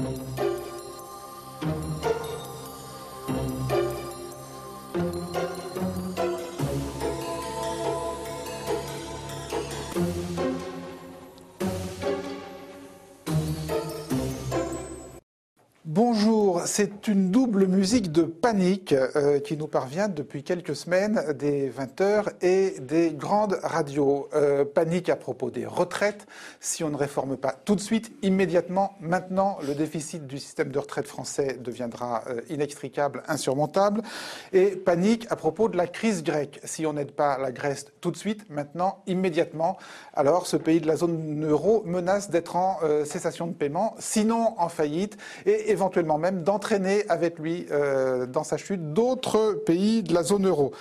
Thank you. C'est une double musique de panique euh, qui nous parvient depuis quelques semaines des 20h et des grandes radios. Euh, panique à propos des retraites. Si on ne réforme pas tout de suite, immédiatement, maintenant, le déficit du système de retraite français deviendra euh, inextricable, insurmontable. Et panique à propos de la crise grecque. Si on n'aide pas la Grèce tout de suite, maintenant, immédiatement, alors ce pays de la zone euro menace d'être en cessation de paiement, sinon en faillite. Et éventuellement même d'entraîner avec lui euh, dans sa chute d'autres pays de la zone euro,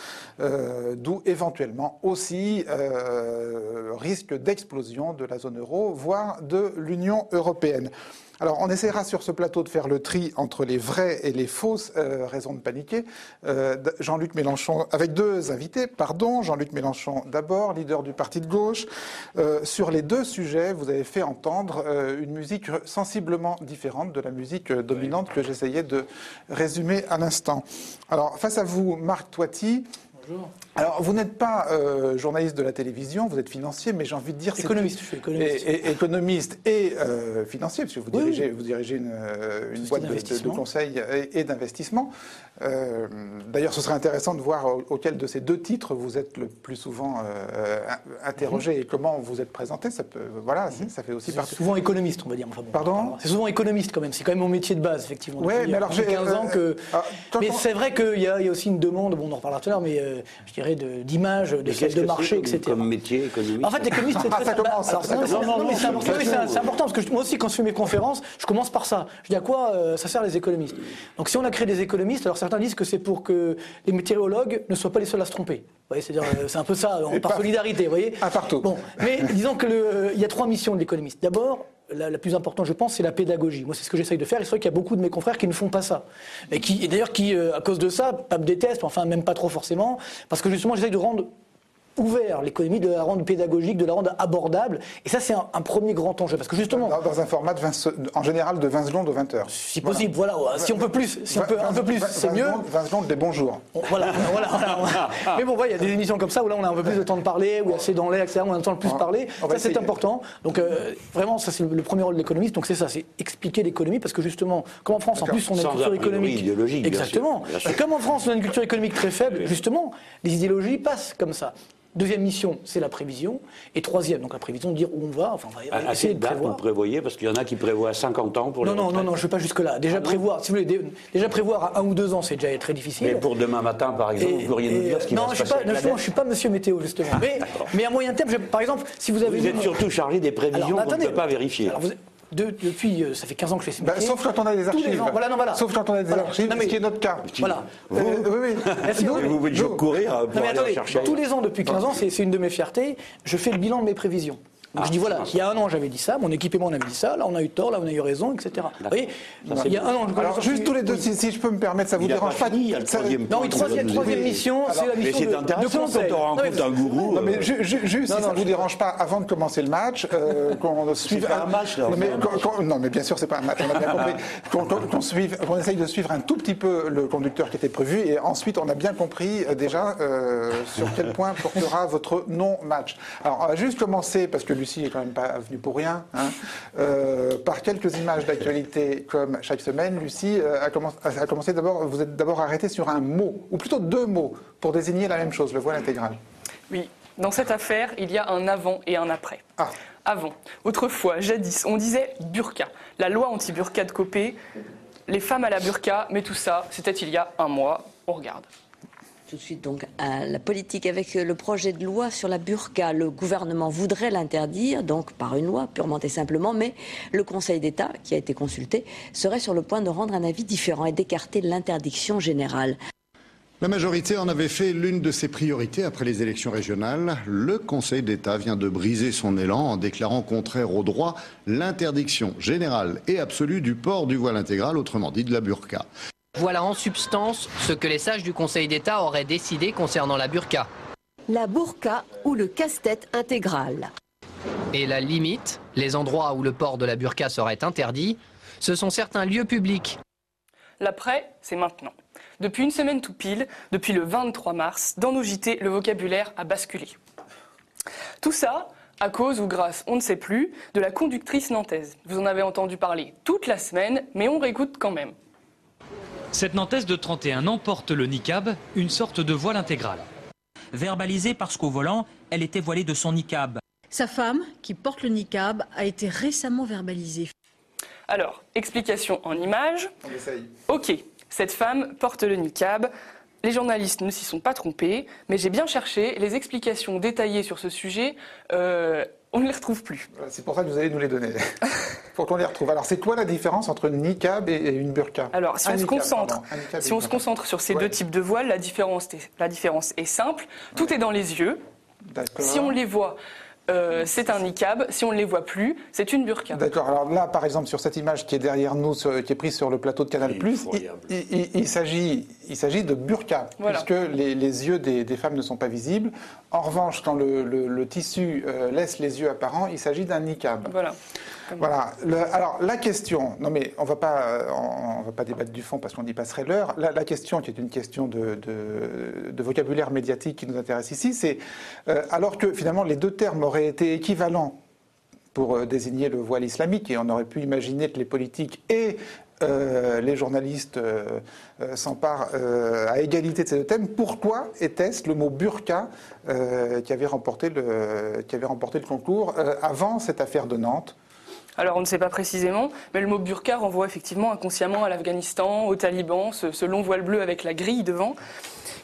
euh, d'où éventuellement aussi euh, risque d'explosion de la zone euro, voire de l'Union européenne. Alors, on essaiera sur ce plateau de faire le tri entre les vraies et les fausses euh, raisons de paniquer. Euh, Jean-Luc Mélenchon, avec deux invités, pardon. Jean-Luc Mélenchon, d'abord, leader du parti de gauche. Euh, sur les deux sujets, vous avez fait entendre une musique sensiblement différente de la musique dominante que j'essayais de résumer à l'instant. Alors, face à vous, Marc Toiti. Alors, vous n'êtes pas euh, journaliste de la télévision, vous êtes financier, mais j'ai envie de dire... Économiste, je suis économiste. Et, économiste et euh, financier, parce que vous dirigez, Vous dirigez une, euh, boîte de, de, conseil et, d'investissement. D'ailleurs, ce serait intéressant de voir auquel de ces deux titres vous êtes le plus souvent interrogé mhm. et comment vous êtes présenté. Ça, peut, voilà, mhm. ça fait aussi partie... souvent économiste, on va dire. Pardon? C'est souvent économiste quand même, c'est quand même mon métier de base, effectivement. Oui, mais alors j'ai 15 ans que... Ah, mais c'est vrai qu'il y, y, a aussi une demande, bon, on en reparlera tout à l'heure, mais je dirais d'image, de, de, de marché, etc. Comme métier économique En fait, l'économiste, c'est très... ça commence. non, mais c'est important, parce que moi aussi, quand je fais mes conférences, je commence par ça. Je dis à quoi euh, ça sert les économistes? Donc si on a créé des économistes, alors certains disent que c'est pour que les météorologues ne soient pas les seuls à se tromper. Vous voyez, c'est-à-dire, euh, c'est un peu ça, par solidarité, vous voyez? Un partout. Bon, mais disons qu'il y a trois missions de l'économiste. D'abord, la, plus importante, je pense, c'est la pédagogie. Moi, c'est ce que j'essaye de faire. Il se trouve qu'il y a beaucoup de mes confrères qui ne font pas ça. Et qui, d'ailleurs, qui, euh, à cause de ça, pas me détestent, enfin, même pas trop forcément, parce que justement, j'essaye de rendre ouvert l'économie, de la rendre pédagogique, de la rendre abordable. Et ça, c'est un, premier grand enjeu. Parce que justement. Dans, un format de 20, en général de 20 secondes ou 20 heures. Si possible, voilà. Si on peut plus, si on peut un peu plus, c'est mieux. 20 secondes des bonjours. Voilà, voilà, voilà, Mais bon, il y a des émissions comme ça où là, on a un peu plus de temps de parler, où c'est dans l'air, etc., où on a le temps de plus parler. Ça, c'est important. Donc, euh, vraiment, ça, c'est le premier rôle de l'économiste. Donc, c'est ça, c'est expliquer l'économie. Parce que justement, comme en France, en plus, on a une culture économique. idéologique. Exactement. Comme en France, on a une culture économique très faible, justement, les idéologies passent comme ça. Deuxième mission, c'est la prévision. Et troisième, donc la prévision dire où on va. Enfin, on va essayer de prévoir. Vous prévoyez Parce qu'il y en a qui prévoient 50 ans pour non, les Non, non, non, je ne vais pas jusque-là. Déjà, ah prévoir, si vous voulez, déjà prévoir à un ou deux ans, c'est déjà très difficile. Mais pour demain matin, par exemple, vous pourriez nous dire ce qui non, va se passer Non, je ne suis pas monsieur météo, justement. mais, mais à moyen terme, par exemple, si vous avez... Vous êtes surtout chargé des prévisions qu'on ne peut pas vérifier depuis, euh, ça fait 15 ans que je fais ce bah, métier. sauf quand on a des archives. voilà, non, voilà. Sauf quand on a des archives, ce qui est notre cas. Voilà. Vous, euh, oui, oui. Merci, vous pouvez toujours courir pour aller attendez, chercher. Tous les ans, depuis 15 ans, c'est une de mes fiertés, je fais le bilan de mes prévisions je dis voilà, il y a un an j'avais dit ça, mon équipe et moi on avait dit ça, là on a eu tort, là on a eu raison, etc. Vous voyez Il y a un an. Alors juste tous les deux, si, je peux me permettre, ça vous dérange pas, il y a le troisième Non, une troisième, troisième mission, c'est la mission de, intéressant de conseil. quand on rencontre un gourou. Non, mais juste, si ça ne vous dérange pas, avant de commencer le match, euh, qu'on suive un match. Non, mais bien sûr, c'est pas un match, on a bien compris. Qu'on essaye de suivre un tout petit peu le conducteur qui était prévu, et ensuite on a bien compris euh, déjà euh, sur quel point portera votre non-match. Alors on va juste commencer, parce que Lucie est quand même pas venu pour rien, hein. euh, par quelques images d'actualité comme chaque semaine. Lucie euh, a, commencé, d'abord, vous êtes d'abord arrêté sur un mot, ou plutôt deux mots, pour désigner la même chose, le voile intégral. Oui, dans cette affaire, il y a un avant et un après. Ah. Avant. Autrefois, jadis, on disait burqa. La loi anti-burqa de Copé, les femmes à la burqa, mais tout ça, c'était il y a un mois. On regarde. Tout de suite donc à la politique avec le projet de loi sur la burqa. Le gouvernement voudrait l'interdire, donc par une loi purement et simplement, mais le Conseil d'État, qui a été consulté, serait sur le point de rendre un avis différent et d'écarter l'interdiction générale. La majorité en avait fait l'une de ses priorités après les élections régionales. Le Conseil d'État vient de briser son élan en déclarant contraire au droit l'interdiction générale et absolue du port du voile intégral, autrement dit de la burqa. Voilà en substance ce que les sages du Conseil d'État auraient décidé concernant la burqa. La burqa ou le casse-tête intégral. Et la limite, les endroits où le port de la burqa serait interdit, ce sont certains lieux publics. L'après, c'est maintenant. Depuis une semaine tout pile, depuis le 23 mars, dans nos JT, le vocabulaire a basculé. Tout ça à cause ou grâce, on ne sait plus, de la conductrice nantaise. Vous en avez entendu parler toute la semaine, mais on réécoute quand même. Cette nantaise de 31 ans porte le niqab, une sorte de voile intégral. Verbalisée parce qu'au volant, elle était voilée de son niqab. Sa femme, qui porte le niqab, a été récemment verbalisée. Alors, explication en images. On essaye. Ok, cette femme porte le niqab. Les journalistes ne s'y sont pas trompés, mais j'ai bien cherché les explications détaillées sur ce sujet. euh, on ne les retrouve plus. C'est pour ça que vous allez nous les donner. pour qu'on les retrouve. Alors, c'est quoi la différence entre une niqab et une burqa? Alors, si Un on se concentre, pardon. Si on se concentre sur ces Ouais. deux types de voiles, la différence, est, la différence est simple. Tout est dans les yeux. Si on les voit, euh, c'est un niqab. Si on ne les voit plus, c'est une burqa. D'accord. Alors là, par exemple, sur cette image qui est derrière nous, sur- qui est prise sur le plateau de Canal+, il, il- il- s'agit, il s'agit de burqa, Voilà. puisque les, les yeux des, des femmes ne sont pas visibles. En revanche, quand le, le- le tissu euh, laisse les yeux apparents, il s'agit d'un niqab. Voilà. Voilà. Le- alors la question, non mais on va pas, euh, on, on va pas débattre du fond parce qu'on y passerait l'heure. La, la question qui est une question de, de- de vocabulaire médiatique qui nous intéresse ici, c'est euh, alors que finalement les deux termes auraient été équivalents pour euh, désigner le voile islamique et on aurait pu imaginer que les politiques et euh, les journalistes euh, euh, s'emparent à égalité de ces deux thèmes. Pourquoi était-ce le mot burqa qui, avait remporté le, qui avait remporté le concours avant cette affaire de Nantes Alors on ne sait pas précisément, mais le mot burqa renvoie effectivement inconsciemment à l'Afghanistan, aux talibans, ce, ce long voile bleu avec la grille devant.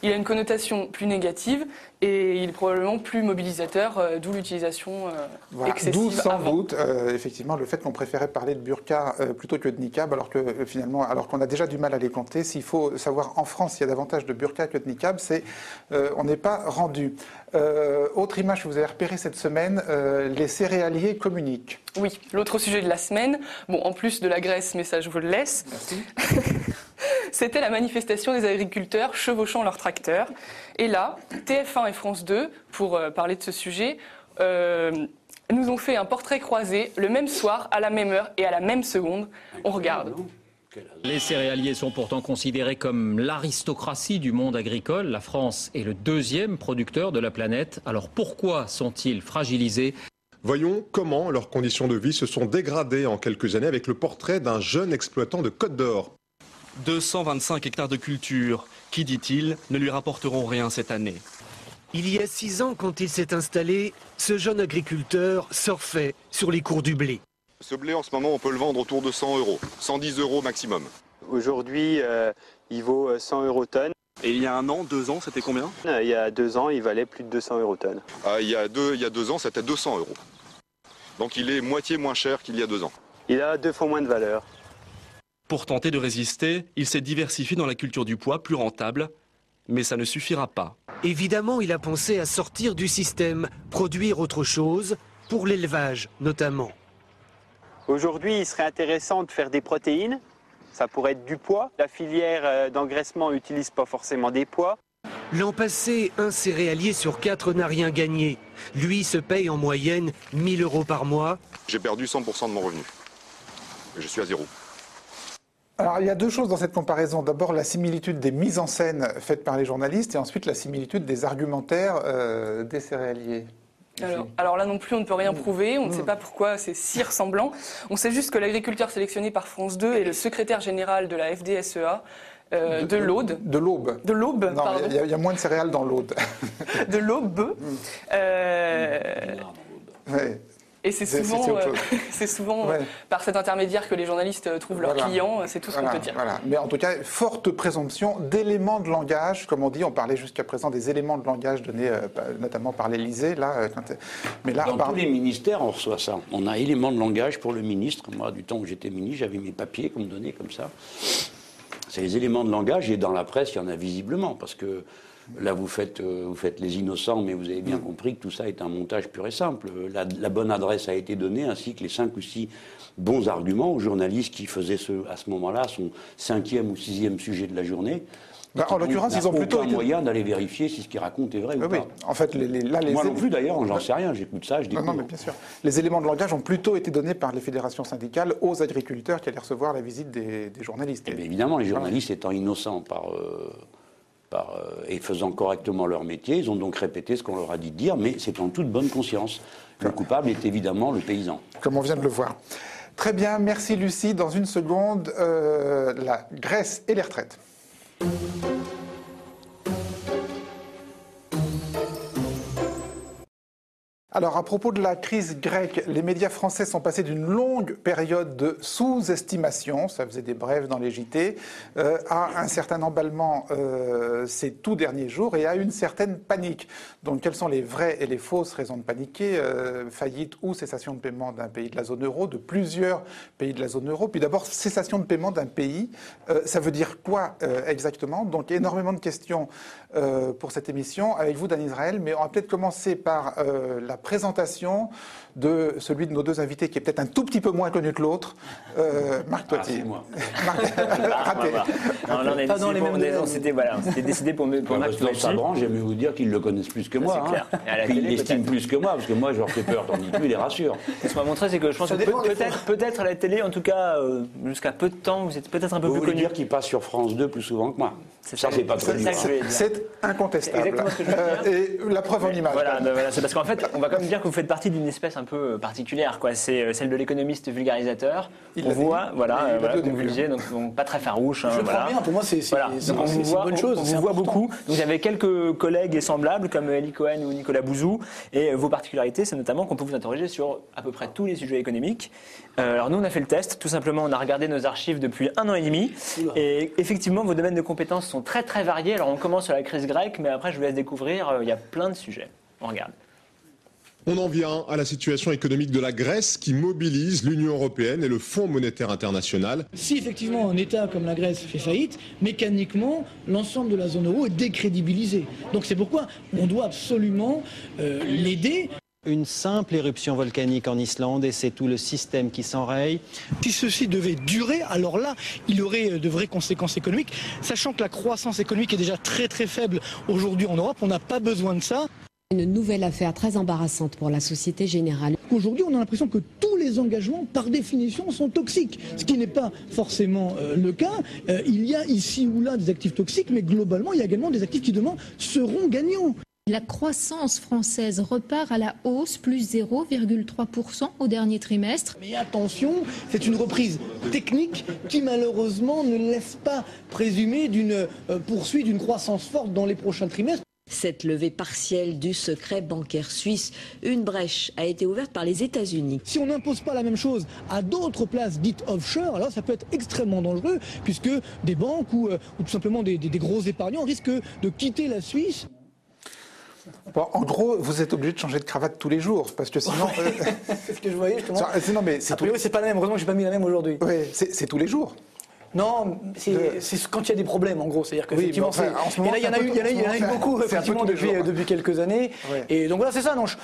Il a une connotation plus négative et il est probablement plus mobilisateur, euh, d'où l'utilisation euh, Voilà, excessive D'où sans avant. doute euh, effectivement le fait qu'on préférait parler de burqa plutôt que de niqab, alors que finalement, alors qu'on a déjà du mal à les compter. S'il faut savoir en France s'il y a davantage de burqa que de niqab, c'est on n'est pas rendu. Autre image que vous avez repérée cette semaine, les céréaliers communiquent. Oui, l'autre sujet de la semaine, bon en plus de la Grèce, mais ça je vous le laisse, c'était la manifestation des agriculteurs chevauchant leurs tracteurs. Et là, TF1 et France 2, pour euh, parler de ce sujet, euh, nous ont fait un portrait croisé le même soir, à la même heure et à la même seconde. On regarde. Les céréaliers sont pourtant considérés comme l'aristocratie du monde agricole. La France est le deuxième producteur de la planète. Alors pourquoi sont-ils fragilisés? Voyons comment leurs conditions de vie se sont dégradées en quelques années avec le portrait d'un jeune exploitant de Côte d'Or. 225 hectares de culture, qui dit-il, ne lui rapporteront rien cette année. Il y a six ans, quand il s'est installé, ce jeune agriculteur surfait sur les cours du blé. Ce blé, en ce moment, on peut le vendre autour de 100 euros, 110 euros maximum. Aujourd'hui, euh, il vaut euh, 100 euros tonne. Et il y a un an, deux ans, c'était combien? Euh, Il y a deux ans, il valait plus de 200 euros tonne. Ah, il, y a deux, il y a deux ans, c'était 200 euros. Donc il est moitié moins cher qu'il y a deux ans. Il a deux fois moins de valeur. Pour tenter de résister, il s'est diversifié dans la culture du poids, plus rentable, mais ça ne suffira pas. Évidemment, il a pensé à sortir du système, produire autre chose, pour l'élevage notamment. Aujourd'hui, il serait intéressant de faire des protéines. Ça pourrait être du poids. La filière euh, d'engraissement n'utilise pas forcément des poids. L'an passé, un céréalier sur quatre n'a rien gagné. Lui se paye en moyenne 1000 euros par mois. J'ai perdu 100% de mon revenu. Je suis à zéro. Alors, il y a deux choses dans cette comparaison. D'abord, la similitude des mises en scène faites par les journalistes, et ensuite la similitude des argumentaires euh, des céréaliers. Alors, alors là non plus, on ne peut rien prouver. On ne sait pas pourquoi c'est si ressemblant. On sait juste que l'agriculteur sélectionné par France 2 est le secrétaire général de la FDSEA euh, de, l'Aude. De l'Aube. De l'Aube, Non, pardon. il y, a- il y a moins de céréales dans l'Aude. De l'Aube. Euh, Ouais. Et c'est souvent, c'est euh, souvent euh, Ouais. par cet intermédiaire que les journalistes euh, trouvent leurs clients. C'est tout ce qu'on Voilà, peut dire. voilà. Mais en tout cas, forte présomption d'éléments de langage, comme on dit, on parlait jusqu'à présent des éléments de langage donnés euh, notamment par l'Élysée. Là, quand- mais là, Dans par- tous les ministères, on reçoit ça. On a éléments de langage pour le ministre. Moi, du temps où j'étais ministre, j'avais mes papiers qu'on me donnait comme ça. C'est les éléments de langage, et dans la presse, il y en a visiblement, parce que Là, vous faites, euh, vous faites les innocents, mais vous avez bien compris que tout ça est un montage pur et simple. La, la bonne adresse a été donnée, ainsi que les cinq ou six bons arguments aux journalistes qui faisaient ce, à ce moment-là son cinquième ou sixième sujet de la journée. Bah, en l'occurrence, ils ont plutôt été- moyen d'aller vérifier si ce qu'ils racontent est vrai Oui, ou oui. pas. En fait, les, les- là, les Moi non plus d'ailleurs, j'en sais rien, j'écoute ça, je Non, découvre. non, mais bien sûr. Les éléments de langage ont plutôt été donnés par les fédérations syndicales aux agriculteurs qui allaient recevoir la visite des, des journalistes. Eh bien, évidemment, les journalistes étant innocents par, euh, euh, et faisant correctement leur métier, ils ont donc répété ce qu'on leur a dit de dire, mais c'est en toute bonne conscience. Le coupable est évidemment le paysan. comme on vient de le voir. Très bien, merci Lucie. Dans une seconde, euh, la Grèce et les retraites. Alors, à propos de la crise grecque, les médias français sont passés d'une longue période de sous-estimation, ça faisait des brèves dans les JT, euh, à un certain emballement euh, ces tout derniers jours et à une certaine panique. Donc, quelles sont les vraies et les fausses raisons de paniquer euh, Faillite ou cessation de paiement d'un pays de la zone euro, de plusieurs pays de la zone euro? Puis d'abord, cessation de paiement d'un pays, euh, ça veut dire quoi exactement? Donc, énormément de questions euh, pour cette émission avec vous, Dan Israël, mais on va peut-être commencer par euh, la présentation de celui de nos deux invités qui est peut-être un tout petit peu moins connu que l'autre, euh, Marc Toitier. Marc- Raté. Non, là, on est Pas dans les mêmes domaines. s'était voilà, décidé pour, me- pour Ouais, Marc Toiti. j'aime vous dire qu'ils le connaissent plus que moi. c'est clair. hein. Ils télé, l'estiment peut-être. plus que moi, parce que moi, je leur fais peur, tandis que lui, il les rassure. Ce qu'on m'a montré, c'est que je pense Ça que dépend peut- peut-être peut-être à la télé, en tout cas, euh, jusqu'à peu de temps, vous êtes peut-être un peu Vous plus voulez connu. dire qu'il passe sur France 2 plus souvent que moi Ça, c'est pas très incontestable. C'est exactement ce que je veux dire. Euh, et la preuve en image. Voilà, ben voilà, c'est parce qu'en fait, on va quand même dire que vous faites partie d'une espèce un peu euh, particulière, quoi. C'est euh, celle de l'économiste vulgarisateur. Il on dit. voit, Il voilà, euh, voilà, au comme vous début. le disiez, donc, donc pas très farouche. hein, Je le voilà. prends bien, pour moi, c'est c'est- Voilà. une bonne on- chose. on vous voit beaucoup. Donc vous avez quelques collègues et semblables comme Eli Cohen ou Nicolas Bouzou. Et vos particularités, c'est notamment qu'on peut vous interroger sur à peu près tous les sujets économiques. Euh, alors nous, on a fait le test. Tout simplement, on a regardé nos archives depuis un an et demi. Et effectivement, vos domaines de compétences sont très très variés. Alors on commence sur la crise grecque, mais après, je vous laisse découvrir. euh, Il y a plein de sujets. On regarde. On en vient à la situation économique de la Grèce qui mobilise l'Union européenne et le Fonds monétaire international. Si effectivement un État comme la Grèce fait faillite, mécaniquement, l'ensemble de la zone euro est décrédibilisé. Donc c'est pourquoi on doit absolument euh, l'aider. Une simple éruption volcanique en Islande et c'est tout le système qui s'enraye. Si ceci devait durer, alors là, il y aurait euh, de vraies conséquences économiques, sachant que la croissance économique est déjà très très faible aujourd'hui en Europe, on n'a pas besoin de ça. Une nouvelle affaire très embarrassante pour la Société Générale. Aujourd'hui, on a l'impression que tous les engagements, par définition, sont toxiques, ce qui n'est pas forcément euh, le cas. Euh, il y a ici ou là des actifs toxiques, mais globalement, il y a également des actifs qui demain seront gagnants. La croissance française repart à la hausse, plus 0,3% au dernier trimestre. Mais attention, c'est une reprise technique qui malheureusement ne laisse pas présumer d'une euh, poursuite d'une croissance forte dans les prochains trimestres. Cette levée partielle du secret bancaire suisse, une brèche a été ouverte par les États-Unis. Si on n'impose pas la même chose à d'autres places dites offshore, alors ça peut être extrêmement dangereux, puisque des banques ou, euh, ou tout simplement des, des- des gros épargnants risquent de quitter la Suisse. Bon, en gros, vous êtes obligé de changer de cravate tous les jours, parce que sinon... euh, c'est ce que je voyais justement. Non, mais c'est tout- c'est pas la même. Heureusement que j'ai pas mis la même aujourd'hui. Oui, c'est tous les jours. Non, c'est quand il y a des problèmes, en gros. C'est-à-dire Oui, qu'effectivement, mais enfin, c'est- en ce moment, et là, il y en a eu, peu il y en a eu, tout- il y en a eu c'est un- beaucoup, effectivement, tous les depuis, quelques années. Ouais. Et donc voilà, c'est ça. Non, je-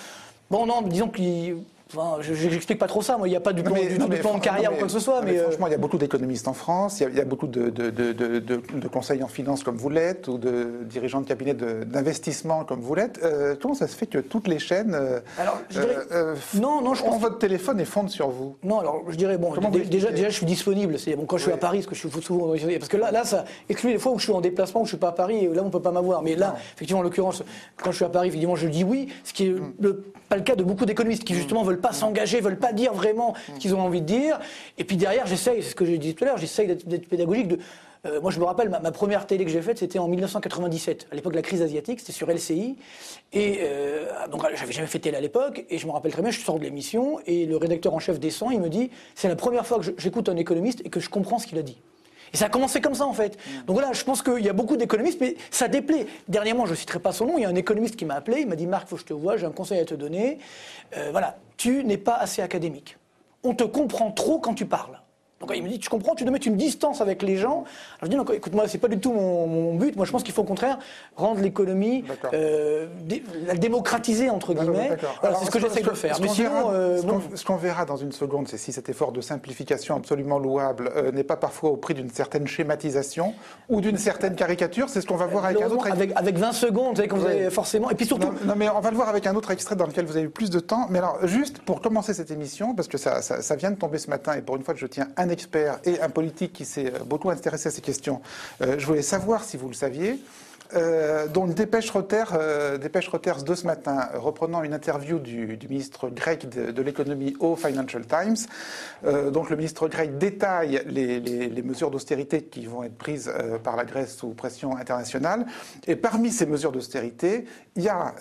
Bon, non, disons qu'il. Enfin, je j'explique pas trop ça, moi, il n'y a pas du plan, Mais- du non, plan de carrière non, ou quoi que ce soit, mais. euh, franchement, il y a beaucoup d'économistes en France, il y a, il y a beaucoup de, de, de, de- conseils en finance comme vous l'êtes, ou de dirigeants de cabinet d'investissement comme vous l'êtes. Euh, comment ça se fait que toutes les chaînes euh, Alors, je dirais- euh, non, non, je pense- votre téléphone et fondent sur vous Non, alors je dirais, bon, vous déjà, déjà, je suis disponible. Bon, quand je suis Oui. à Paris, parce que je suis souvent. Parce que là, là, ça exclut les fois où je suis en déplacement, où je suis pas à Paris, et là, on peut pas m'avoir. Mais là, effectivement, en l'occurrence, quand je suis à Paris, effectivement, je dis oui, ce qui est Mm. le- pas le cas de beaucoup d'économistes qui, justement, veulent pas s'engager, veulent pas dire vraiment Mm. ce qu'ils ont envie de dire. Et puis derrière, j'essaye, c'est ce que j'ai dit tout à l'heure, j'essaye d'être pédagogique. De, euh, moi, je me rappelle, ma, ma première télé que j'ai faite, c'était en 1997, à l'époque de la crise asiatique, c'était sur LCI. Et euh, donc, j'avais jamais fait télé à l'époque, et je me rappelle très bien, je sors de l'émission, et le rédacteur en chef descend, il me dit c'est la première fois que j'écoute un économiste et que je comprends ce qu'il a dit. Et ça a commencé comme ça en fait. Donc voilà, je pense qu'il y a beaucoup d'économistes, mais ça déplaît. Dernièrement, je ne citerai pas son nom, il y a un économiste qui m'a appelé, il m'a dit Marc, faut que je te vois, j'ai un conseil à te donner. Euh, voilà, tu n'es pas assez académique. On te comprend trop quand tu parles. Donc il me dit, tu comprends, tu dois mettre une distance avec les gens. Alors, je dis, non, écoute, moi, c'est pas du tout mon, mon but. Moi, je pense qu'il faut au contraire rendre l'économie, euh, la démocratiser, entre guillemets. Voilà, c'est ce que j'essaye de faire. ce qu'on verra- euh, bon, dans une seconde, c'est si cet effort de simplification absolument louable euh, n'est pas parfois au prix d'une certaine schématisation ou d'une certaine caricature. C'est ce qu'on va voir avec un autre. avec, avec 20 secondes, vous savez, quand vous Ouais. avez forcément. Et puis surtout. Non, non, mais on va le voir avec un autre extrait dans lequel vous avez eu plus de temps. Mais alors, juste pour commencer cette émission, parce que ça, ça, ça vient de tomber ce matin, et pour une fois que je tiens un expert et un politique qui s'est euh, beaucoup intéressé à ces questions, euh, je voulais savoir si vous le saviez. Euh, dépêche Reuters, euh, dépêche Reuters de ce matin, reprenant une interview du, ministre grec de, l'économie au Financial Times. Euh, donc le ministre grec détaille les, mesures d'austérité qui vont être prises par la Grèce sous pression internationale. Et parmi ces mesures d'austérité, il y a,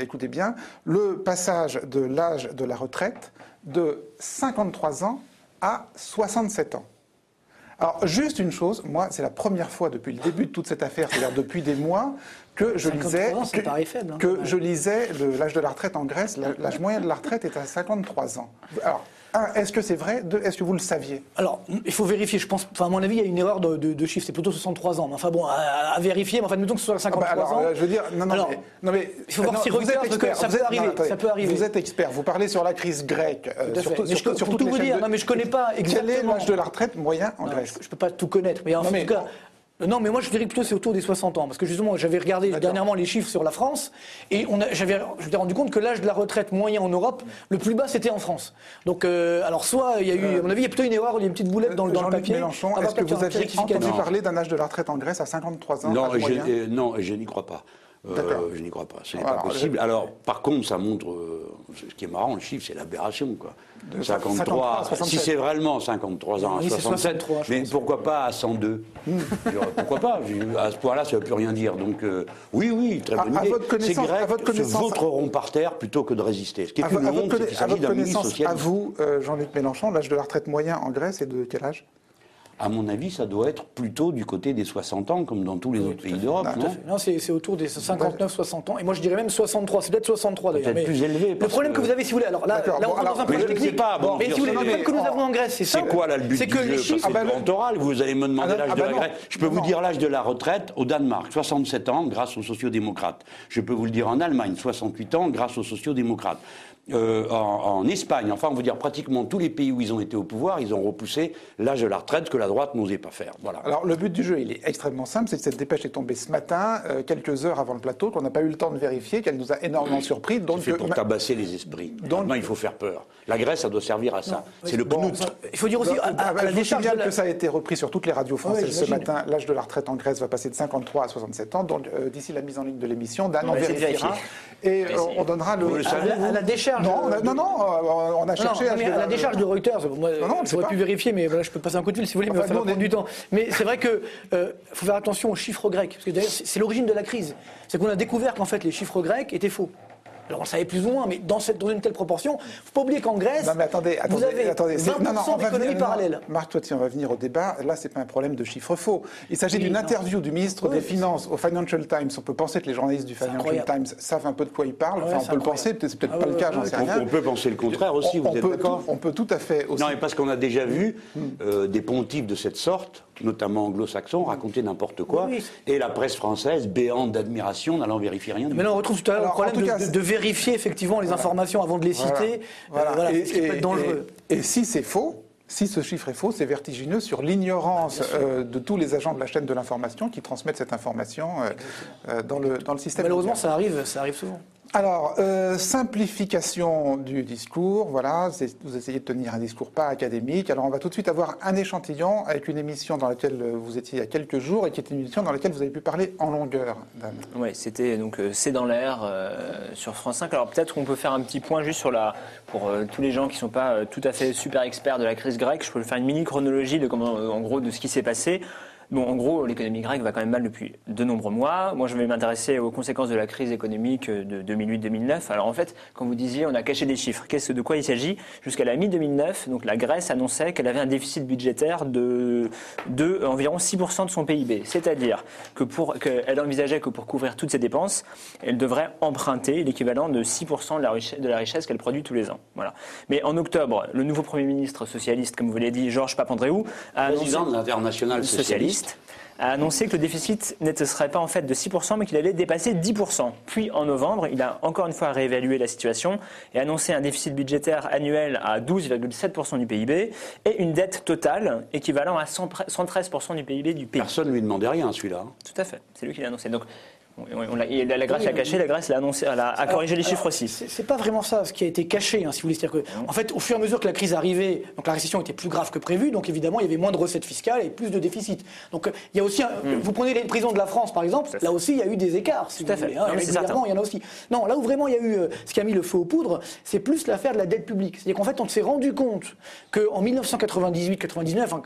écoutez bien, le passage de l'âge de la retraite de 53 ans à 67 ans. Alors, juste une chose, moi, c'est la première fois depuis le début de toute cette affaire, c'est-à-dire depuis des mois, que je 53 lisais, ans, que, faible, hein. que je lisais l'âge de la retraite en Grèce. L'âge moyen de la retraite est à 53 ans. Alors, un, est-ce que c'est vrai? Deux, est-ce que vous le saviez? Alors, il faut vérifier. Je pense, enfin, à mon avis, il y a une erreur de, de, de chiffre. C'est plutôt 63 ans. Mais enfin bon, à, à vérifier. Mais enfin, mettons que ce soit 53 Ah bah alors, ans. euh, je veux dire, non, non, Alors, mais, non, mais- il faut voir non, si vous êtes expert, ça vous peut êtes- arriver, non, ça peut arriver. Vous êtes expert, vous parlez sur la crise grecque, euh, Tout surtout, Mais je- surtout- pour sur tout vous dire, de- non, mais je connais pas Quel est exactement. l'âge de la retraite moyen en Grèce? je, je peux pas tout connaître, mais en tout cas. Euh, Non, mais moi je dirais plutôt c'est autour des 60 ans, parce que justement j'avais regardé dernièrement les chiffres sur la France et on j'avais je m'étais rendu compte que l'âge de la retraite moyen en Europe, le plus bas c'était en France. Donc euh, alors soit il y a eu, à mon avis il y a plutôt une erreur, il y a une petite boulette dans, le- dans le papier. Mélenchon, Ah, est-ce que peut-être vous rectificatif. entendu parler d'un âge de la retraite en Grèce à 53 ans euh, non, je n'y crois pas. Euh, je n'y crois pas. Ce n'est Alors, pas possible. Alors, par contre, ça montre. euh, ce qui est marrant, le chiffre, c'est l'aberration, quoi. De 53, 53, si 67. c'est vraiment 53 ans à Oui, c'est 67, 63, je mais pourquoi pas à 102 Je dirais, Pourquoi pas? À ce point-là, ça ne veut plus rien dire. Donc, euh, oui, oui, très bonne à idée. votre Ces Grecs se vautreront par terre plutôt que de résister. Ce qui est À, une honte, c'est qu'il s'agit d'un à vous, Jean-Luc Mélenchon, l'âge de la retraite moyen en Grèce est de quel âge? À mon avis, ça doit être plutôt du côté des 60 ans, comme dans tous les autres pays d'Europe, à non c'est autour des 59-60 ans. Et moi, je dirais même 63. C'est peut-être 63 d'ailleurs. Peut-être plus élevé, Le problème que... que- vous avez, si vous voulez, alors là, là on bon, rentre dans un sais technique. pas, bon, mais si vous voulez, le problème que nous avons en Grèce, c'est ça. C'est quoi là le but C'est que les chiffres. Ah bah, oral, vous allez me demander Ah bah, l'âge ah de bah la. Grèce. Je peux vous dire l'âge de la retraite au Danemark, 67 ans grâce aux sociodémocrates. Je peux vous le dire en Allemagne, 68 ans grâce aux sociodémocrates. Euh, en, en Espagne, enfin on veut dire pratiquement tous les pays où ils ont été au pouvoir, ils ont repoussé l'âge de la retraite que la droite n'osait pas faire. Voilà. Alors le but du jeu, il est extrêmement simple, c'est que cette dépêche est tombée ce matin, euh, quelques heures avant le plateau, qu'on n'a pas eu le temps de vérifier, qu'elle nous a énormément surpris. Donc, C'est fait pour tabasser les esprits. Donc- Maintenant, il faut faire peur. La Grèce, ça doit servir à ça. C'est le Bon, knout. Il faut dire aussi, Donc, à, à- ah, à bah, la décharge de la- que ça a été repris sur toutes les radios françaises Ouais, ce matin. L'âge de la retraite en Grèce va passer de 53 à 67 ans. Donc euh, d'ici la mise en ligne de l'émission, Dan On vérifiera. Et on donnera le. À la- la décharge. Non, on a- non, non, euh, on a cherché non, mais à la décharge de Reuters, moi, Non, j'aurais pu vérifier, mais voilà, je peux passer un coup de fil si vous voulez, mais Enfin, ça va prendre du temps. Mais c'est vrai que euh, faut faire attention aux chiffres grecs, parce que d'ailleurs c'est l'origine de la crise. C'est qu'on a découvert qu'en fait les chiffres grecs étaient faux. Alors on le savait plus ou moins, mais dans, cette, dans une telle proportion, faut pas oublier qu'en Grèce, Non mais attendez, attendez, vous avez attendez. 20% c'est- non, d'économie parallèle. Marc Toiti, on va venir au débat. Là, c'est pas un problème de chiffres faux. Il s'agit Oui, d'une interview du ministre Oui, des Finances au Financial Times. On peut penser que les journalistes du Financial. Times savent un peu de quoi ils parlent. Ouais, Enfin, on peut le penser, peut-être c'est peut-être Ah pas ouais, le cas, ouais, j'en sais On, rien. on peut penser le contraire aussi, On- vous on êtes d'accord On peut tout à fait aussi. Non, mais parce qu'on a déjà vu euh, des pontifs de cette sorte, notamment anglo-saxons, raconter n'importe quoi, Oui. et la presse française, béante d'admiration, n'allant vérifier rien. Mais là, on retrouve tout à l'heure le problème de, cas, de- c'est- de vérifier effectivement les informations avant de les Voilà. citer. Voilà. Euh, voilà, Et- ce qui peut être dangereux. Et, et si c'est faux, si ce chiffre est faux, c'est vertigineux sur l'ignorance euh, de tous les agents de la chaîne de l'information qui transmettent cette information euh, euh, dans, le, dans le système. Malheureusement, mondial. ça arrive, ça arrive souvent. Alors, euh, simplification du discours, voilà, vous essayez de tenir un discours pas académique. Alors, on va tout de suite avoir un échantillon avec une émission dans laquelle vous étiez il y a quelques jours et qui est une émission dans laquelle vous avez pu parler en longueur, Dan. Ouais, c'était donc euh, C'est dans l'air euh, sur France 5. Alors peut-être qu'on peut faire un petit point juste sur la pour tous les gens qui sont pas tout à fait super experts de la crise grecque. Je peux faire une mini chronologie de en gros de ce qui s'est passé. Bon, en gros, l'économie grecque va quand même mal depuis de nombreux mois. Moi, je vais m'intéresser aux conséquences de la crise économique de 2008-2009. Alors, en fait, quand vous disiez, on a caché des chiffres. Qu'est-ce de quoi il s'agit? Jusqu'à la mi-2009, donc la Grèce annonçait qu'elle avait un déficit budgétaire de, de environ 6% de son PIB. C'est-à-dire que pour qu'elle envisageait que pour couvrir toutes ses dépenses, elle devrait emprunter l'équivalent de 6% de la richesse, de la richesse qu'elle produit tous les ans. Voilà. Mais en octobre, le nouveau Premier ministre socialiste, comme vous l'avez dit, Georges Papandréou, a annoncé, Président de l'international socialiste. A annoncé que le déficit ne serait pas en fait de 6%, mais qu'il allait dépasser 10%. Puis en novembre, il a encore une fois réévalué la situation et annoncé un déficit budgétaire annuel à 12,7% du PIB et une dette totale équivalent à 113% du PIB du pays. Personne ne lui demandait rien, celui-là. Tout à fait, c'est lui qui l'a annoncé. Donc, on l'a- et la, la Grèce l'a caché, la Grèce l'a annoncé, elle a, a corrigé les Alors, chiffres aussi. C'est pas vraiment ça, ce qui a été caché, hein, si vous voulez. C'est-à-dire que, en fait, au fur et à mesure que la crise arrivait, donc la récession était plus grave que prévu, donc évidemment, il y avait moins de recettes fiscales et plus de déficit. Donc, euh, il y a aussi, un- vous prenez les prisons de la France, par exemple, là aussi, il y a eu des écarts, si Tout à vous fait. voulez. hein, Non, il y en a aussi. Non, là où vraiment il y a eu, euh, ce qui a mis le feu aux poudres, c'est plus l'affaire de la dette publique. C'est-à-dire qu'en fait, on s'est rendu compte qu'en 1998-99, hein,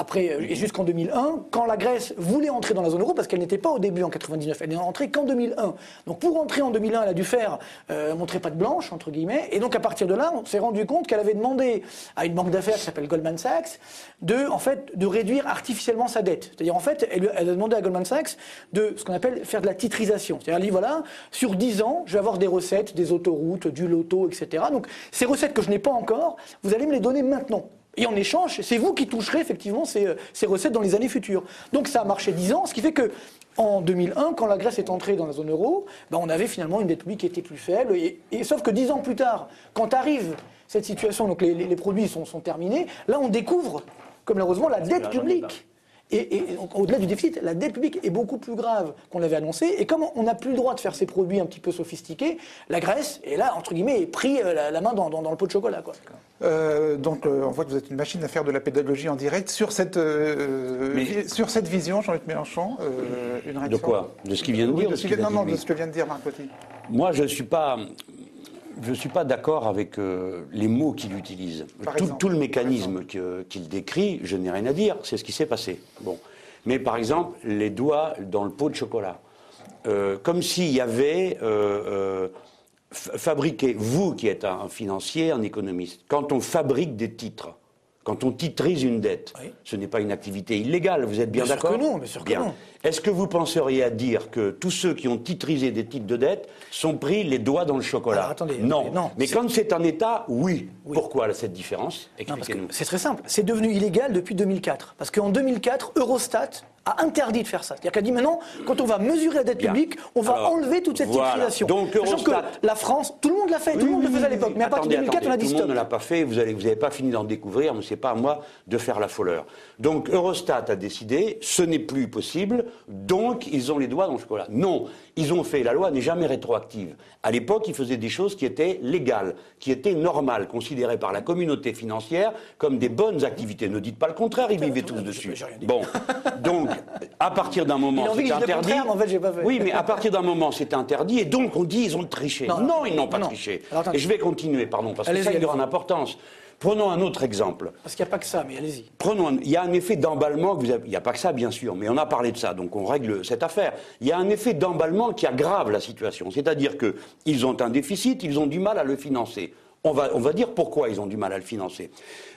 après, euh, et jusqu'en 2001, quand la Grèce voulait entrer dans la zone euro, parce qu'elle n'était pas au début en 99, elle n'est entrée qu'en 2001. Donc pour entrer en 2001, elle a dû faire euh, montrer patte blanche, entre guillemets, et donc à partir de là, on s'est rendu compte qu'elle avait demandé à une banque d'affaires qui s'appelle Goldman Sachs de, en fait, de réduire artificiellement sa dette. C'est-à-dire, en fait, elle, elle a demandé à Goldman Sachs de ce qu'on appelle faire de la titrisation. C'est-à-dire, elle dit, voilà, sur 10 ans, je vais avoir des recettes, des autoroutes, du loto, etc. Donc ces recettes que je n'ai pas encore, vous allez me les donner maintenant. Et en échange, c'est vous qui toucherez effectivement ces, euh, ces recettes dans les années futures. Donc ça a marché 10 ans, ce qui fait que en 2001, quand la Grèce est entrée dans la zone euro, ben, on avait finalement une dette publique qui était plus faible. Et, et- sauf que 10 ans plus tard, quand arrive cette situation, donc les, les- les produits sont, sont terminés, là on découvre, comme malheureusement, la dette l'argent publique. Et, au-delà du déficit, la dette publique est beaucoup plus grave qu'on l'avait annoncé. Et comme on n'a plus le droit de faire ces produits un petit peu sophistiqués, la Grèce, est là, entre guillemets, est pris euh, la, la main dans, dans- dans le pot de chocolat. Quoi. Euh, donc, euh, on voit que vous êtes une machine à faire de la pédagogie en direct sur cette, euh, Mais- sur cette vision, Jean-Luc Mélenchon. euh, une De réaction quoi? De ce qu'il vient de Oui, dire de ce Non, non, de ce que vient de dire Marc Petit. Moi, je ne suis pas, je suis pas d'accord avec euh, les mots qu'il utilise. Tout, exemple, tout le mécanisme qu'il décrit, je n'ai rien à dire. C'est ce qui s'est passé. Bon. Mais par exemple, les doigts dans le pot de chocolat. Euh, comme s'il y avait euh, fabriqué, vous qui êtes un, un financier, un économiste, quand on fabrique des titres, quand on titrise une dette, ce n'est pas une activité illégale, vous êtes bien, Bien sûr d'accord que non, bien sûr que Bien. non. Est-ce que vous penseriez à dire que tous ceux qui ont titrisé des titres de dette sont pris les doigts dans le chocolat Alors, attendez, non. attendez, non. Mais quand c'est un État, oui. Pourquoi cette différence Expliquez-nous. c'est très simple. C'est devenu illégal depuis 2004. Parce qu'en 2004, Eurostat a interdit de faire ça. C'est-à-dire qu'elle dit maintenant, quand on va mesurer la dette Bien. publique, on va Alors, enlever toute cette voilà. titrisation. Donc, Eurostat- que la France, tout le monde l'a fait, tout le monde le faisait à l'époque. Mais à partir de Attendez, 2004, on a dit tout le stop. monde ne l'a pas fait, vous n'avez vous avez pas fini d'en découvrir, mais ce n'est pas à moi de faire la folleur. Donc Eurostat a décidé, ce n'est plus possible, donc ils ont les doigts dans le chocolat. Non, ils ont fait, la loi n'est jamais rétroactive. À l'époque, ils faisaient des choses qui étaient légales, qui étaient normales, considérées par la communauté financière comme des bonnes activités. Ne dites pas le contraire, ils vivaient tous dessus. Bon, donc, à partir d'un moment, que c'est interdit. contraire, mais en fait, j'ai pas fait. Oui, mais à partir d'un moment, c'est interdit, et donc on dit ils ont triché. Non, ils n'ont pas non. triché. Alors, et je vais continuer, pardon, parce que ça a une grande importance. Prenons un autre exemple. Parce qu'il n'y a pas que ça, mais allez-y. Prenons un- il y a un effet d'emballement, que vous avez- il n'y a pas que ça bien sûr, mais on a parlé de ça, donc on règle cette affaire. Il y a un effet d'emballement qui aggrave la situation, c'est-à-dire qu'ils ont un déficit, ils ont du mal à le financer. On va, on va dire pourquoi ils ont du mal à le financer.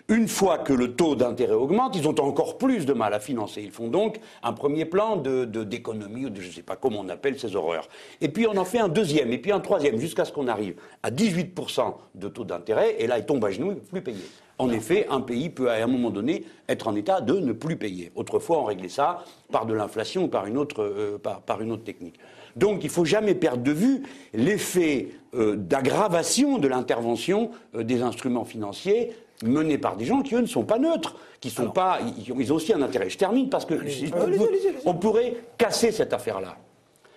Une fois que le taux d'intérêt augmente, ils ont encore plus de mal à financer. Ils font donc un premier plan de- de- d'économie, ou de je ne sais pas comment on appelle ces horreurs. Et puis on en fait un deuxième, et puis un troisième, jusqu'à ce qu'on arrive à 18% de taux d'intérêt, et là ils tombent à genoux, ils ne peuvent plus payer. En effet, un pays peut à un moment donné être en état de ne plus payer. Autrefois, on réglait ça par de l'inflation ou par une autre, euh, par, par une autre technique. Donc, il ne faut jamais perdre de vue l'effet euh, d'aggravation de l'intervention euh, des instruments financiers menés par des gens qui, eux, ne sont pas neutres, qui sont pas, ils, ils ont aussi un intérêt. Je termine parce que si- on pourrait casser cette affaire-là.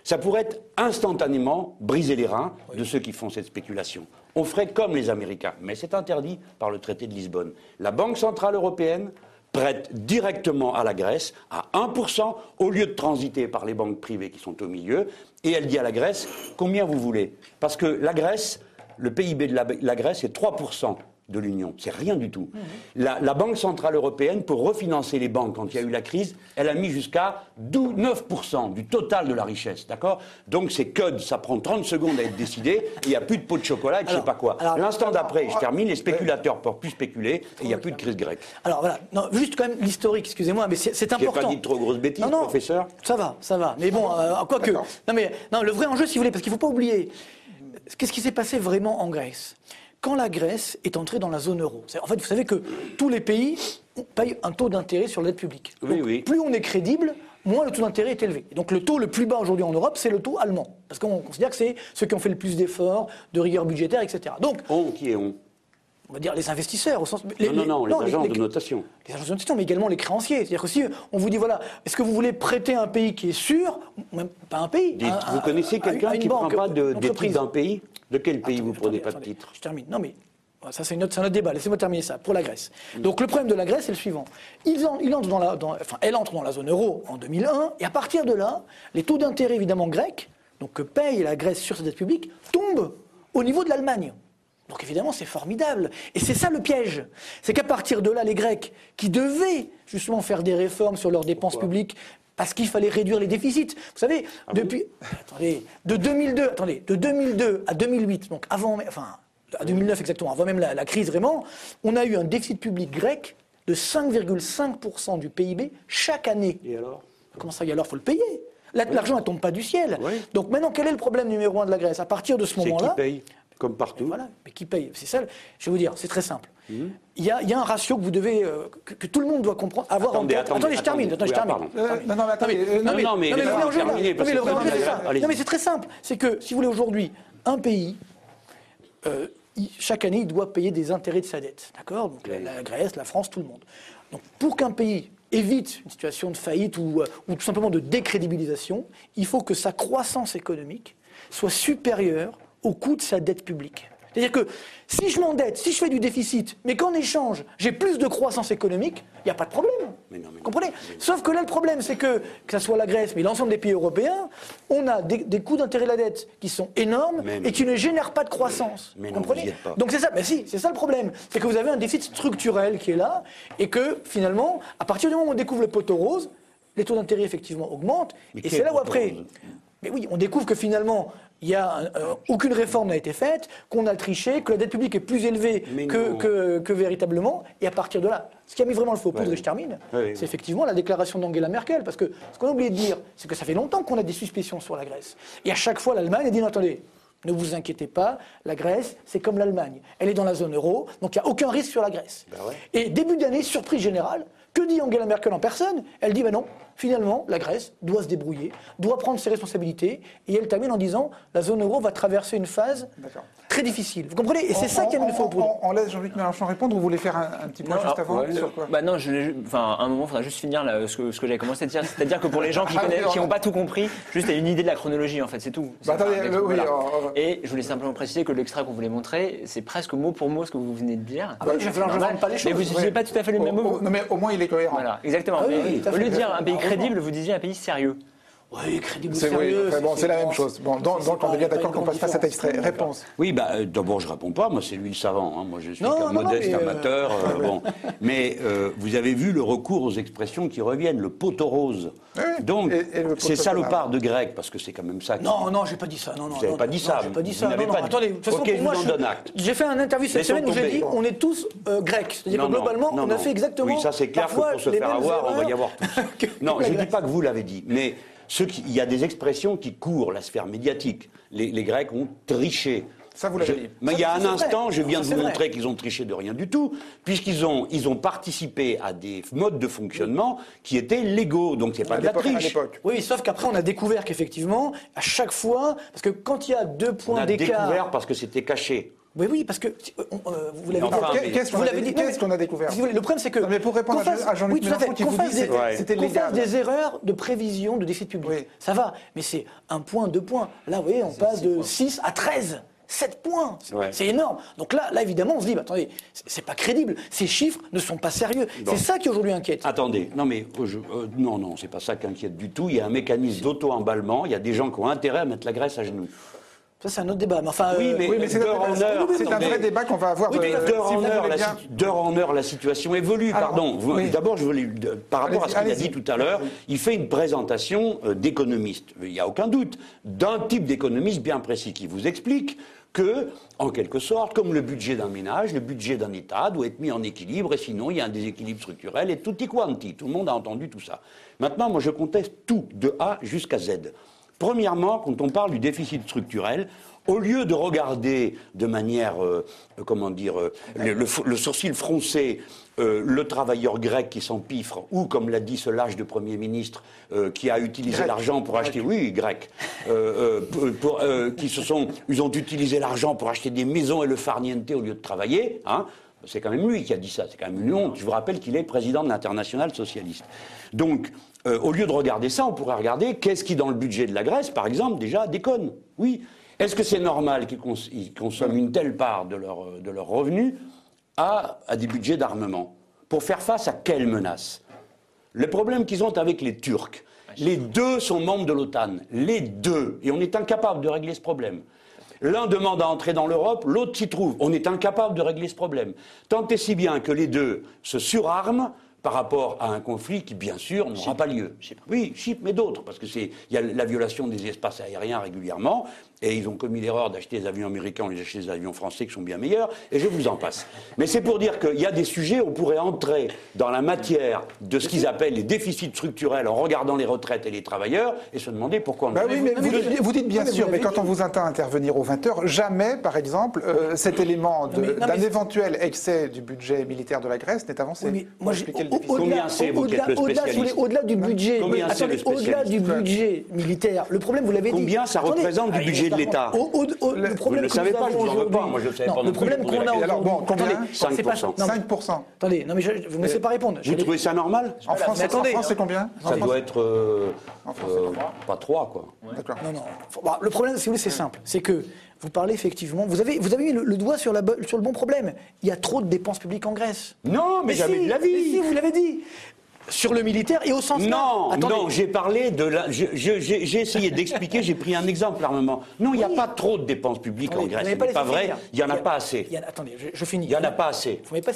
Ça pourrait être instantanément briser les reins de ceux qui font cette spéculation. On ferait comme les Américains, mais c'est interdit par le traité de Lisbonne. La Banque Centrale Européenne prête directement à la Grèce à 1% au lieu de transiter par les banques privées qui sont au milieu, et elle dit à la Grèce combien vous voulez? Parce que la Grèce, le PIB de la, la Grèce est 3% de l'Union. C'est rien du tout. La, la Banque Centrale Européenne, pour refinancer les banques quand il y a eu la crise, elle a mis jusqu'à 12 9% du total de la richesse. D'accord? Donc c'est CUD, ça prend 30 secondes à être décidé, et il n'y a plus de pot de chocolat et je sais pas quoi. L'instant d'après, je termine, les spéculateurs ne peuvent plus spéculer et il n'y a plus de crise grecque. Alors voilà, non, juste quand même l'historique, excusez-moi, mais c'est important. pas dit de trop grosses bêtises, Non, non. professeur Ça va, ça va. Mais bon, euh, quoi que. Non, mais non, le vrai enjeu, si vous voulez, parce qu'il ne faut pas oublier, qu'est-ce qui s'est passé vraiment en Grèce? Quand la Grèce est entrée dans la zone euro, en fait, vous savez que tous les pays payent un taux d'intérêt sur l'aide publique. Oui, Donc, oui. Plus on est crédible, moins le taux d'intérêt est élevé. Et donc le taux le plus bas aujourd'hui en Europe, c'est le taux allemand. Parce qu'on considère que c'est ceux qui ont fait le plus d'efforts, de rigueur budgétaire, etc. Donc, On qui est on? on va dire les investisseurs, au sens. Non, non, non, les agences de notation. les agences de notation, mais également les créanciers. C'est-à-dire que si on vous dit, voilà, est-ce que vous voulez prêter à un pays qui est sûr, même pas un pays, Dites, vous connaissez quelqu'un qui ne prend pas de, des entreprise. d'un pays? De quel pays vous ne prenez pas de titres Je termine. Non, mais voilà, ça, c'est un autre débat. Laissez-moi terminer ça. Pour la Grèce. Mm. Donc, le problème de la Grèce, c'est le suivant. Ils en- ils entrent dans la, dans- enfin, elle entre dans la zone euro en 2001, et à partir de là, les taux d'intérêt, évidemment, grecs, donc que paye la Grèce sur sa dette publique, tombent au niveau de l'Allemagne. Donc évidemment, c'est formidable. Et c'est ça le piège. C'est qu'à partir de là, les Grecs, qui devaient justement faire des réformes sur leurs dépenses publiques, parce qu'il fallait réduire les déficits. Vous savez, depuis, attendez, de 2002, attendez, de 2002 à 2008, donc avant, enfin, à 2009 exactement, avant même la, la crise vraiment, on a eu un déficit public grec de 5,5% du PIB chaque année. Et alors? Comment ça, et alors, faut le payer? L'argent ne tombe pas du ciel. Donc maintenant, quel est le problème numéro un de la Grèce? À partir de ce C'est qui moment-là, paye? Comme partout. voilà, mais qui paye? C'est ça. Je vais vous dire, c'est très simple. Il y, a, il y a un ratio que vous devez, euh, que, que tout le monde doit comprendre, avoir Attendez, en tête. attendez, je termine. attendez. Attendez, je Oui, termine. Euh, non, non, mais attendez, euh, non, non, mais non, mais que le vrai c'est enjeu, c'est ça. allez-y. Non, mais c'est très simple. C'est que, si vous voulez, aujourd'hui, un pays, euh, il- chaque année, il doit payer des intérêts de sa dette. D'accord? Donc la, la Grèce, la France, tout le monde. Donc pour qu'un pays évite une situation de faillite ou, ou tout simplement de décrédibilisation, il faut que sa croissance économique soit supérieure au coût de sa dette publique. C'est-à-dire que si je m'endette, si je fais du déficit, mais qu'en échange, j'ai plus de croissance économique, il n'y a pas de problème. Comprenez? Sauf que là, le problème, c'est que, que ce soit la Grèce, mais l'ensemble des pays européens, on a des, des coûts d'intérêt de la dette qui sont énormes et qui ne génèrent pas de croissance. Mais vous non, comprenez? vous pas. Donc c'est ça, mais si, c'est ça le problème. C'est que vous avez un déficit structurel qui est là et que finalement, à partir du moment où on découvre le poteau rose, les taux d'intérêt effectivement augmentent. Mais et c'est là où après. Mais oui, on découvre que finalement, il y a euh, aucune réforme n'a été faite, qu'on a triché, que la dette publique est plus élevée que, non. que- que véritablement. Et à partir de là, ce qui a mis vraiment le faux poudre, Ouais. et je termine, Ouais, ouais. c'est effectivement la déclaration d'Angela Merkel. Parce que ce qu'on a oublié de dire, c'est que ça fait longtemps qu'on a des suspicions sur la Grèce. Et à chaque fois, l'Allemagne a dit non, attendez. Ne vous inquiétez pas, la Grèce, c'est comme l'Allemagne. Elle est dans la zone euro, donc il n'y a aucun risque sur la Grèce. Bah. Et début d'année, surprise générale, que dit Angela Merkel en personne? Elle dit, ben non, finalement, la Grèce doit se débrouiller, doit prendre ses responsabilités, et elle termine en disant, la zone euro va traverser une phase très difficile. Vous comprenez? Et c'est ça qui a mis le faux poudre. On, on laisse Jean-Luc Mélenchon répondre ou vous voulez faire un, un petit point Non, juste avant ouais. sur quoi? Bah non, je, enfin, à un moment, il faudra juste finir là, ce que, ce que j'avais commencé à dire. C'est-à-dire que pour les gens qui Ah qui n'ont pas tout compris, juste une idée de la chronologie, en fait, c'est tout. Bah, attendez, le- oui, alors, Et je voulais simplement préciser que l'extrait qu'on voulait montrer, c'est presque mot pour mot ce que vous venez de dire. Ah bah je- je pas les Mais vous n'utilisez pas tout à fait le même Au- mot. au- Non mais au moins il est cohérent. Voilà, exactement. Ah oui, Mais oui, tout à au lieu de dire un pays. Crédible, vous disiez un pays sérieux. Oui, crédible, C'est oui, enfin, bon, c'est la même chose. Bon, donc, on pas- est bien pas d'accord qu'on passe pas cet extrait. Réponse. Oui, bah, euh, d'abord, je réponds pas. Moi, c'est lui le savant. hein. Moi, je suis Non, qu'un non, non, modeste mais, euh, amateur. euh, bon. Mais euh, vous avez vu le recours aux expressions qui reviennent, le poteau rose. Oui, Donc, et- et le c'est salopard de grec, parce que c'est quand même ça. qui- Non, non, j'ai pas dit ça. Non, non, Vous n'avez pas dit ça. J'ai pas dit Vous ça. n'avez non, pas non, dit- attendez. Je moi, vous en je- donne acte. J'ai fait un interview cette semaine où j'ai dit on est tous grecs. C'est-à-dire que globalement, on a fait exactement. Oui, ça c'est clair que pour se faire avoir, on va y avoir tous. non, je ne dis pas que vous l'avez dit, mais ceux qui- il y a des expressions qui courent la sphère médiatique. Les, les Grecs ont triché. Ça, vous l'avez Je- dit. Mais Ça, il y a un vrai. instant, je viens Ça, de vous vrai. montrer qu'ils ont triché de rien du tout, puisqu'ils ont, ils ont participé à des modes de fonctionnement qui étaient légaux. Donc c'est pas À de la triche. l'époque. Oui, sauf qu'après, on a découvert qu'effectivement, à chaque fois, parce que quand il y a deux On points a d'écart. découvert parce que c'était caché. Oui, oui, parce que euh, on- euh, vous l'avez Enfin, dit. Qu'est-ce qu'on a, dit. Découvert Si vous voulez, le problème, c'est que. Non, mais pour répondre à- fasse- à Jean-Luc oui, Mélenchon qui qu'on vous fasse dit des- c'était- Ouais. c'était qu'on légal. fasse des erreurs de prévision de déficit public. Oui. Ça va, mais c'est un point, deux points. Là, vous voyez, on passe de 6 à 13. 7 points, C'est- énorme. Donc là, là, évidemment, on se dit, bah, attendez, c'est pas crédible. Ces chiffres ne sont pas sérieux. C'est ça qui aujourd'hui inquiète. Attendez, non mais je- euh, non non, c'est pas ça qui inquiète du tout. Il y a un mécanisme d'auto-emballement. Il y a des gens qui ont intérêt à mettre la Grèce à genoux. Ça, c'est un autre débat. Mais enfin, Oui, euh, mais, oui, mais c'est un vrai débat qu'on va avoir. Oui, mais euh, d'heure si en en heure, la situation évolue. Alors, Pardon. Oui. D'abord, je voulais, de- par rapport à ce qu'il a dit tout à l'heure, il fait une présentation euh, d'économiste. Il n'y a aucun doute d'un type d'économiste bien précis qui vous explique que, en quelque sorte, comme le budget d'un ménage, le budget d'un État doit être mis en équilibre, et sinon il y a un déséquilibre structurel, et tutti quanti. Tout le monde a entendu tout ça. Maintenant, moi, je conteste tout, de A jusqu'à Z. Premièrement, quand on parle du déficit structurel, au lieu de regarder de manière, euh, comment dire, euh, le, le f- le sourcil froncé, euh, le travailleur grec qui s'empiffre, ou comme l'a dit ce lâche de Premier ministre, euh, qui a utilisé l'argent pour acheter, oui, grec, euh, euh, pour- pour, euh, qui se sont, ils ont utilisé l'argent pour acheter des maisons et le farniente au lieu de travailler, hein. C'est quand même lui qui a dit ça, c'est quand même une honte. Je vous rappelle qu'il est président de l'international socialiste. Donc, euh, au lieu de regarder ça, on pourrait regarder qu'est-ce qui, dans le budget de la Grèce, par exemple, déjà déconne. Oui. Est-ce que c'est normal qu'ils cons- ils consomment une telle part de leurs de leurs revenus à, à des budgets d'armement? Pour faire face à quelle menace? Le problème qu'ils ont avec les Turcs, les deux sont membres de l'OTAN, les deux, et on est incapable de régler ce problème. L'un demande à entrer dans l'Europe, l'autre s'y trouve. On est incapable de régler ce problème. Tant et si bien que les deux se surarment par rapport à un conflit qui, bien sûr, n'aura pas lieu. Oui, Chypre, mais d'autres, parce que c'est il y a la violation des espaces aériens régulièrement, et ils ont commis l'erreur d'acheter des avions américains au lieu d'acheter des avions français qui sont bien meilleurs, et je vous en passe. Mais c'est pour dire qu'il y a des sujets où on pourrait entrer dans la matière de ce qu'ils appellent les déficits structurels en regardant les retraites et les travailleurs, et se demander pourquoi on Bah oui, mais vous, dites- vous dites bien sûr, mais quand on vous entend intervenir aux 20h, jamais, par exemple, euh, cet élément d'un mais- éventuel excès du budget militaire de la Grèce n'est avancé. Oui, mais moi, Combien c'est, vous êtes le au-delà, spécialiste du budget, au-delà du militaire, le problème, vous l'avez dit. Combien ça représente du allez, budget de l'État Le Vous problème ne savez pas, je vous en veux pas. aujourd'hui- Moi, je ne savais Non, pas non Le problème qu'on a aujourd'hui. combien Attendez, 5%. c'est pas- non, mais- 5%. Attendez, non mais je- vous me laissez pas répondre. Vous trouvez ça normal En France, c'est combien Ça doit être euh, euh, pas 3, quoi. D'accord. Non, non. Bah, le problème, si vous voulez, c'est simple. C'est que vous parlez effectivement. Vous avez, vous avez mis le, le doigt sur, la, sur le bon problème. Il y a trop de dépenses publiques en Grèce. Non, mais, jamais si, de la vie. mais si, vous l'avez dit. Sur le militaire et au sens. Non, Attendez. non, j'ai parlé de la. J'ai essayé d'expliquer, j'ai pris un exemple l'armement. Non, il n'y a pas trop de dépenses publiques en Grèce. Ce n'est pas vrai, il n'y en a pas assez. y a- attendez, je, je finis. Il n'y en a pas assez. Vous m'avez pas.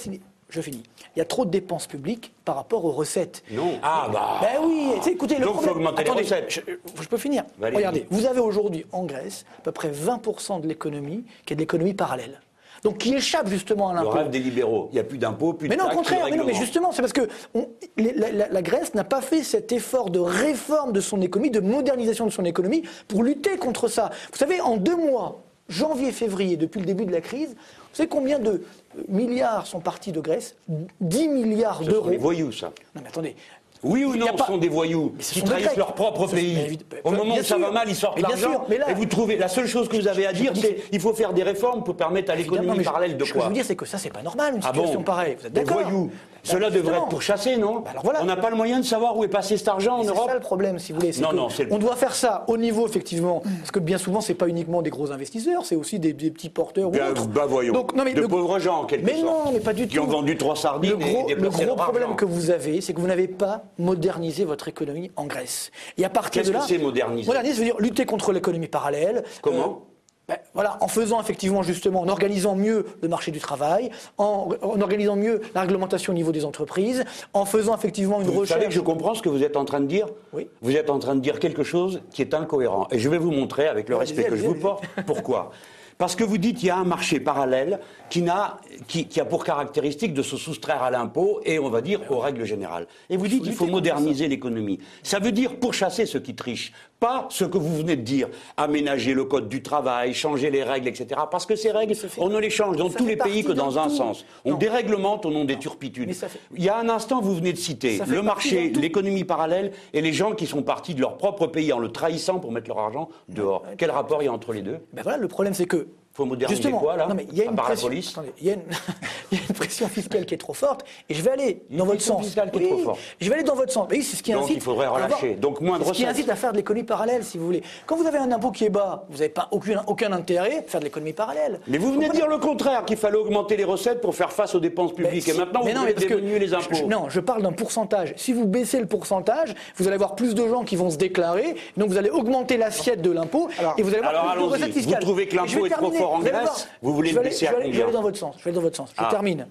Je finis. Il y a trop de dépenses publiques par rapport aux recettes. Non. Ah, bah. Ben oui, écoutez, le Donc, faut les recettes. Je, je peux finir. Regardez, vous avez aujourd'hui en Grèce à peu près 20% de l'économie qui est de l'économie parallèle. Donc qui échappe justement à Le l'impôt. rêve des libéraux. Il n'y a plus d'impôts, plus Mais de non, au taxes, contraire, mais, non, mais justement, c'est parce que on- la, la- la Grèce n'a pas fait cet effort de réforme de son économie, de modernisation de son économie pour lutter contre ça. Vous savez, en deux mois, janvier, février, depuis le début de la crise, vous savez combien de milliards sont partis de Grèce 10 milliards Ce sont d'euros. les voyous, ça. Non, mais attendez. Oui ou non, pas- ce sont des voyous Mais qui trahissent leur propre pays. Au moment où ça va mal, ils sortent l'argent. là- Et vous trouvez, la seule chose que vous avez à dire, c'est il faut faire des réformes pour permettre à l'économie parallèle de Ce que je quoi veux dire, c'est que ça, c'est pas normal, une Ah situation bon pareille. Vous êtes Des d'accord voyous. Bah, Cela devrait justement. être pourchassé, non alors voilà. On n'a pas le moyen de savoir où est passé cet argent en Mais C'est Europe ça le problème, si vous voulez. Non, non, On doit faire ça au niveau, effectivement, parce que bien souvent, c'est pas uniquement des gros investisseurs, c'est aussi des, des petits porteurs ou Bah, autres. bah, voyons. Donc, non, mais de le- pauvres gens, en quelque Mais sorte. non, mais pas du Qui tout. ont vendu trois sardines Le gros, et le déplacé gros leur problème que vous avez, c'est que vous n'avez pas modernisé votre économie en Grèce. Et à partir Qu'est-ce de là, que c'est moderniser Moderniser, ça veut dire lutter contre l'économie parallèle. Comment Ben, voilà, en faisant effectivement justement, en organisant mieux le marché du travail, en, en organisant mieux la réglementation au niveau des entreprises, en faisant effectivement une Vous recherche. savez que je comprends ce que vous êtes en train de dire Oui. Vous êtes en train de dire quelque chose qui est incohérent. Et je vais vous montrer, avec le respect que je vous porte, pourquoi. Parce que vous dites qu'il y a un marché parallèle qui, n'a, qui, qui a pour caractéristique de se soustraire à l'impôt et, on va dire, aux règles générales. Et vous dites qu'il faut moderniser l'économie. Ça veut dire pourchasser ceux qui trichent, pas ce que vous venez de dire, aménager le code du travail, changer les règles, etc. Parce que ces règles, on ne les change dans tous les pays que dans un tout. sens. On Non. déréglemente au nom des turpitudes. Fait- Il y a un instant, vous venez de citer le marché, l'économie parallèle et les gens qui sont partis de leur propre pays en le trahissant pour mettre leur argent dehors. Quel rapport il y a entre les deux? Ben voilà, le problème c'est que faut moderniser Justement, quoi là non, mais il y a À une part pression, la police attendez, il y a une, il y a une pression fiscale qui est trop forte et je vais aller dans votre sens. fiscale qui est Oui, trop forte. Je vais aller dans votre sens. Oui, c'est ce qui Donc, incite. il faudrait avoir- relâcher. Donc, moins de c'est Ce qui recettes. incite à faire de l'économie parallèle, si vous voulez. Quand vous avez un impôt qui est bas, vous n'avez pas aucun, aucun intérêt à faire de l'économie parallèle. Mais vous venez de dire le contraire, qu'il fallait augmenter les recettes pour faire face aux dépenses publiques. si- et maintenant, mais vous non, voulez mais diminuer les impôts. je- non, je parle d'un pourcentage. Si vous baissez le pourcentage, vous allez avoir plus de gens qui vont se déclarer, donc vous allez augmenter l'assiette de l'impôt et vous allez avoir alors plus de allons-y. recettes fiscales. Vous trouvez que l'impôt est trop terminer. En Vous Grèce voulez le baisser à je vais aller- Je vais combien aller dans votre sens. Je vais aller dans votre sens. Je Ah. termine.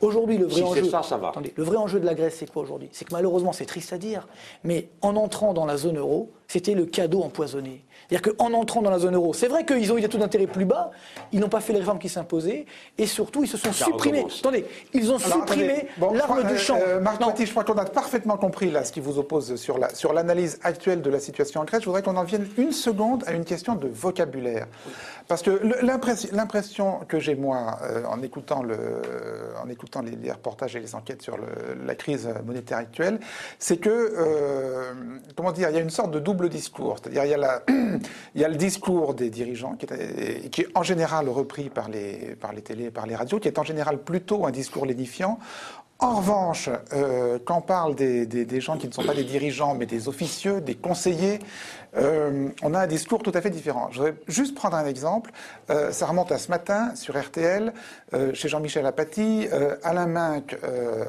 Aujourd'hui, le vrai Si enjeu. ça, ça va. Attendez, le vrai enjeu de la Grèce, c'est quoi aujourd'hui? C'est que malheureusement, c'est triste à dire, mais en entrant dans la zone euro, c'était le cadeau empoisonné. C'est-à-dire qu'en entrant dans la zone euro, c'est vrai qu'ils ont eu des taux d'intérêt plus bas, ils n'ont pas fait les réformes qui s'imposaient, et surtout, ils se sont Ça supprimés. recommence. Attendez, ils ont Alors, supprimé. Bon, l'arme du euh, champ. euh, Marc Toiti, je crois qu'on a parfaitement compris là ce qui vous oppose sur la- sur l'analyse actuelle de la situation en Grèce. Je voudrais qu'on en vienne une seconde à une question de vocabulaire. Parce que l'impression l'impression que j'ai, moi, euh, en écoutant, le, en écoutant les, les reportages et les enquêtes sur le- la crise monétaire actuelle, c'est que, euh, comment dire, il y a une sorte de double discours. C'est-à-dire, il y a, la- il y a le discours des dirigeants qui est, en général repris par les, par les télés, par les radios, qui est en général plutôt un discours lénifiant. En revanche, euh, quand on parle des, des- gens qui ne sont pas des dirigeants, mais des officieux, des conseillers, euh, on a un discours tout à fait différent. Je voudrais juste prendre un exemple. Euh, ça remonte à ce matin sur RTL, chez Jean-Michel Apathy, Alain Minck,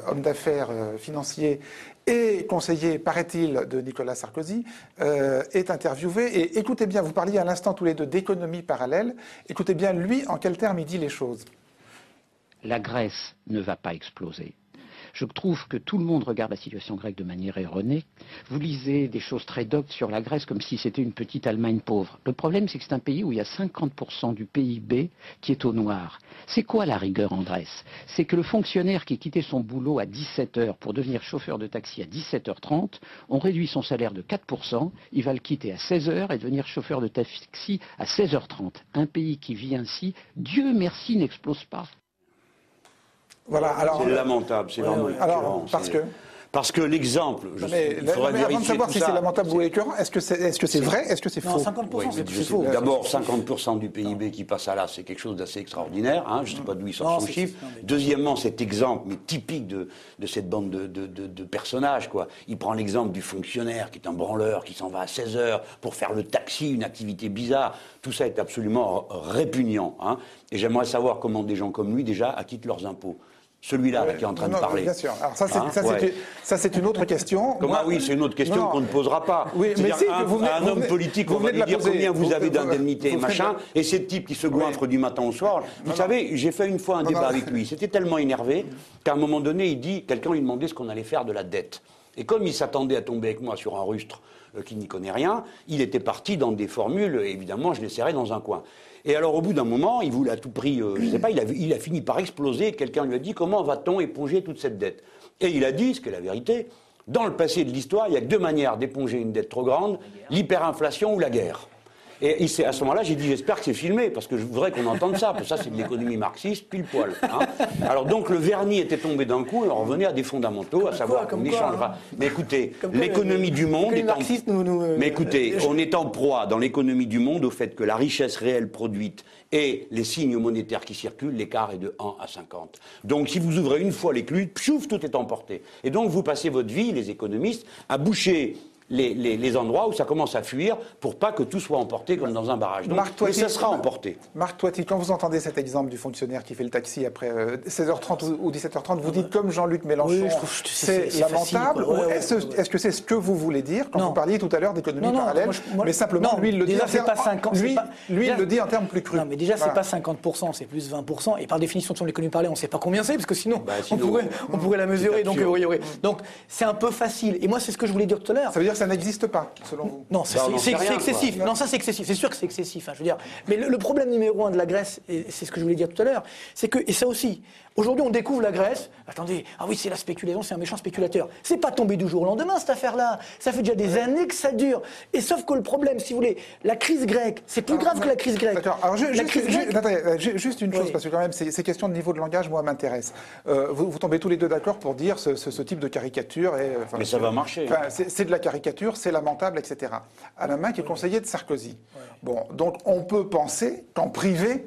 homme d'affaires financier et conseiller, paraît-il, de Nicolas Sarkozy, euh, est interviewé. Et écoutez bien, vous parliez à l'instant tous les deux d'économie parallèle. Écoutez bien, lui, en quels termes il dit les choses? la Grèce ne va pas exploser. Je trouve que tout le monde regarde la situation grecque de manière erronée. Vous lisez des choses très doctes sur la Grèce comme si c'était une petite Allemagne pauvre. Le problème, c'est que c'est un pays où il y a 50% du PIB qui est au noir. C'est quoi la rigueur en Grèce? C'est que le fonctionnaire qui quittait son boulot à 17h pour devenir chauffeur de taxi à 17h30, on réduit son salaire de 4%, il va le quitter à 16h et devenir chauffeur de taxi à 16h30. Un pays qui vit ainsi, Dieu merci, n'explose pas. Voilà, alors. C'est lamentable, c'est vraiment Alors, écœurant, parce c'est- que. Parce que l'exemple, je mais, il faudrait mais avant de savoir tout si c'est lamentable ou écœurant, est-ce que c'est est -ce c'est vrai Est-ce que c'est faux Oui, mais je sais- D'abord, 50% du PIB qui passe à là, c'est quelque chose d'assez extraordinaire. hein, je ne sais pas d'où il sort Non, son c'est- chiffre. non, mais- Deuxièmement, cet exemple, mais typique de, de cette bande de, de- de- de personnages. Quoi. Il prend l'exemple du fonctionnaire qui est un branleur, qui s'en va à 16 heures pour faire le taxi, une activité bizarre. Tout ça est absolument répugnant. hein. Et j'aimerais savoir comment des gens comme lui, déjà, acquittent leurs impôts. Celui-là là, qui est en train Non, de parler. Bien sûr. Alors ça, c'est Hein, ça, c'est ouais. une- autre question. Comment Moi- oui, c'est une autre question qu'on ne posera pas. Oui, mais si, un, vous venez- un vous homme venez- politique, vous on va de lui dire poser. combien vous, Vous- avez de machin, la- et ces types qui se goinfrent du matin au soir. Vous savez, j'ai fait une fois un Non, débat avec lui. C'était tellement énervé qu'à un moment donné, il dit, quelqu'un lui demandait ce qu'on allait faire de la dette. Et comme il s'attendait à tomber avec moi sur un rustre euh, qui n'y connaît rien, il était parti dans des formules, et évidemment, je les serrais dans un coin. Et alors, au bout d'un moment, il voulait tout prix, euh, je ne sais pas, il a, fini par exploser. Quelqu'un lui a dit comment va-t-on éponger toute cette dette? Et il a dit, ce qui est la vérité, dans le passé de l'histoire, il y a deux manières d'éponger une dette trop grande l'hyperinflation ou la guerre. Et à ce moment-là, j'ai dit j'espère que c'est filmé, parce que je voudrais qu'on entende ça, parce que ça c'est de l'économie marxiste, pile poil. hein. Alors donc le vernis était tombé d'un coup, et on revenait à des fondamentaux, à savoir qu'on échangera. hein. Mais écoutez, l'économie du monde est en... marxiste nous- nous, euh, Mais écoutez, euh, on est en proie dans l'économie du monde au fait que la richesse réelle produite et les signes monétaires qui circulent, l'écart est de 1 à 50. Donc si vous ouvrez une fois les clés, piouf, tout est emporté. Et donc vous passez votre vie, les économistes, à boucher les, les- les endroits où ça commence à fuir pour pas que tout soit emporté comme dans un barrage. Donc, Marc mais ça sera emporté. Marc Toiti, quand vous entendez cet exemple du fonctionnaire qui fait le taxi après euh, 16h30 ou ou 17h30, vous dites comme Jean-Luc Mélenchon, Oui, je c'est- c'est c'est lamentable. Ouais, ouais, est-ce est-ce que c'est ce que vous voulez dire quand Non. vous parliez tout à l'heure d'économie Non, non, parallèle moi, je- moi- Mais simplement, non, lui, il le dit déjà, en c'est termes- pas 50, lui, c'est pas- lui, déjà- il le dit en termes plus crus. Non, mais déjà, c'est Voilà. pas 50%, c'est plus 20%. Et par définition, sur l'économie parallèle, on ne sait pas combien c'est, parce que sinon, Bah, on, pourrait, on pourrait la mesurer. Euh, oui, oui. donc, c'est un peu facile. Et moi, c'est ce que je voulais dire tout à l'heure. Ça veut dire que ça n'existe pas, selon vous Non, c'est Bah, excessif. quoi. Non, ça c'est excessif. C'est sûr que c'est excessif. hein, je veux dire. Mais le, le problème numéro un de la Grèce, et c'est ce que je voulais dire tout à l'heure, c'est que et ça aussi. Aujourd'hui, on découvre la Grèce. Attendez, ah oui, c'est la spéculation, c'est un méchant spéculateur. C'est pas tombé du jour au lendemain cette affaire-là. Ça fait déjà des années que ça dure. Et sauf que le problème, si vous voulez, la crise grecque, c'est plus grave que la crise grecque. D'accord. Alors, juste, crise grecque. euh, ju- juste une chose, Oui. parce que quand même, ces, ces questions de niveau de langage, moi, m'intéressent. Euh, vous, vous tombez tous les deux d'accord pour dire ce, ce- ce type de caricature. Et, enfin, Mais ça va marcher. enfin, c'est de la caricature, c'est lamentable, etc. Alain Main, qui est conseiller de Sarkozy. Bon, donc on peut penser qu'en privé,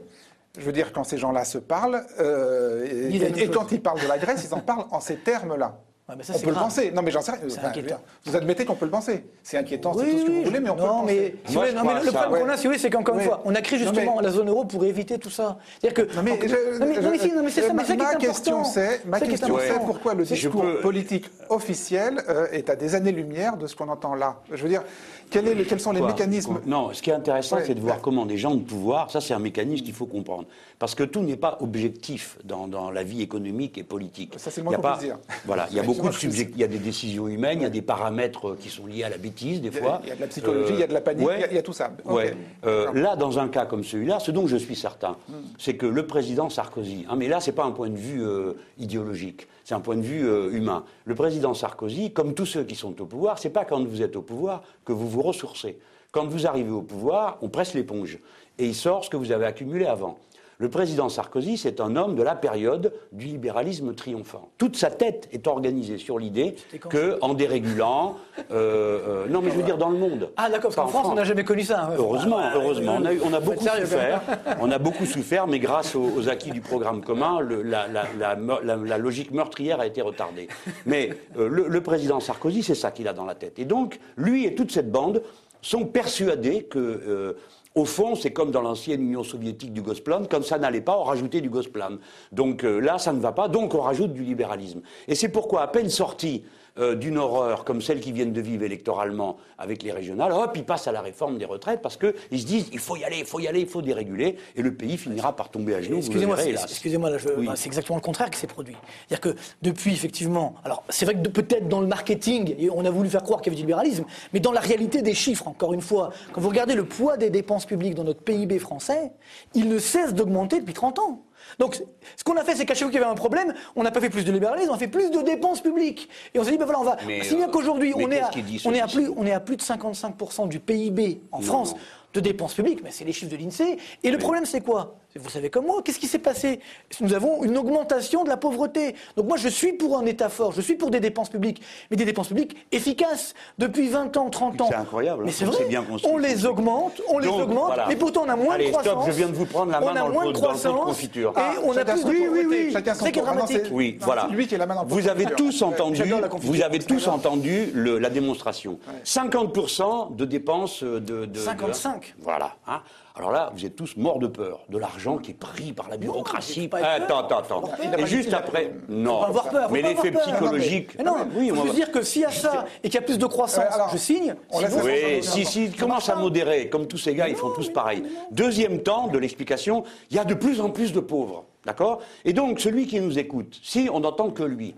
Je veux dire, quand ces gens-là se parlent, euh, et, quand ils parlent de la Grèce, ils en parlent en ces termes-là. Ouais, mais ça, on peut le penser. Non, mais j'en sais rien. Enfin. Vous admettez qu'on peut le penser. C'est inquiétant, c'est Oui, tout ce que oui, vous voulez, mais on peut non, le mais, penser. si Moi, vous voulez, je non, mais le problème ouais. qu'on a, si vous voulez, c'est qu'encore une fois, on a créé Non, justement mais- la zone euro pour éviter tout ça. C'est-à-dire que. Non, mais, je- non, mais- non, mais si, non, mais c'est ça, ma, ça qui est question, c'est ma question, c'est pourquoi le discours peux- politique officiel euh, est à des années-lumière de ce qu'on entend là. Je veux dire, quel est le- quels sont les Quoi mécanismes Non, ce qui est intéressant, Ouais. c'est de voir comment des gens de pouvoir, ça c'est un mécanisme qu'il faut comprendre. Parce que tout n'est pas objectif dans, dans la vie économique et politique. Ça, c'est le moins a qu'on pas- puisse dire. Voilà, il y a beaucoup de il y a des décisions humaines, il y a des paramètres qui sont liés à la bêtise des fois. il y a de la psychologie, il y a de la panique, il y a- il y a tout ça. Euh, D'accord. là, dans un cas comme celui-là, ce dont je suis certain, c'est que le président Sarkozy, hein, mais là, c'est pas un point de vue euh, idéologique, c'est un point de vue euh, humain. Le président Sarkozy, comme tous ceux qui sont au pouvoir, c'est pas quand vous êtes au pouvoir que vous vous ressourcez. Quand vous arrivez au pouvoir, on presse l'éponge et il sort ce que vous avez accumulé avant. Le président Sarkozy, c'est un homme de la période du libéralisme triomphant. Toute sa tête est organisée sur l'idée que, en dérégulant, euh, euh, non mais je veux dire dans le monde. Ah, d'accord, parce qu'en en France, on n'a jamais connu ça. hein. Heureusement, Ah, heureusement. On a, eu- on a beaucoup sérieux, souffert. On a beaucoup souffert, mais grâce aux, aux acquis du programme commun, le- la, la- la me- la- la logique meurtrière a été retardée. Mais euh, le, le président Sarkozy, c'est ça qu'il a dans la tête. Et donc, lui et toute cette bande sont persuadés que. euh, au fond, c'est comme dans l'ancienne Union soviétique du Gosplan, quand ça n'allait pas, on rajoutait du Gosplan. Donc euh, là, ça ne va pas, donc on rajoute du libéralisme. Et c'est pourquoi, à peine sorti euh, d'une horreur comme celle qu'ils viennent de vivre électoralement avec les régionales, hop, ils passent à la réforme des retraites parce qu'ils se disent il faut y aller, il faut y aller, il faut déréguler, et le pays finira par tomber à genoux. Excusez-moi, c'est- Oui. exactement le contraire qui s'est produit. C'est-à-dire que depuis, effectivement, alors c'est vrai que peut-être dans le marketing, et on a voulu faire croire qu'il y avait du libéralisme, mais dans la réalité des chiffres, encore une fois, quand vous regardez le poids des dépenses publiques dans notre PIB français, il ne cesse d'augmenter depuis 30 ans. Donc, ce qu'on a fait, c'est qu'à chaque fois qu'il y avait un problème, on n'a pas fait plus de libéralisme, on a fait plus de dépenses publiques. Et on s'est dit, ben voilà, on va. Mais, si bien euh, qu'aujourd'hui, on, est à- on, est à celui-ci plus, on est à plus de 55% du PIB en France de dépenses publiques, mais c'est les chiffres de l'INSEE. Et le problème, c'est quoi? Vous savez comme moi, qu'est-ce qui s'est passé? Nous avons une augmentation de la pauvreté. Donc moi, je suis pour un État fort, je suis pour des dépenses publiques, mais des dépenses publiques efficaces. Depuis 20 ans, 30 ans. C'est incroyable, Mais hein, c'est vrai, c'est bien construit. on les augmente, on les Donc, augmente, voilà. mais pourtant on a moins Allez, de croissance. stop, je viens de vous prendre la main on a dans le moins de dans le pot de croissance, confiture. Et on a plus de. Oui, oui, chacun son C'est qui est Oui, voilà. c'est lui qui est la main dans Vous avez tous entendu, J'adore la confiture, vous avez tous entendu le- la démonstration. 50% de dépenses de, de- de- 55. voilà. Alors là, vous êtes tous morts de peur de l'argent qui est pris par la bureaucratie. attends, attends, attends. Et juste après, non. pas avoir peur, Mais l'effet psychologique. Mais non, oui, faut on va- dire que s'il y a ça et qu'il y a plus de croissance, alors, je signe. on sinon, Oui, si, si, commence à modérer, comme tous ces gars, ils font tous pareil. Deuxième temps de l'explication, il y a de plus en plus de pauvres, d'accord? Et donc, celui qui nous écoute, si on n'entend que lui,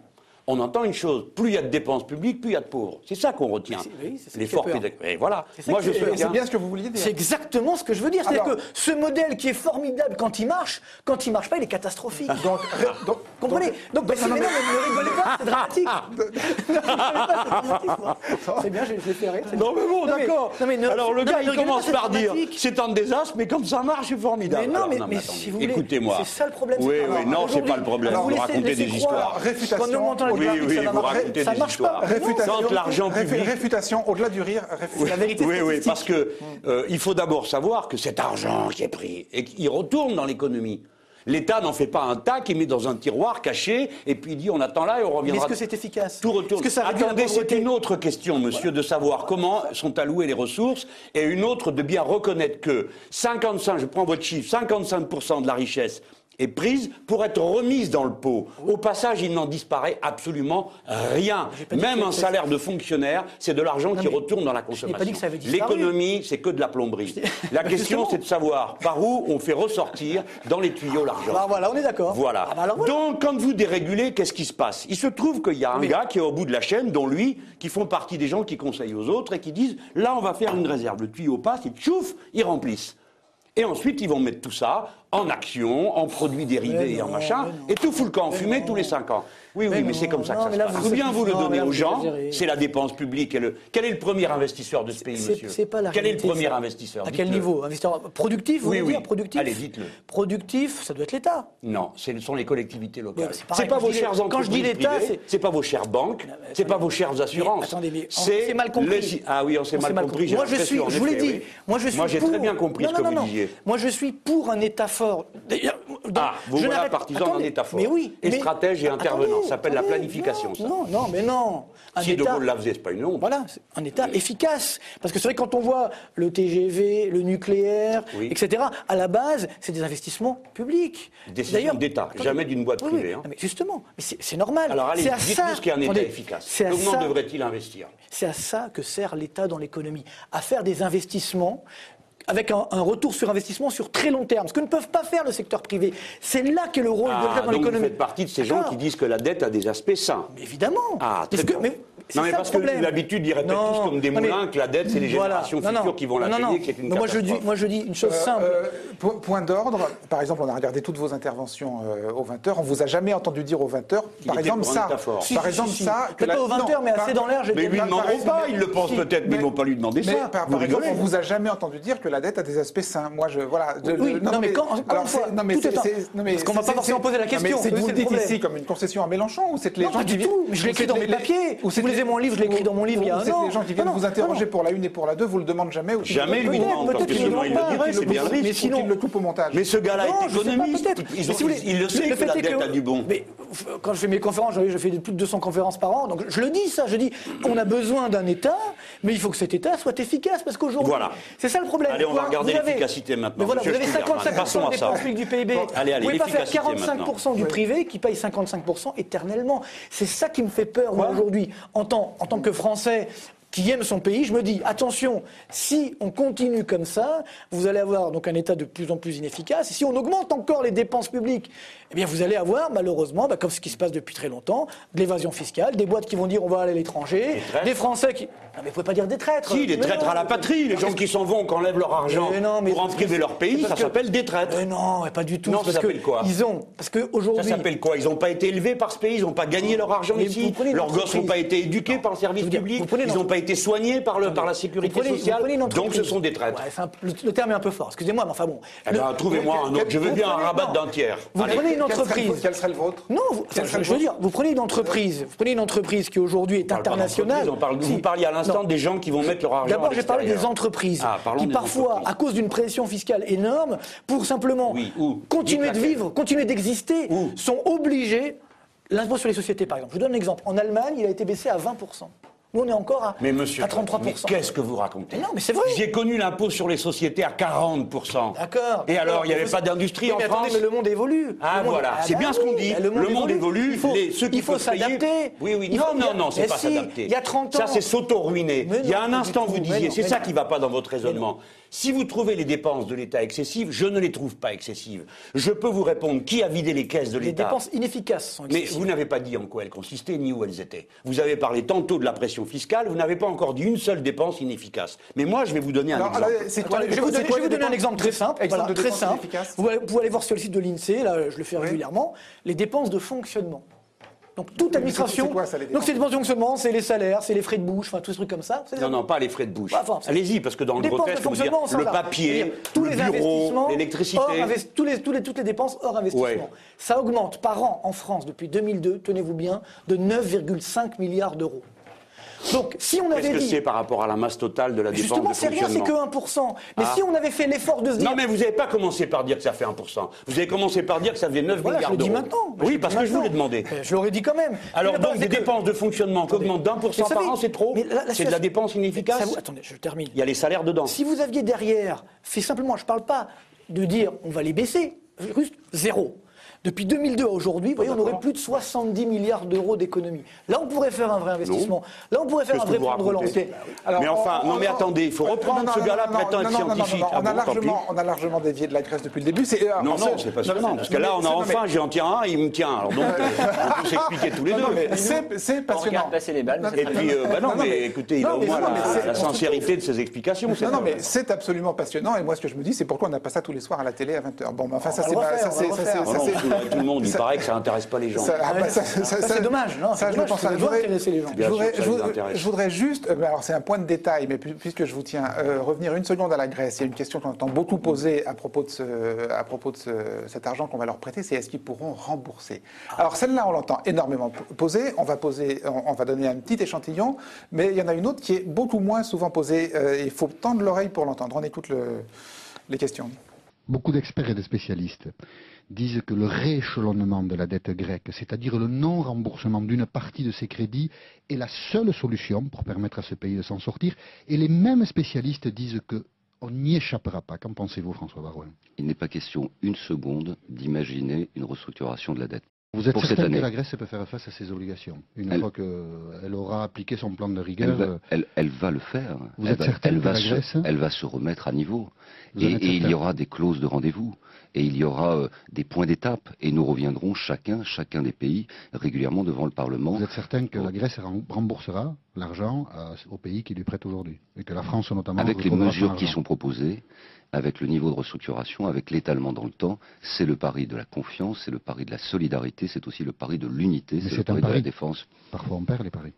on entend une chose, plus il y a de dépenses publiques, plus il y a de pauvres. C'est ça qu'on retient. oui, c'est ça L'effort. Et voilà. C'est Moi, je bien ce que vous vouliez dire. C'est exactement ce que je veux dire. C'est-à-dire que ce modèle qui est formidable quand il marche, quand il marche pas, il est catastrophique. Donc, ré- donc, Comprenez Donc, bah, non, mais ne rigolez pas, c'est dramatique. Ne c'est dramatique, moi. C'est bien, je l'ai fait rire. Non mais bon, d'accord. ne- Alors le gars, il ne commence par dire c'est un désastre, mais comme ça marche, c'est formidable. Mais non, mais- mais si vous voulez, écoutez-moi. c'est ça le problème, Oui, oui, non, c'est pas le problème. alors, Vous racontez des histoires. Réfutation. Oui, oui, ça vous racontez Ça des marche histoires. pas. Réfutation, l'argent public- réfutation, au-delà du rire, réfutation. La vérité Oui, oui, parce que euh, il faut d'abord savoir que cet argent qui est pris et qu'il retourne dans l'économie. L'État n'en fait pas un tas qu'il met dans un tiroir caché et puis il dit on attend là et on Mais reviendra. est-ce que c'est efficace Tout retourne. Est-ce que ça réduit la Attendez, c'est une autre question, monsieur, de savoir comment sont allouées les ressources et une autre de bien reconnaître que 55, je prends votre chiffre, 55% de la richesse est prise pour être remise dans le pot. Au passage, il n'en disparaît absolument rien. Même un salaire de fonctionnaire, c'est de l'argent qui retourne dans la consommation. L'économie, c'est que de la plomberie. La question, c'est de savoir par où on fait ressortir dans les tuyaux l'argent. Alors voilà, on est d'accord. Voilà. Ah bah voilà. Donc, quand vous dérégulez, qu'est-ce qui se passe? Il se trouve qu'il y a un Mais- gars qui est au bout de la chaîne, dont lui, qui font partie des gens qui conseillent aux autres et qui disent là, on va faire une réserve. Le tuyau passe, il tchouf, ils remplissent. Et ensuite, ils vont mettre tout ça en action, en produits dérivés Mais et en machin, et tout fout le camp en Mais fumée non. tous les 5 ans. Oui, oui, Mais c'est comme ça que ça se passe. vous- Il faut bien vous le donner aux vous gens. C'est la dépense publique. Et le... Quel est le premier investisseur de ce pays, monsieur C'est pas la Quel est le premier ça. investisseur À quel niveau? Investisseur productif, vous Oui, oui. dire Productif Allez, dites-le. Productif, ça doit être l'État. Non, ce sont les collectivités locales. C'est pas quand vos je dis- chères quand je entreprises dis l'État, c'est- pas vos chères banques, c'est pas vos chères assurances. attendez, mais c'est mal compris. Ah oui, on s'est mal, compris. j'ai Moi, je suis, je vous l'ai dit. oui. Moi, je suis ah, vous je voilà partisan d'un État fort. Mais oui. Et stratège et ah, intervenant. Ça s'appelle la planification, non, ça. Non, non, mais non. Si De Gaulle la faisait, c'est pas une honte. Voilà, un État efficace. Parce que c'est vrai quand on voit le TGV, le nucléaire, etc., à la base, c'est des investissements publics. Décision d'État, jamais d'une boîte privée. Hein. Ah, mais justement, c'est normal. Alors allez, dites-nous ce qu'est un État efficace. Comment devrait-il investir? C'est à ça que sert l'État dans l'économie. À faire des investissements avec un, retour sur investissement sur très long terme, ce que ne peuvent pas faire le secteur privé. C'est là qu'est le rôle ah, de l'économie. Vous faites partie de ces gens qui disent que la dette a des aspects sains. Mais évidemment. Ah, très mais, non, mais ça parce que l'habitude, ils répètent non, tous comme des moulins mais, que la dette, c'est les voilà. générations non, futures qui vont la payer, qui est une moi je, dis, moi, je dis une chose euh, simple. Euh, point d'ordre, par exemple, on a regardé toutes vos interventions euh, aux 20h, on vous a jamais entendu dire aux 20h, par exemple, ça. Si, par si, exemple, si, ça. Peut-être la... aux 20h, mais assez dans l'air, j'ai Mais ils lui demanderont pas, ils le pensent peut-être, mais ils vont pas lui demander ça. Par exemple, on vous a hein. jamais entendu dire que la dette a des aspects sains. Moi, je. Voilà. Non, mais quand. Non, mais Parce qu'on ne va pas forcément poser la question. C'est vous dites ici comme une concession à Mélenchon ou c'est les gens qui. Non, du tout, je l'ai écrit dans mes papiers. Ou c'est lisez mon livre, je l'écris dans mon livre il y a un an. Les gens qui viennent vous interroger pour la une et pour la deux, vous le demandent jamais. Jamais ils vous demandent, parce que sinon ils le c'est bien le coupe au montage. Mais ce gars-là est économiste. Il le sait que la dette a du bon. Mais quand je fais mes conférences, je fais plus de 200 conférences par an, donc je le dis ça, je dis on a besoin d'un État, mais il faut que cet État soit efficace, parce qu'aujourd'hui, voilà. c'est ça le problème. Allez, on va regarder l'efficacité maintenant. Vous avez 55% des dépenses du PIB. Allez, allez, vous pouvez pas faire 45% du privé qui paye 55% éternellement. C'est ça qui me fait peur, aujourd'hui en tant que Français, qui aime son pays, je me dis attention, si on continue comme ça, vous allez avoir un État de plus en plus inefficace. Et si on augmente encore les dépenses publiques eh bien vous allez avoir malheureusement, bah, comme ce qui se passe depuis très longtemps, de l'évasion fiscale, des boîtes qui vont dire on va aller à l'étranger, des Français qui... Non mais vous pouvez pas dire des traîtres. Si, des traîtres à la patrie, les gens qui s'en vont, qui enlèvent leur argent pour en leur pays, ça s'appelle des traîtres. Mais non, pas du tout. Non, ça s'appelle quoi Ils ont... Parce que aujourd'hui... Ça s'appelle quoi? Ils n'ont pas été élevés par ce pays, ils n'ont pas gagné leur argent ici, leurs gosses n'ont pas été éduqués par le service public, ils n'ont pas été soignés par, le, par la sécurité sociale, donc ce sont des traîtres. le terme est un peu fort, excusez-moi, mais enfin bon. Eh ben, trouvez-moi un autre, je veux bien un rabat d'un tiers. Vous prenez entreprise. Quel serait le vôtre? Non, vous, je, je veux dire, vous prenez une entreprise, vous prenez une entreprise qui aujourd'hui est internationale. On parle. Vous parliez à l'instant des gens qui vont mettre leur argent. D'abord, j'ai parlé des entreprises ah, qui parfois, à cause d'une pression fiscale énorme, pour simplement continuer de vivre, continuer d'exister, sont obligés. L'impôt sur les sociétés, par exemple. Je vous donne un exemple. En Allemagne, il a été baissé à 20 %. Nous, on est encore à, mais monsieur, 33%. Mais qu'est-ce que vous racontez Non, mais c'est vrai. J'ai connu l'impôt sur les sociétés à 40%. D'accord. Et alors, il n'y avait pas d'industrie oui, en mais Attendez, mais le monde évolue. Ah, voilà. Ah, c'est bien ce bah qu'on dit. Le monde, le évolue. Il faut, les... ceux il faut s'adapter. Oui, oui. Non, non, non, c'est pas s'adapter. Il y a 30 ans. Ça, c'est s'auto-ruiner. Il y a un instant, vous disiez. C'est ça qui ne va pas dans votre raisonnement. Si vous trouvez les dépenses de l'État excessives, je ne les trouve pas excessives. Je peux vous répondre qui a vidé les caisses de l'État. Les dépenses inefficaces sont excessives. Mais vous n'avez pas dit en quoi elles consistaient ni où elles étaient. Vous avez parlé tantôt de la pression fiscale, vous n'avez pas encore dit une seule dépense inefficace. Mais moi, je vais vous donner un exemple. Je vais vous, donner, un exemple très simple. Vous pouvez aller voir sur le site de l'INSEE, là je le fais régulièrement, les dépenses de fonctionnement. Donc toute administration. Quoi, ça, les donc c'est dépenses de fonctionnement, c'est les salaires, c'est les frais de bouche, enfin tous ces trucs comme ça. Non, non, pas les frais de bouche. Allez-y, parce que dans le gros dire, le papier, tous le les bureau, l'électricité. Tous les, toutes les dépenses hors investissement. Ça augmente par an en France depuis 2002, tenez-vous bien, de 9,5 milliards d'euros. Donc, si on avait Qu'est-ce que c'est par rapport à la masse totale de la dépense Justement, c'est rien, c'est que 1%. Mais ah. si on avait fait l'effort de se dire... Non, mais vous n'avez pas commencé par dire que ça fait 1%. Vous avez commencé par dire que ça fait 9 voilà, milliards d'euros. maintenant. Oui, parce que je vous l'ai demandé. Euh, je l'aurais dit quand même. Alors, donc, des dépenses de fonctionnement qui augmentent d'un pour cent par an, c'est trop C'est de la dépense inefficace. Attendez, je termine. Il y a les salaires dedans. Si vous aviez derrière, c'est simplement, je ne parle pas de dire on va les baisser, juste zéro. Depuis 2002 à aujourd'hui, voyez, oh, on aurait plus de 70 milliards d'euros d'économies. Là, on pourrait faire un vrai investissement. Là, on pourrait faire un vrai plan de relance. Bah mais enfin, non, mais attendez, il faut euh, reprendre ce gars-là prétend être scientifique. Ah on, a largement, on a largement dévié de la Grèce depuis le début. Euh, non, non, c'est pas. Parce que là, on a enfin, j'en tiens un, il me tient. Alors donc, euh, on peut s'expliquer tous les deux. C'est passionnant. On passer les balles. Et puis, bah non, mais écoutez, il au moins la sincérité de ses explications. Non, mais c'est absolument passionnant. Et moi, ce que je me dis, c'est pourquoi on n'a pas ça tous les soirs à la télé à 20h. Bon, enfin, ça, c'est tout le monde, il ça- paraît que ça intéresse pas les gens. Ça- ah, bah, ça- ça- Ça, ça- c'est dommage, non, Ça, je pense ça doit voudrais- intéresser les gens. je voudrais- je je juste, euh, alors c'est un point de détail, mais pu- puisque je vous tiens, euh, revenir une seconde à la Grèce. Il y a une question qu'on entend beaucoup poser à propos de, ce, à propos de ce- cet argent qu'on va leur prêter, c'est est-ce qu'ils pourront rembourser? Alors celle-là, on l'entend énormément poser. On va poser, on, on va donner un petit échantillon, mais il y en a une autre qui est beaucoup moins souvent posée. euh, Il faut tendre l'oreille pour l'entendre. On écoute le- les questions. Beaucoup d'experts et de spécialistes disent que le rééchelonnement de la dette grecque, c'est-à-dire le non-remboursement d'une partie de ses crédits, est la seule solution pour permettre à ce pays de s'en sortir. Et les mêmes spécialistes disent que on n'y échappera pas. Qu'en pensez-vous, François Barouin Il n'est pas question une seconde d'imaginer une restructuration de la dette. Vous êtes pour certain cette année. que la Grèce peut faire face à ses obligations une Elle- fois qu'elle aura appliqué son plan de Elle rigueur va, euh, elle- elle va le faire. Vous êtes va, certain que va la se, Grèce- elle va se remettre à niveau. Vous Et, il y aura des clauses de rendez-vous. Et il y aura euh, des points d'étape. Et nous reviendrons chacun, chacun des pays, régulièrement devant le Parlement. Vous êtes certain que la Grèce rem- remboursera l'argent à- aux pays qui lui prêtent aujourd'hui? Et que la France, notamment, Avec les mesures qui sont proposées, avec le niveau de restructuration, avec l'étalement dans le temps, c'est le pari de la confiance, c'est le pari de la solidarité, c'est aussi le pari de l'unité, c'est le pari de la défense. Parfois, on perd les paris.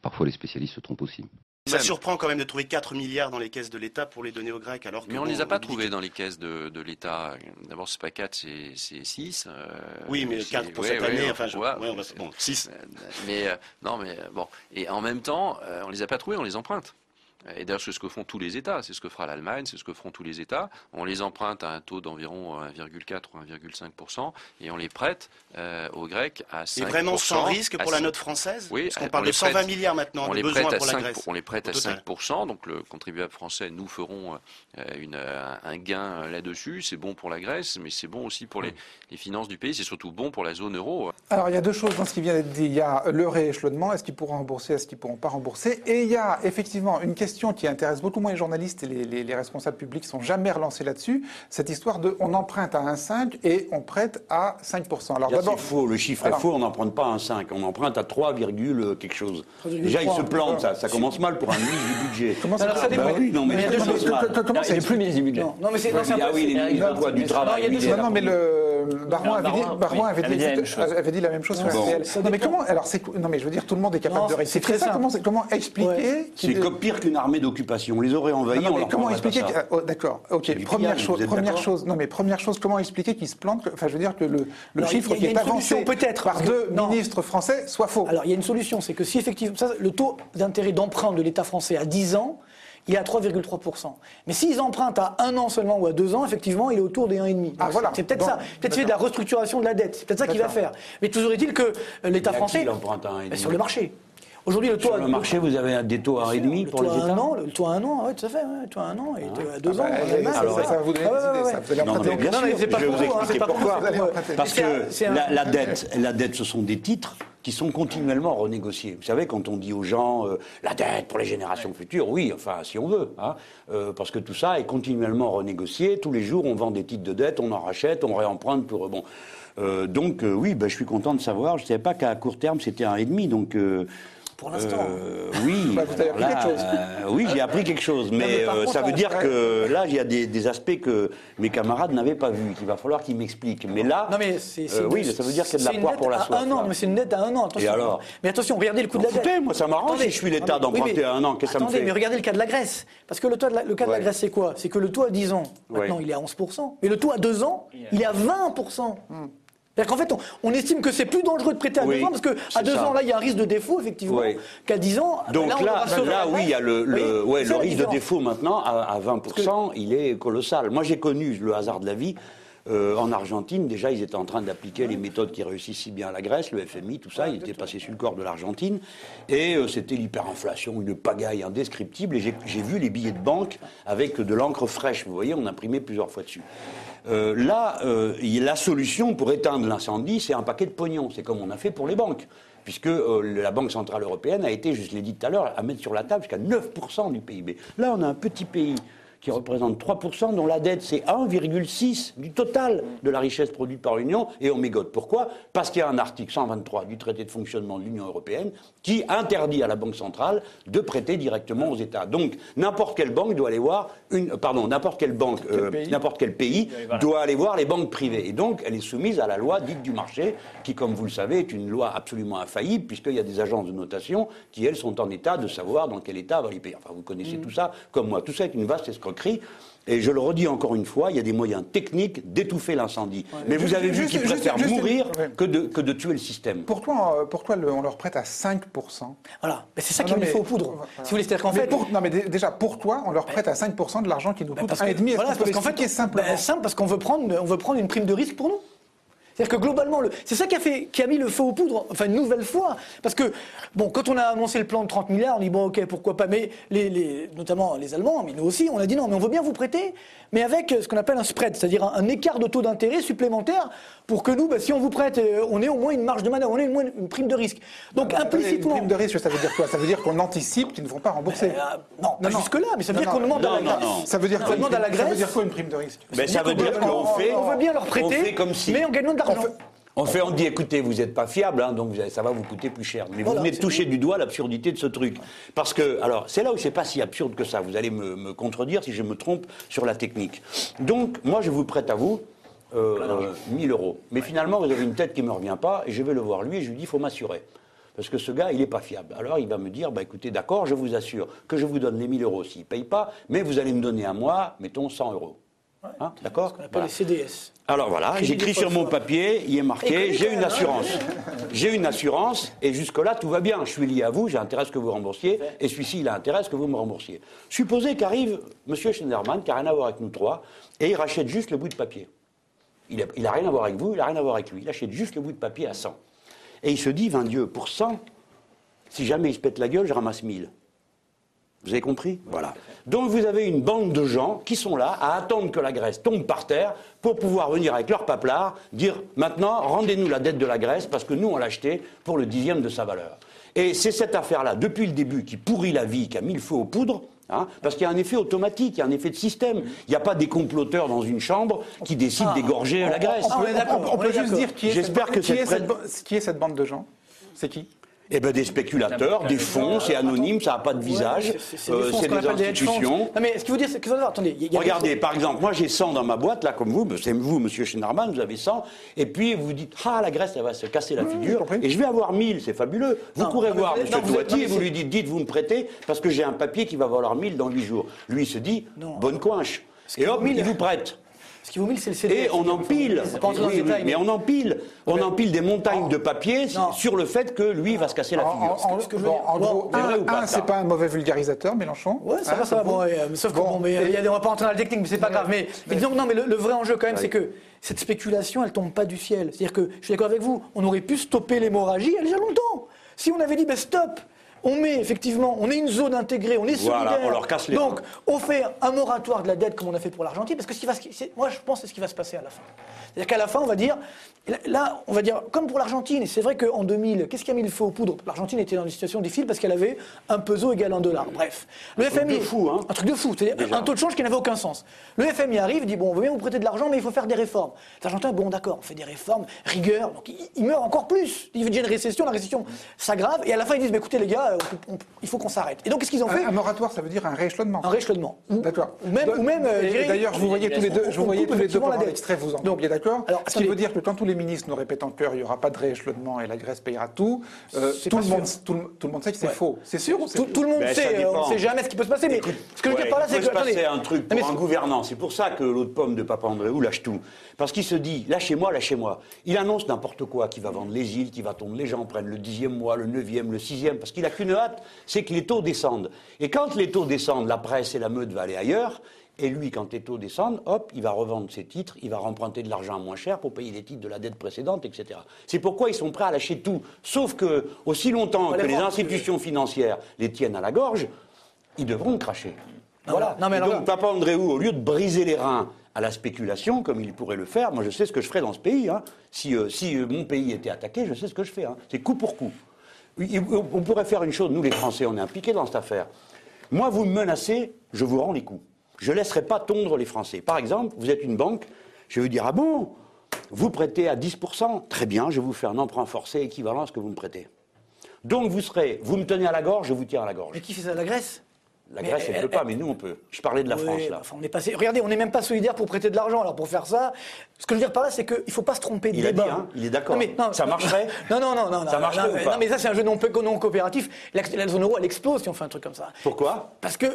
Parfois, les spécialistes se trompent aussi. Ça surprend quand même de trouver 4 milliards dans les caisses de l'État pour les donner aux Grecs alors que Mais on bon, ne les a pas trouvés dans les caisses de, de l'État. D'abord, c'est pas 4, c'est 6. Oui, mais quatre pour cette année, enfin, je- ouais, on va- bon, 6. Mais euh, non, mais euh, bon. Et en même temps, euh, on les a pas trouvés, on les emprunte. Et d'ailleurs, c'est ce que font tous les États, c'est ce que fera l'Allemagne, c'est ce que feront tous les États. On les emprunte à un taux d'environ 1,4 ou 1,5 et on les prête euh, aux Grecs à 5 Et vraiment sans risque pour la note française Oui, Parce qu'on on parle de 120 prête- milliards maintenant on de les besoins prête à pour la 5 Grèce. On les prête à total. 5 donc le contribuable français, nous ferons euh, une, euh, un gain euh, là-dessus. C'est bon pour la Grèce, mais c'est bon aussi pour les, les finances du pays. C'est surtout bon pour la zone euro. Alors, il y a deux choses dans ce qui vient d'être dit. Il y a le rééchelonnement, est-ce qu'ils pourront rembourser, est-ce qu'ils pourront pas rembourser? Et il y a effectivement une question qui intéresse beaucoup moins les journalistes et les, les- les responsables publics sont jamais relancés là-dessus, cette histoire de on emprunte à 1,5 et on prête à 5%. Alors d'abord, c'est faux, le chiffre Alors- est faux, on n'emprunte pas un 5, on emprunte à 3, virgule quelque chose. 3,3, Déjà, il se plante, ça, ça commence mal pour un ministre du budget. Comment ça- Bah ça dépend. oui, non, mais, Mais ça commence mal. comment- comment ça- Il est plus ministre du budget. Non, mais c'est- c'est ah oui, il c'est- quoi, du travail. Y non, mais le Barouin avait dit, Barouin, Barouin oui, avait, dit, dit la même chose. avait dit la même chose sur Bon. RTL. Non, mais comment Alors c'est non, mais je veux dire, tout le monde est capable Non, de c'est réciter très ça. simple. Comment, comment expliquer C'est qu'il- comme pire qu'une armée d'occupation. On les aurait envahis, Non, non, on mais leur comment expliquer que- oh, D'accord. Ok. Première chose. Première chose. Non, mais première chose. Comment expliquer qu'il se plante que- Enfin, je veux dire que le, le chiffre qui il y a est une avancé solution peut-être, par deux non. ministres français soit faux. Alors, il y a une solution, c'est que si effectivement, ça, le taux d'intérêt d'emprunt de l'État français à 10 ans, il est à 3,3%. Mais s'ils empruntent à un an seulement ou à deux ans, effectivement, il est autour des 1,5. Ah, voilà. C'est peut-être ça. Peut-être c'est de la restructuration de la dette. C'est peut-être ça qu'il va faire. Mais toujours est-il que euh, l'État Il français. à demi sur le marché. Aujourd'hui, le taux. Sur le marché, vous avez des taux à 1,5 le pour les États an, le taux à un an, oui, tout à fait, le taux à un an, et à deux Ah ans. bah, alors, c'est ça va vous donner Ouais, des idées, Non, mais je vais vous hein, expliquer pourquoi. Parce que la, dette, la dette, ce sont des titres qui sont continuellement renégociés. Vous savez, quand on dit aux gens euh, la dette pour les générations futures, oui, enfin, si on veut, hein, euh, parce que tout ça est continuellement renégocié. Tous les jours, on vend des titres de dette, on en rachète, on réemprunte pour bon. Euh, donc euh, oui, ben, je suis content de savoir. Je ne savais pas qu'à court terme c'était un et demi, donc. Pour l'instant. euh, oui, Bah, vous avez appris alors quelque chose. euh, oui, j'ai appris quelque chose, mais, euh, contre, ça veut dire que là, il y a des, des aspects que mes camarades n'avaient pas vus, qu'il va falloir qu'ils m'expliquent. Mais là, Non mais euh, une- oui, ça veut dire qu'il y a de la poire pour la à soif. Un an, mais c'est une dette à un an. Attention. Et alors Mais attention, regardez le coût de la dette. moi, ça m'arrange si je suis l'État d'emprunter à un an, qu'est-ce que ça me Attendez, fait mais regardez le cas de la Grèce. Parce que le, taux de la, le cas de la. Grèce, c'est quoi? C'est que le taux à 10 ans, maintenant, Ouais. il est à 11%. Mais le taux à 2 ans, il est à 20%. C'est-à-dire qu'en fait, on, on estime que c'est plus dangereux de prêter à Oui, 2 ans parce qu'à c'est 2 ça. ans, là, il y a un risque de défaut, effectivement, Oui. qu'à 10 ans, Donc là, on là, oui, il y a le, ouais, risque de défaut maintenant à, à 20%, il est colossal. Moi, j'ai connu le hasard de la vie. euh, en Argentine, déjà, ils étaient en train d'appliquer les méthodes qui réussissent si bien à la Grèce, le FMI, tout ça. Ils étaient passés sur le corps de l'Argentine. Et euh, c'était l'hyperinflation, une pagaille indescriptible. Et j'ai vu les billets de banque avec de l'encre fraîche. Vous voyez, on imprimait plusieurs fois dessus. Euh, là, euh, la solution pour éteindre l'incendie, c'est un paquet de pognon. C'est comme on a fait pour les banques. Puisque euh, la Banque Centrale Européenne a été, je l'ai dit tout à l'heure, à mettre sur la table jusqu'à 9% du PIB. Là, on a un petit pays qui représente 3%, dont la dette, c'est 1,6 du total de la richesse produite par l'Union, et on mégote. Pourquoi? Parce qu'il y a un article 123 du traité de fonctionnement de l'Union européenne qui interdit à la Banque centrale de prêter directement aux États. Donc, n'importe quelle banque doit aller voir une, pardon, n'importe quelle banque, euh, n'importe quel pays doit aller voir les banques privées. Et donc, elle est soumise à la loi dite du marché, qui, comme vous le savez, est une loi absolument infaillible, puisqu'il y a des agences de notation qui, elles, sont en état de savoir dans quel état va les payer. Enfin, vous connaissez tout ça, comme moi. Tout ça est une vaste escroquerie. Escroquerie. Et je le redis encore une fois, il y a des moyens techniques d'étouffer l'incendie. Mais vous avez vu qu'ils préfèrent juste- mourir ouais. que, de, que de tuer le système. Pourquoi, euh, pourquoi le- on leur prête à 5% Voilà, mais c'est ça Ah qui nous faut aux poudres. voilà. Si vous voulez, c'est-à-dire qu'en fait. pour- non, mais dé- déjà, pourquoi on leur prête à 5% de l'argent qui nous coûte Parce 1,5 que- voilà, Est-ce qu'on peut parce qu'en fait, l'expliquer simplement ben, simple, parce qu'on veut prendre, on veut prendre une prime de risque pour nous. C'est-à-dire que globalement, le- c'est ça qui a, fait, qui a mis le feu aux poudres, enfin une nouvelle fois. Parce que, bon, quand on a annoncé le plan de 30 milliards, on dit, bon, ok, pourquoi pas, mais les, les- notamment les Allemands, mais nous aussi, on a dit non, mais on veut bien vous prêter, mais avec euh, ce qu'on appelle un spread, c'est-à-dire un, un écart de taux d'intérêt supplémentaire pour que nous, ben, si on vous prête, euh, on ait au moins une marge de manœuvre, on ait au moins une, une prime de risque. Donc Attendez, implicitement. Une prime de risque, ça veut dire quoi? Ça veut dire qu'on anticipe qu'ils ne vont pas rembourser. non, pas jusque-là, mais ça veut dire qu'on demande à la Grèce. Ça veut dire quoi à la prime- Ça veut Grèce. dire quoi une prime de risque? Mais ça veut dire qu'on fait. on veut bien leur prêter, mais en gagnant de l'argent. On fait, on dit, écoutez, vous n'êtes pas fiable, hein, donc ça va vous coûter plus cher. Mais Voilà, vous venez de toucher du doigt l'absurdité de ce truc. Parce que, alors, c'est là où c'est pas si absurde que ça. Vous allez me, me contredire si je me trompe sur la technique. Donc, moi, je vous prête à vous euh, 1000 euros. Mais finalement, vous avez une tête qui ne me revient pas, et je vais le voir lui, et je lui dis, il faut m'assurer. Parce que ce gars, il n'est pas fiable. Alors il va me dire, bah, écoutez, d'accord, je vous assure que je vous donne les 1000 euros s'il ne paye pas, mais vous allez me donner à moi, mettons, 100 euros. Hein, d'accord On appelle Voilà. les CDS. Alors voilà, j'écris sur mon papier, il est marqué, j'ai une assurance. J'ai une assurance, et jusque-là, tout va bien. Je suis lié à vous, j'ai intérêt à ce que vous remboursiez, et celui-ci, il a intérêt à ce que vous me remboursiez. Supposez qu'arrive M. Schneiderman, qui n'a rien à voir avec nous trois, et il rachète juste le bout de papier. Il n'a rien à voir avec vous, il n'a rien à voir avec lui. Il achète juste le bout de papier à 100. Et il se dit, 20 Dieu, pour 100, si jamais il se pète la gueule, je ramasse 1000. Vous avez compris Voilà. Donc vous avez une bande de gens qui sont là à attendre que la Grèce tombe par terre pour pouvoir venir avec leur paplard dire maintenant rendez-nous la dette de la Grèce parce que nous on l'a acheté pour le dixième de sa valeur. Et c'est cette affaire-là, depuis le début, qui pourrit la vie, qui a mis le feu aux poudres. hein, parce qu'il y a un effet automatique, il y a un effet de système. Il n'y a pas des comploteurs dans une chambre qui décident d'égorger la Grèce. On peut, on- on peut juste dire qui est, cette, J'espère que qui, est cette cette, presse- ba- qui est cette bande de gens? C'est qui? Eh ben des spéculateurs, des fonds, c'est anonyme, ça n'a pas de visage, c'est- euh, des funds. institutions. Non, mais ce qu'il faut dire, c'est que attendez, y a- Regardez, par exemple, moi j'ai 100 dans ma boîte, là, comme vous, c'est vous, monsieur Schneiderman, vous avez 100, et puis vous dites, ah, la Grèce, elle va se casser la figure, et je vais avoir 1000, c'est fabuleux. Vous Non, courez non, voir vous- monsieur vous- mais et vous lui dites, dites, vous me prêtez, parce que j'ai un papier qui va valoir 1000 dans 8 jours. Lui, il se dit, bonne coinche. Et hop, il vous prête. Ce qui vaut 1000, c'est le CDS. Et on empile, oui, mais on empile, on empile des montagnes de papier sur le fait que lui va se casser la figure. en- en- bon, en gros, C'est un, pas, un, ça c'est pas un mauvais vulgarisateur, Mélenchon. Ouais, ça Hein, va, ça va. Bon, vous ouais, euh, sauf que bon, mais il y a des- on va pas entrer dans la technique, mais c'est pas grave. Mais, mais disons que non, mais le, le vrai enjeu quand même, c'est que cette spéculation, elle tombe pas du ciel. C'est-à-dire que je suis d'accord avec vous, on aurait pu stopper l'hémorragie il y a déjà longtemps. Si on avait dit, ben stop. On met effectivement, on est une zone intégrée, on est Voilà, solidaire. on leur casse les Donc, on fait un moratoire de la dette comme on a fait pour l'Argentine, parce que ce qui va, moi je pense que c'est ce qui va se passer à la fin. C'est-à-dire qu'à la fin, on va dire, là, on va dire, comme pour l'Argentine, et c'est vrai qu'en 2000, qu'est-ce qui a mis le feu aux poudres? L'Argentine était dans une situation difficile parce qu'elle avait un peso égal à un dollar. Bref, le truc FMI, de fou, hein. un truc de fou, c'est-à-dire un taux de change qui n'avait aucun sens. Le FMI arrive, dit bon, on veut bien vous prêter de l'argent, mais il faut faire des réformes. L'Argentin, bon, d'accord, on fait des réformes, rigueur, donc il, il meurt encore plus. Il y a une récession, la récession s'aggrave, et à la fin ils disent, mais écoutez les gars, on- on- il faut qu'on s'arrête. Et donc qu'est-ce qu'ils ont fait? Un, un moratoire, ça veut dire un rééchelonnement. Un rééchelonnement. D'accord. Ou même, euh, D'ailleurs, je vous voyais tous les deux, je vous voyais tous les deux pendant l'extrait, vous en Donc, bien d'accord alors, Ce qui veut dire que quand tous les ministres nous répètent en chœur, il n'y aura pas de rééchelonnement et la Grèce payera tout, euh, tout, le monde, sûr. tout, le, tout le monde sait que c'est Ouais. faux. C'est sûr tout, tout le monde Ben, sait, euh, on ne sait jamais ce qui peut se passer, mais ce que je veux dire par là, il c'est peut que. se passer attendez. un truc pour un c'est- gouvernant. C'est pour ça que l'autre pomme de Papandréou lâche tout. Parce qu'il se dit, lâchez-moi, lâchez-moi. Il annonce n'importe quoi, qui va vendre les îles, qui va tomber. Les gens prennent le dixième mois, le neuvième, le sixième, parce qu'il n'a qu'une hâte, c'est que les taux descendent. Et quand les taux descendent, la presse et la meute va aller ailleurs. Et lui, quand les taux descendent, hop, il va revendre ses titres, il va remprunter de l'argent moins cher pour payer les titres de la dette précédente, etc. C'est pourquoi ils sont prêts à lâcher tout. Sauf que, aussi longtemps que les institutions financières les tiennent à la gorge, ils devront cracher. Voilà. non, mais Et alors- donc, Papa Andréou, au lieu de briser les reins à la spéculation, comme il pourrait le faire, moi je sais ce que je ferais dans ce pays. hein. Si, euh, si euh, mon pays était attaqué, je sais ce que je fais. hein. C'est coup pour coup. On pourrait faire une chose, nous les Français, on est impliqués dans cette affaire. Moi, vous me menacez, je vous rends les coups. Je ne laisserai pas tondre les Français. Par exemple, vous êtes une banque, je vais vous dire, ah bon Vous prêtez à 10%, très bien, je vais vous faire un emprunt forcé équivalent à ce que vous me prêtez. Donc vous serez, vous me tenez à la gorge, je vous tiens à la gorge. Mais qui fait ça La Grèce? La Mais Grèce, elle ne peut pas, mais nous, on peut. Je parlais de la Oui, France, là. enfin, on est passé. Regardez, on n'est même pas solidaire pour prêter de l'argent. Alors pour faire ça, ce que je veux dire par là, c'est qu'il ne faut pas se tromper de Il a débat. dit, hein, il est d'accord. Non, mais- non, Ça marcherait Non, non, non, non. Ça non, marcherait non, ou mais- pas Non, mais ça, c'est un jeu non, non coopératif. La, la zone euro, elle explose si on fait un truc comme ça. Pourquoi? Parce que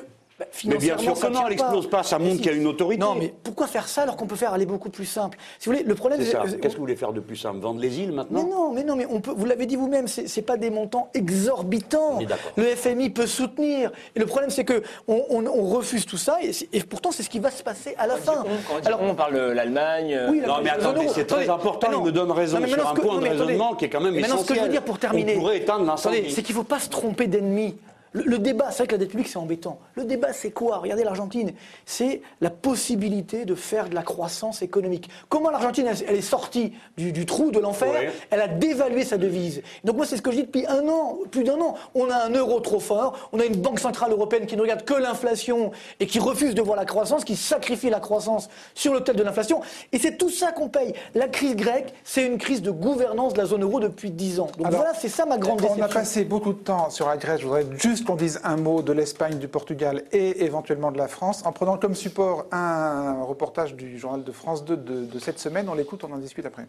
Mais bien sûr que ça non, elle n'explose pas, ça Mais montre si. qu'il y a une autorité. Non, mais pourquoi faire ça alors qu'on peut faire aller beaucoup plus simple? Si vous voulez, le problème, C'est ça. euh, Qu'est-ce que vous voulez faire de plus simple? Vendre les îles mais maintenant non, mais non, mais on peut. Vous l'avez dit vous-même, c'est c'est pas des montants exorbitants. Le FMI peut soutenir. Et le problème, c'est que on, on- on refuse tout ça, et, pourtant, c'est ce qui va se passer à la fin. Quand on parle de l'Allemagne. Oui, la Non, mais attendez, c'est très Attendez, important, mais il me donne raison Non, mais sur maintenant, un ce que- point non, de mais attendez. raisonnement qui est quand même Mais Maintenant, ce que je veux essentiel. dire pour terminer. On pourrait éteindre l'incendie. Attendez, c'est qu'il ne faut pas se tromper d'ennemi. Le, le débat, c'est vrai que la dette publique, c'est embêtant. Le débat, c'est quoi? Regardez l'Argentine. C'est la possibilité de faire de la croissance économique. Comment l'Argentine, elle, elle est sortie du, du trou de l'enfer? Ouais. Elle a dévalué sa devise. Donc moi, c'est ce que je dis depuis un an, plus d'un an. On a un euro trop fort, on a une banque centrale européenne qui ne regarde que l'inflation et qui refuse de voir la croissance, qui sacrifie la croissance sur l'autel de l'inflation. Et c'est tout ça qu'on paye. La crise grecque, c'est une crise de gouvernance de la zone euro depuis dix ans. Donc Alors, voilà, c'est ça ma grande On a déception. passé beaucoup de temps sur la Grèce. Je voudrais juste qu'on dise un mot de l'Espagne, du Portugal et éventuellement de la France, en prenant comme support un reportage du journal de France 2 de, de cette semaine. On l'écoute, on en discute après.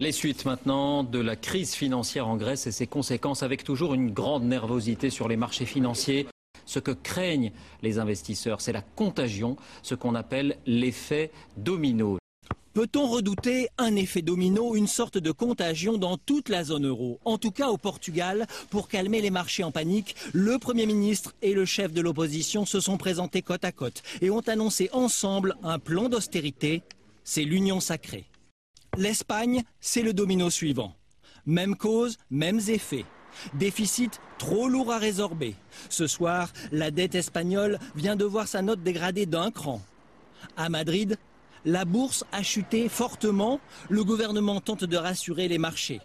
Les suites maintenant de la crise financière en Grèce et ses conséquences avec toujours une grande nervosité sur les marchés financiers. Ce que craignent les investisseurs, c'est la contagion, ce qu'on appelle l'effet domino. Peut-on redouter un effet domino, une sorte de contagion dans toute la zone euro En tout cas au Portugal, pour calmer les marchés en panique, le Premier ministre et le chef de l'opposition se sont présentés côte à côte et ont annoncé ensemble un plan d'austérité. C'est l'union sacrée. L'Espagne, c'est le domino suivant. Même cause, mêmes effets. Déficit trop lourd à résorber. Ce soir, la dette espagnole vient de voir sa note dégradée d'un cran. À Madrid, la bourse a chuté fortement. Le gouvernement tente de rassurer les marchés.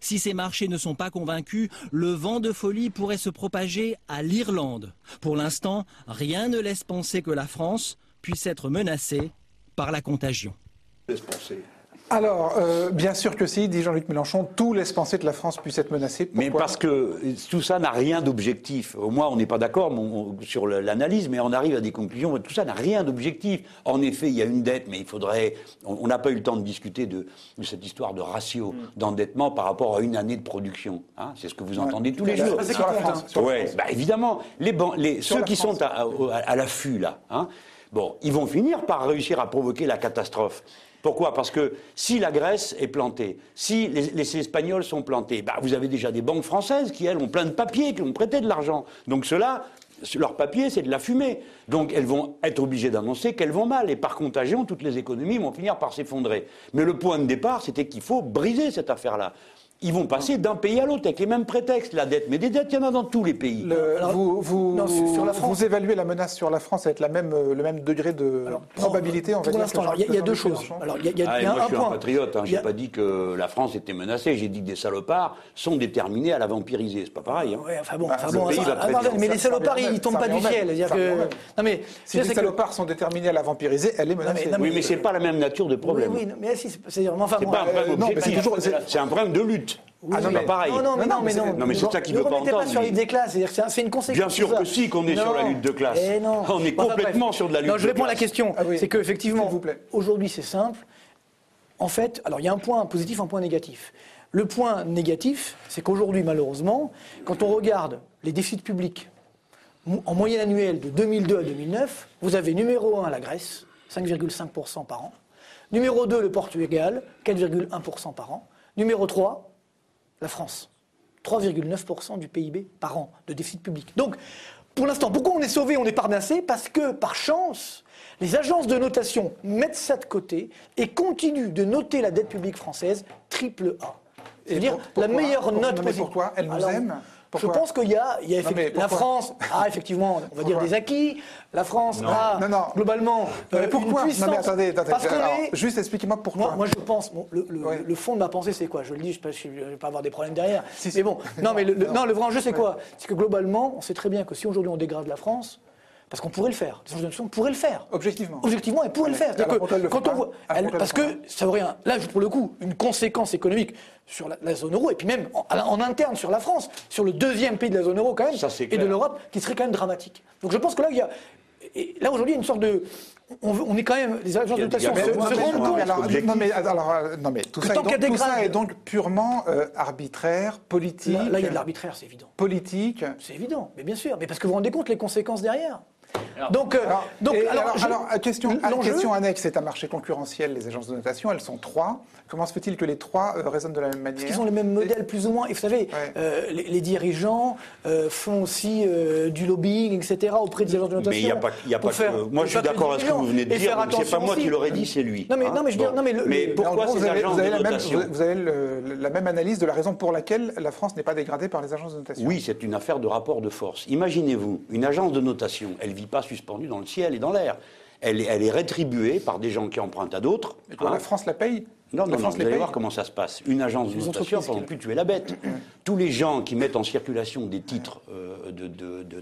Si ces marchés ne sont pas convaincus, le vent de folie pourrait se propager à l'Irlande. Pour l'instant, rien ne laisse penser que la France puisse être menacée par la contagion. Alors, euh, bien sûr que si, dit Jean-Luc Mélenchon, tout laisse penser que la France puisse être menacée. Mais parce que tout ça n'a rien d'objectif. Au moins, on n'est pas d'accord sur l'analyse, mais on arrive à des conclusions. Tout ça n'a rien d'objectif. En effet, il y a une dette, mais il faudrait. On n'a pas eu le temps de discuter de, de cette histoire de ratio d'endettement par rapport à une année de production. hein. C'est ce que vous Ouais. entendez tous les jours. sur la France, sur la Ouais, France. bah, évidemment. Les, ban- les, Sur ceux qui France. sont à, à- à l'affût, là, hein, bon, ils vont finir par réussir à provoquer la catastrophe. Pourquoi? Parce que si la Grèce est plantée, si les, Espagnols sont plantés, bah, vous avez déjà des banques françaises qui, elles, ont plein de papiers, qui ont prêté de l'argent. Donc ceux-là, leur papier, c'est de la fumée. Donc elles vont être obligées d'annoncer qu'elles vont mal. Et par contagion, toutes les économies vont finir par s'effondrer. Mais le point de départ, c'était qu'il faut briser cette affaire-là. Ils vont passer d'un pays à l'autre avec les mêmes prétextes, la dette. Mais des dettes, il y en a dans tous les pays. Le- vous, vous, non, sur- sur la France. vous évaluez la menace sur la France avec la même, euh, le même degré de probabilité, va pour dire. l'instant, il y a- deux choses. Alors, il y a, il y a- Ah, y a moi, un je suis point. un patriote. Hein, J'ai a- pas dit que la France était menacée. J'ai dit que des salopards sont déterminés à la vampiriser. C'est pas pareil. Hein. Ouais, enfin bon, Bah, enfin ce bon, pays ça- va ah, très pardon, bien. mais les salopards, ils tombent pas du ciel. Non mais Si les salopards sont déterminés à la vampiriser, elle est menacée. Oui, mais c'est pas la même nature de problème. Oui, mais si, un objectif. C'est un problème de lutte. Ah, non, mais- pareil. Non, non, mais non, mais non. Non, mais c'est ça qu'il ne veut pas entendre. pas sur lui. l'idée des classes, c'est- une conséquence. Bien sûr de que si, qu'on est sur la lutte de classe. Eh non. On est complètement sur de la lutte Non, je de réponds à la classe. question. Ah. C'est qu'effectivement, aujourd'hui, c'est simple. En fait, alors il y a un point positif, un point négatif. Le point négatif, c'est qu'aujourd'hui, malheureusement, quand on regarde les déficits publics en moyenne annuelle de 2002 à 2009, vous avez numéro 1 la Grèce, 5,5% par an. Numéro 2 le Portugal, 4,1% par an. Numéro 3 la France. 3,9% du PIB par an de déficit public. Donc, pour l'instant, pourquoi on est sauvé, on est parnassé? Parce que, par chance, les agences de notation mettent ça de côté et continuent de noter la dette publique française triple A. C'est-à-dire la meilleure note possible. pourquoi? Elle nous Alors, aime? Je pense qu'il y a, il y a Non, effectivement- la France a effectivement, on va dire des acquis. La France Non. a Non, non. globalement mais euh, pourquoi une puissance. Non, mais attendez, attendez. parce qu'on alors, est- Juste expliquez-moi pourquoi. moi, moi, je pense, bon, le, le- Ouais. le fond de ma pensée, c'est quoi? Je le dis, je ne vais pas avoir des problèmes derrière. Si, si. Mais bon, non, mais le, le- Non. le vrai enjeu, c'est quoi? C'est que globalement, on sait très bien que si aujourd'hui on dégrade la France, parce qu'on pourrait le faire, les agences de notation pourraient le faire. Objectivement. Objectivement, elles pourraient le faire. Que le quand on voit, pourquoi parce que ça aurait, un, là, pour le coup, une conséquence économique sur la, la zone euro, et puis même en, en interne sur la France, sur le deuxième pays de la zone euro quand même, Ça, et de l'Europe, qui serait quand même dramatique. Donc je pense que là, il y a, et là aujourd'hui, il y a une sorte de, on, veut- on est quand même, les agences de notation se, rendent compte mais alors, objectif. non, mais, alors, euh, non, mais tout, ça est, tant donc, qu'elle tout ça dégrade- est donc purement euh, arbitraire, politique. Là, là, il y a de l'arbitraire, c'est évident. Politique. C'est évident, mais bien sûr. Mais parce que vous vous rendez compte les conséquences derrière alors, donc, euh, alors, donc alors, alors, je, euh, ah, question, annexe, c'est un marché concurrentiel, les agences de notation, elles sont trois. Comment se fait-il que les trois euh, raisonnent de la même manière Parce qu'ils ont les mêmes et... modèles, plus ou moins. Et vous savez, euh, les, dirigeants font aussi du lobbying, etc., auprès des agences de notation. Mais il n'y a pas, y a pas que, Moi, je suis d'accord avec ce que vous venez de dire. mais C'est pas moi qui l'aurais dit, c'est lui. Non, mais, hein. non, mais je veux dire, non, mais, le, mais pourquoi ces Vous avez la même analyse de la raison pour laquelle la France n'est pas dégradée par les agences de notation. Oui, c'est une affaire de rapport de force. Imaginez-vous, une agence de notation, elle vit pas suspendue dans le ciel et dans l'air. Elle est, elle est, rétribuée par des gens qui empruntent à d'autres. La hein. France la paye Non, la vous allez voir comment ça se passe. Une agence de notation, par exemple, plus tuer la bête. Tous les gens qui mettent en circulation des titres euh,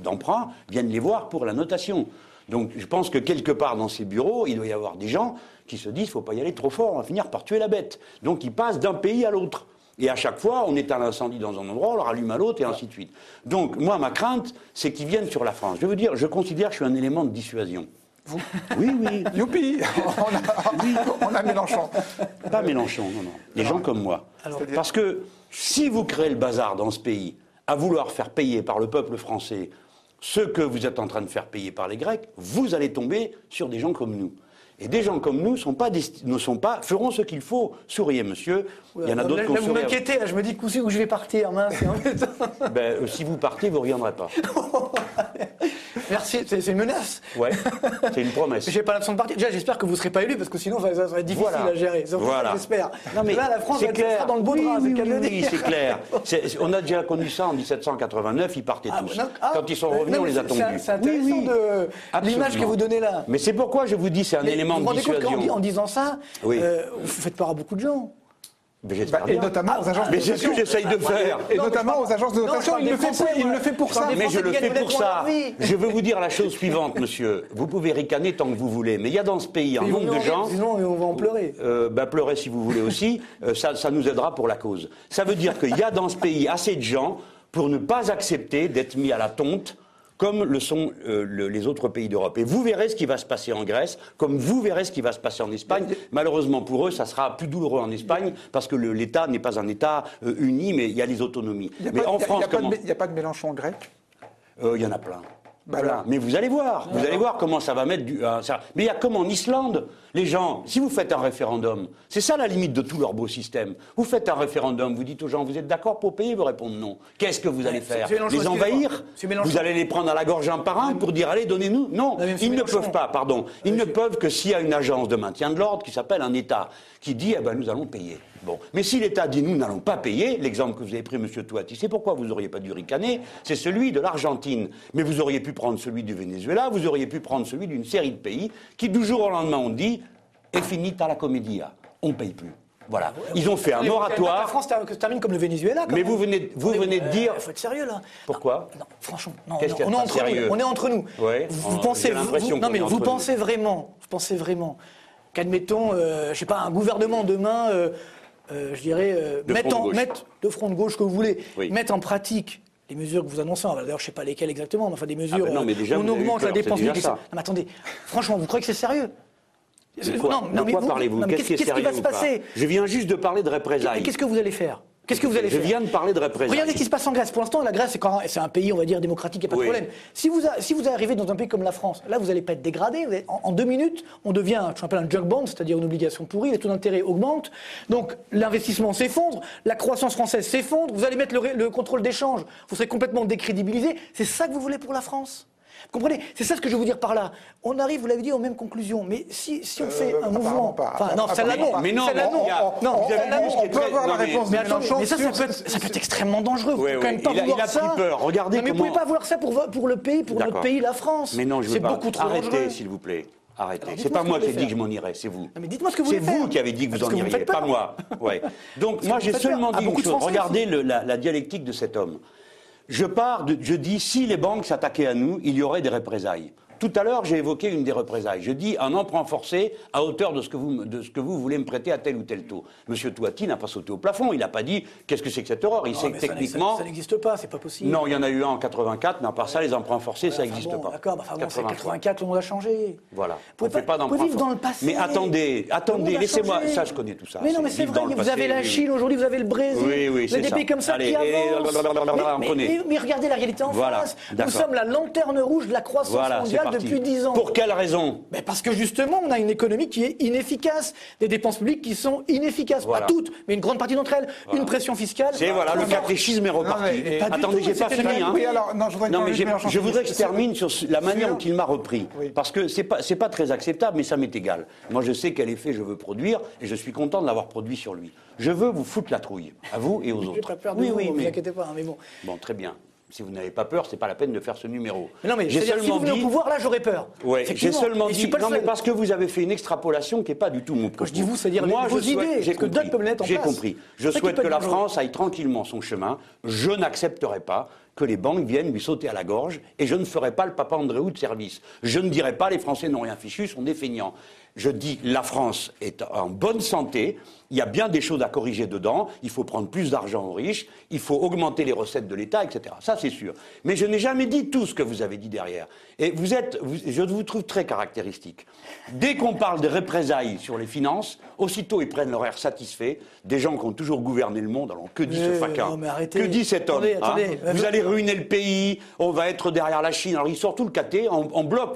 d'emprunt viennent les voir pour la notation. Donc je pense que quelque part dans ces bureaux, il doit y avoir des gens qui se disent faut pas y aller trop fort, on va finir par tuer la bête. Donc ils passent d'un pays à l'autre. Et à chaque fois, on éteint l'incendie dans un endroit, on le rallume à l'autre, et ainsi de suite. Donc, moi, ma crainte, c'est qu'ils viennent sur la France. Je veux dire, je considère que je suis un élément de dissuasion. Vous Oui, oui. Youpi on a, Mélenchon. Pas Mélenchon, non, non. Des gens comme moi. Parce que si vous créez le bazar dans ce pays, à vouloir faire payer par le peuple français ce que vous êtes en train de faire payer par les Grecs, vous allez tomber sur des gens comme nous. Et des gens comme nous ne sont pas, feront ce qu'il faut. Souriez, monsieur, il y en Vous m'inquiétez, là, je me dis où, où je vais partir, mince. Hein. ben, euh, si vous partez, vous ne reviendrez pas. Merci, c'est une menace. Ouais, c'est une promesse. J'ai pas l'option de partir. Déjà, j'espère que vous ne serez pas élu parce que sinon, ça, serait difficile à gérer. Voilà. J'espère. Non, mais là, la France va être dans le beau oui, drap, oui, c'est oui, c'est clair. On a déjà connu ça en 1789, ils partaient ah, tous. Ah, Quand ils sont revenus, on les a tondus. C'est intéressant de l'image que vous donnez là. Mais c'est pourquoi je vous dis, c'est un mais élément vous de dissuasion. En, en disant ça, euh, vous faites peur à beaucoup de gens. Mais bah, et notamment aux agences de Mais c'est ce que j'essaye de bah, faire. Et notamment aux agences de notation. Il le, fait pour, pour ça. Mais je le fais pour ça. Je veux vous dire la chose suivante, monsieur. Vous pouvez ricaner tant que vous voulez. Mais il y a dans ce pays un nombre de gens. Sinon, on va en pleurer. Euh, ben, pleurer si vous voulez aussi. Euh, ça nous aidera pour la cause. Ça veut dire qu'il y a dans ce pays assez de gens pour ne pas accepter d'être mis à la tonte comme le sont euh, les autres pays d'Europe. Et vous verrez ce qui va se passer en Grèce, comme vous verrez ce qui va se passer en Espagne. Malheureusement pour eux, ça sera plus douloureux en Espagne, parce que l'État n'est pas un État euh, uni, mais il y a les autonomies. Il mais en a, il n'y a, a, pas de Mélenchon grec euh, Il y en a plein. Bah mais vous allez voir, vous allez voir comment ça va mettre du. Euh, mais il y a comme en Islande, les gens, si vous faites un référendum, c'est ça la limite de tout leur beau système. Vous faites un référendum, vous dites aux gens, vous êtes d'accord pour payer, vous répondent non. Qu'est-ce que vous allez faire Les envahir Vous allez les prendre à la gorge un par un pour dire allez, donnez-nous Non, ils ne peuvent pas, pardon. Ils ne peuvent que s'il y a une agence de maintien de l'ordre qui s'appelle un État, qui dit eh ben, nous allons payer. Mais si l'État dit nous n'allons pas payer, l'exemple que vous avez pris, M. Touati, c'est pourquoi vous n'auriez pas dû ricaner, c'est celui de l'Argentine. Mais vous auriez pu prendre celui du Venezuela, vous auriez pu prendre celui d'une série de pays qui, du jour au lendemain, ont dit est finita la comédia, on ne paye plus. Voilà. Ils ont fait un moratoire. La France termine comme le Venezuela. mais vous venez, vous venez de dire. Il faut être sérieux là. Pourquoi non, franchement, non, on, est entre nous, oh, on est entre nous. vous pensez, non mais vous pensez vraiment, vous pensez vraiment qu'admettons, euh, je sais pas, un gouvernement demain euh, euh, je dirais, euh, de mettre, en, front de gauche que vous voulez, mettre en pratique les mesures que vous annoncez, d'ailleurs je ne sais pas lesquelles exactement, mais enfin des mesures, ah non, euh, mais déjà, on augmente la dépense publique. Non, mais attendez, franchement, vous croyez que c'est sérieux? Quoi, non, mais quoi parlez-vous? Qu'est-ce qui, va se passer? Je viens juste de parler de représailles. Qu'est-ce que vous allez faire? Qu'est-ce que vous allez faire Je viens de parler de répression. Regardez ce qui se passe en Grèce. Pour l'instant, la Grèce, c'est un pays, on va dire, démocratique, il n'y a pas de problème. Si vous, arrivez dans un pays comme la France, là, vous n'allez pas être dégradé. En, deux minutes, on devient ce qu'on un junk bond, c'est-à-dire une obligation pourrie, les taux d'intérêt augmentent. Donc, l'investissement s'effondre, la croissance française s'effondre, vous allez mettre le, le contrôle d'échange, vous serez complètement décrédibilisé. C'est ça que vous voulez pour la France? Vous comprenez? C'est ça ce que je veux vous dire par là. On arrive, vous l'avez dit, aux mêmes conclusions. Mais si, si on fait euh, un mouvement. Enfin, non, celle-là non. Mais non, non. On peut avoir la réponse. Mais ça, ça peut être extrêmement dangereux. Vous ne pas ça. Il a pris peur. Regardez Mais vous ne pouvez pas vouloir ça pour le pays, pour notre pays, la France. Mais non, je veux pas. C'est beaucoup trop dangereux. Arrêtez, s'il vous plaît. Arrêtez. C'est pas moi qui ai dit que je m'en irais, c'est vous. Mais dites-moi ce que vous C'est vous qui avez dit que vous en iriez, pas moi. Donc moi j'ai seulement ah, dit une chose. Regardez la dialectique de cet homme. Je pars, de, je dis, si les banques s'attaquaient à nous, il y aurait des représailles. Tout à l'heure, j'ai évoqué une des représailles. Je dis un emprunt forcé à hauteur de ce, que vous, voulez me prêter à tel ou tel taux. M. Toiti n'a pas sauté au plafond. Il n'a pas dit qu'est-ce que c'est que cette horreur. Il sait que techniquement. Ça n'existe pas, c'est pas possible. Non, il y en a eu un en 84, mais à part ça, les emprunts forcés, ça n'existe pas. D'accord, enfin bon, c'est 84, le monde a changé. Voilà. On ne fait pas d'emprunt dans le passé. Mais attendez, attendez, laissez-moi. Ça, je connais tout ça. Mais non, mais c'est vrai, vous avez la Chine aujourd'hui, vous avez le Brésil. Oui, oui, c'est des pays comme ça qui avancent. Mais regardez la réalité en France. Nous sommes la lanterne rouge de la croissance mondiale depuis 10 ans. Pour quelle raison? Mais parce que justement, on a une économie qui est inefficace, des dépenses publiques qui sont inefficaces, Voilà. pas toutes, mais une grande partie d'entre elles, une pression fiscale. C'est voilà, le Non, catéchisme est reparti. Non, mais pas Attendez, j'ai pas fini. hein. Oui, alors, non, je voudrais que Non, mais je voudrais que je termine sur la manière dont il m'a repris. Parce que c'est pas, pas très acceptable, mais ça m'est égal. Moi, je sais quel effet je veux produire et je suis content de l'avoir produit sur lui. Je veux vous foutre la trouille, à vous et aux autres. très peur de oui, vous, oui, vous mais. inquiétez pas, hein, mais bon. Bon, très bien. Si vous n'avez pas peur, c'est pas la peine de faire ce numéro. Mais non, mais j'ai c'est-à-dire, si seulement vous venez dit. au pouvoir, là, j'aurais peur. Ouais, j'ai seulement dit. Non, mais parce que vous avez fait une extrapolation qui n'est pas du tout mon propos. je dis vous, c'est-à-dire Moi, vos idées, J'ai que d'autres peuvent en J'ai compris. Je souhaite que la. France aille tranquillement son chemin. Je n'accepterai pas que les banques viennent lui sauter à la gorge et je ne ferai pas le papa Andréou de service. Je ne dirai pas les Français n'ont rien fichu, sont des feignants. Je dis la France est en bonne santé. Il y a bien des choses à corriger dedans. Il faut prendre plus d'argent aux riches. Il faut augmenter les recettes de l'État, etc. Ça, c'est sûr. Mais je n'ai jamais dit tout ce que vous avez dit derrière. Et vous êtes, vous- je vous trouve très caractéristique. Dès qu'on parle de représailles sur les finances, aussitôt ils prennent leur air satisfait. Des gens qui ont toujours gouverné le monde. Alors que dit ce Mais, faquin non, mais arrêtez. Que dit cet homme Attendez, hein. Vous allez ruiner le pays. On va être derrière la Chine. Alors il sort tout le caté en, en bloc.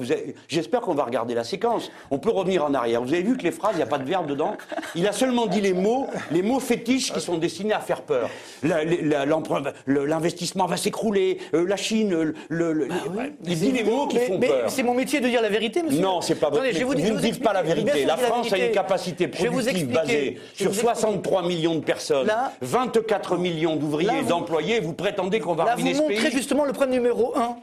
J'espère qu'on va regarder la séquence. On peut revenir en arrière. Vous avez vu que les phrases, il n'y a pas de verbe dedans. Il a seulement dit les mots, les mots fétiches qui sont destinés à faire peur. L'investissement va s'écrouler. euh, la Chine, le- le- le- il dit les mots qui font mais peur. c'est mon métier de dire la vérité, monsieur. Non, c'est pas votre métier. Vous ne dites pas la vérité. La France a une capacité vous productive basée sur vous expliquer. 63 millions de personnes, Là- 24 millions d'ouvriers et vous- d'employés. Vous prétendez qu'on va Là, vous ruiner ce montrez pays justement le problème numéro un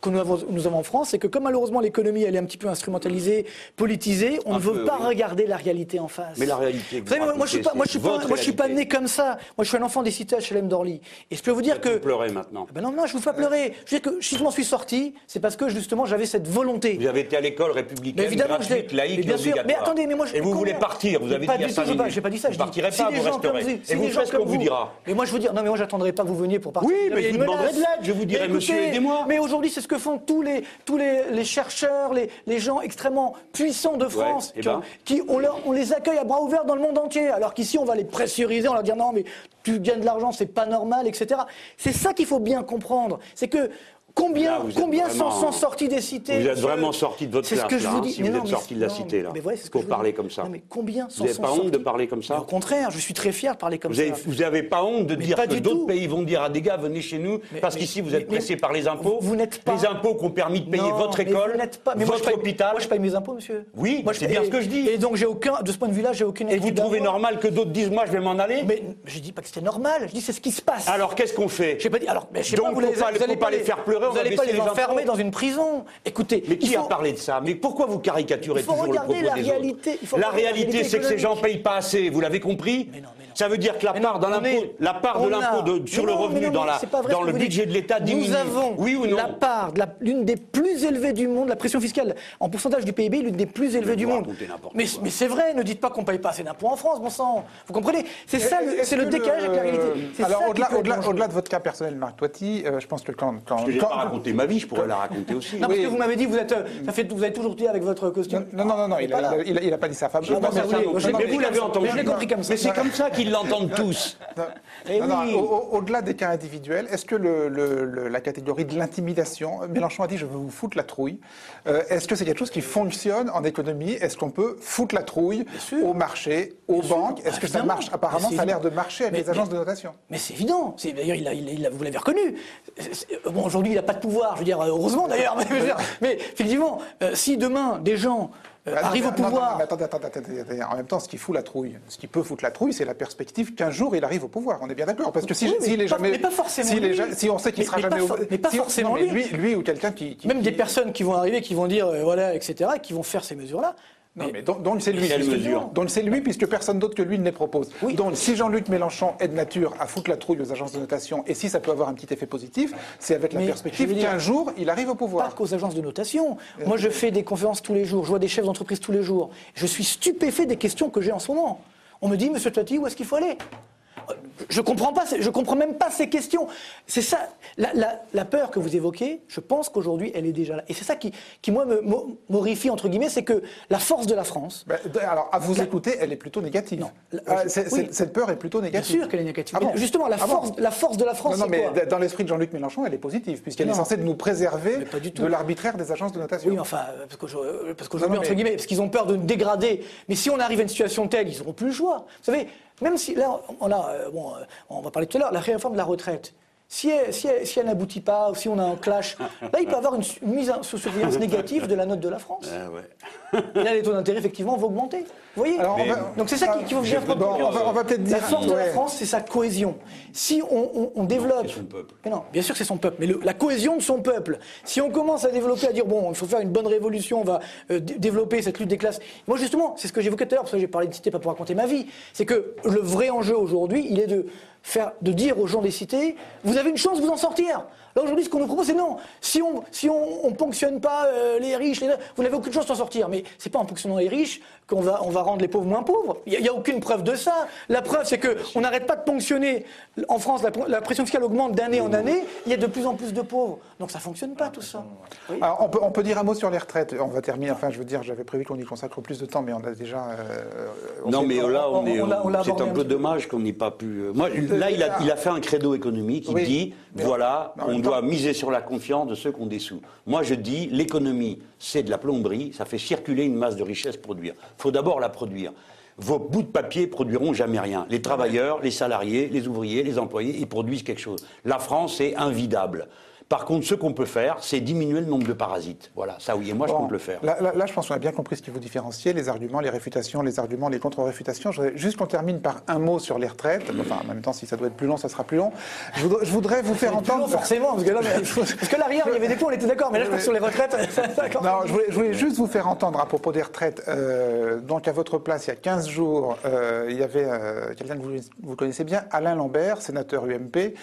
que nous avons, nous avons en France, c'est que comme malheureusement l'économie elle est un petit peu instrumentalisée, politisée, on Un ne veut peu, pas oui. regarder la réalité en face. Mais la réalité Vous savez, moi, moi, je suis pas, racontez, moi je suis pas, votre moi je suis pas né comme ça. Moi je suis un enfant des cités HLM d'Orly. Et je peux vous dire que Vous pleurez maintenant. ben non, non, je vous fais pas pleurer. Je veux dire que si je m'en suis sorti, c'est parce que justement j'avais cette volonté. Vous avez été à l'école Mais républicaine, évidemment, je gratuite, laïque mais bien sûr. Mais attendez, mais moi, je- Et vous voulez partir, vous Mais avez pas dit à du 5 tout, j'ai pas- dit ça. Je dis, partirez si pas, vous resterez. Et vous ferez ce qu'on vous dira. Mais moi, je vous dire, non, mais moi, j'attendrai pas que vous veniez pour partir. Oui, mais je vous demanderai de l'aide, je vous dirai, Mais monsieur, aidez-moi. Mais aujourd'hui, c'est ce que font tous les, tous les, les chercheurs, les, les gens extrêmement puissants de France, eh qui, ben. qui on, leur- on les accueille à bras ouverts dans le monde entier. Alors qu'ici, on va les pressuriser, on leur dire non, mais tu gagnes de l'argent, c'est pas normal, etc. C'est ça qu'il faut bien comprendre. C'est que combien, Là, combien vraiment- sont, sont sortis des cités Vous êtes vraiment sorti de votre C'est ce que je là, vous hein, dis. si Mais vous non, êtes mais sorti de la non, cité, là, mais ouais, ce pour parler comme ça. Non, mais combien Vous n'avez pas honte de sortis parler comme ça Au contraire, je suis très fier de parler comme Vous ça. avez- Vous n'avez pas honte de Mais dire que d'autres pays vont dire à des gars, venez chez nous, Mais- parce qu'ici vous êtes pressés par les impôts. Vous n'êtes pas- Les impôts qui ont permis de payer votre école, votre hôpital. Moi, je paye mes impôts, monsieur. Oui, Moi, je c'est bien ce que je dis. Et donc, j'ai aucun, de ce point de vue-là, j'ai aucune. Et vous trouvez normal que d'autres disent, moi je vais m'en aller Mais je dis pas que c'était normal. Je dis c'est ce qui se passe. Alors qu'est-ce qu'on fait J'ai pas dit. Alors, mais je sais Donc, pas, vous, pas- allez les faire pleurer, Vous va allez pas les les enfermer dans une prison. Écoutez, Mais qui a parlé de ça? Mais pourquoi vous caricaturez toujours le propos la des réalité. autres La réalité, c'est que ces gens payent pas assez. Vous l'avez compris? Mais non, mais non. Ça veut dire que la Mais part non, l'impôt, est- la part de l'impôt sur le revenu non, dans, la, dans le budget dites. de l'État diminue. Nous avons oui ou non la part, de la- l'une des plus élevées du monde, la pression fiscale en pourcentage du PIB, l'une des plus élevées du monde. Mais, c'est vrai, ne dites pas qu'on paye pas assez d'impôts en France, bon sang. Vous comprenez? C'est ça, c'est le décalage avec la réalité. Alors, au-delà de votre cas personnel, Marc Toiti, euh, je pense que quand. j'ai quand- pas raconté ma vie, je pourrais la raconter aussi. Non, parce que vous m'avez dit, vous êtes, euh, ça fait, vous avez toujours dit avec votre costume. Non, non, non, non, il Voilà. a, il a- il a pas dit ça. Fab. J'ai Non, pas mais ça vous non l'avez- je entendu. Je l'ai compris comme ça. Mais c'est comme ça qu'ils l'entendent tous. Eh au- au- Au-delà des cas individuels, est-ce que le- le- le- la catégorie de l'intimidation, Mélenchon a dit je veux vous foutre la trouille, euh, est-ce que c'est quelque chose qui fonctionne en économie? Est-ce qu'on peut foutre la trouille au marché, aux banques? Est-ce que ça marche? Apparemment, ça a l'air de marcher avec Mais- les agences mais- de notation. Mais c'est évident. D'ailleurs, il a- il a- il a- vous l'avez reconnu. Bon, aujourd'hui, il n'a pas de pouvoir. Je veux dire, heureusement d'ailleurs. Mais effectivement, euh, si demain des gens euh, mais- au pouvoir, mais attendez, attendez, attendez, attendez. En même temps, ce qui fout la trouille, ce qui peut foutre la trouille, c'est la perspective qu'un jour il arrive au pouvoir. On est bien d'accord Parce que si, est jamais, si on sait qu'il sera mais jamais au for- mais pas si- forcément lui. lui, ou quelqu'un qui, même des personnes qui vont arriver, qui vont dire, euh, voilà, etc., qui vont faire ces mesures-là. Non, mais donc, c'est lui. Donc c'est lui, puisque personne d'autre que lui ne les propose. Oui. Donc si Jean-Luc Mélenchon est de nature à foutre la trouille aux agences de notation, et si ça peut avoir un petit effet positif, c'est avec la Mais perspective qu'un jour, il arrive au Pas pouvoir. qu'aux agences de notation. Moi, je fais des conférences tous les jours, je vois des chefs d'entreprise tous les jours. Je suis stupéfait des questions que j'ai en ce moment. On me dit, Monsieur Tati, où est-ce qu'il faut aller? Je comprends pas, je comprends même pas ces questions. C'est ça, la, la- la peur que vous évoquez, je pense qu'aujourd'hui, elle est déjà là. Et c'est ça qui, qui moi, me mo- m'horrifie, entre guillemets, c'est que la force de la France. Ben, alors, à vous écouter, elle est plutôt négative. Ah, je- c'est- oui. c'est- Cette peur est plutôt Bien négative. sûr qu'elle est négative. Ah bon justement, la, Ah bon la force de la France, Non, non, mais quoi dans l'esprit de Jean-Luc Mélenchon, elle est positive, puisqu'elle est Non. censée nous préserver du tout. de l'arbitraire des agences de notation. Oui, enfin, euh, parce qu'aujourd'hui, euh, Non, non, entre guillemets, parce qu'ils ont peur de nous dégrader. Mais si on arrive à une situation telle, ils n'auront plus le choix. Vous savez, même si là, on a, euh, bon, euh, on va parler tout à l'heure, la réforme de la retraite. Si elle, si elle- si elle n'aboutit pas, ou si on a un clash, là, il peut y avoir une, mise sous surveillance négative de la note de la France. Ah ouais. Et là, les taux d'intérêt, effectivement, vont augmenter. Vous voyez Alors, on va- Donc c'est ça qui- qu'il faut bien Bon, comprendre. on va- on va peut-être La force de la. France, c'est sa cohésion. Si on, on- on développe... Mais non, bien sûr que c'est son peuple, mais le- la cohésion de son peuple. Si on commence à développer, à dire, bon, il faut faire une bonne révolution, on va euh, dé- développer cette lutte des classes. Moi, justement, c'est ce que j'évoquais tout à l'heure, parce que j'ai parlé de cité pas pour raconter ma vie. C'est que le vrai enjeu aujourd'hui, il est de faire, de dire aux gens des cités, vous avez une chance de vous en sortir. Là, aujourd'hui, ce qu'on nous propose, c'est non. Si on si on, on ponctionne pas euh, les riches, les- vous n'avez aucune chance d'en sortir. Mais c'est pas en ponctionnant les riches qu'on va, on va rendre les pauvres moins pauvres. Il n'y a, aucune preuve de ça. La preuve, c'est qu'on n'arrête pas de ponctionner. En France, la, la pression fiscale augmente d'année en année. Il y a de plus en plus de pauvres. Donc ça fonctionne pas, tout ça. Alors, on peut, on peut dire un mot sur les retraites. On va terminer. Enfin, je veux dire, j'avais prévu qu'on y consacre plus de temps, mais on a déjà. euh, on Non, mais là, on, est, on l'a c'est un peu dommage qu'on n'ait pas pu. euh, Moi, là, il a, il a fait un credo économique. Il Oui. dit voilà, on doit miser sur la confiance de ceux qui ont des sous. Moi, je dis l'économie, c'est de la plomberie. Ça fait circuler une masse de richesse produire. Il faut d'abord la produire. Vos bouts de papier produiront jamais rien. Les travailleurs, les salariés, les ouvriers, les employés, ils produisent quelque chose. La France est invidable. Par contre, ce qu'on peut faire, c'est diminuer le nombre de parasites. Voilà, ça oui, et moi, je compte le faire. Là, là- là, je pense qu'on a bien compris ce qui vous différenciait, les arguments, les réfutations, les arguments, les contre-réfutations. Je voudrais juste qu'on termine par un mot sur les retraites. Enfin, en même temps, si ça doit être plus long, ça sera plus long. Je voudrais, je voudrais vous faire Plus long, entendre. forcément, parce que là, parce que rien, il y avait des points, on était d'accord, mais là, je que sur les retraites, Non, je voulais, je voulais juste vous faire entendre à propos des retraites. Euh, donc, à votre place, il y a 15 jours, euh, il y avait euh, quelqu'un que vous, vous connaissez bien, Alain Lambert, sénateur UMP,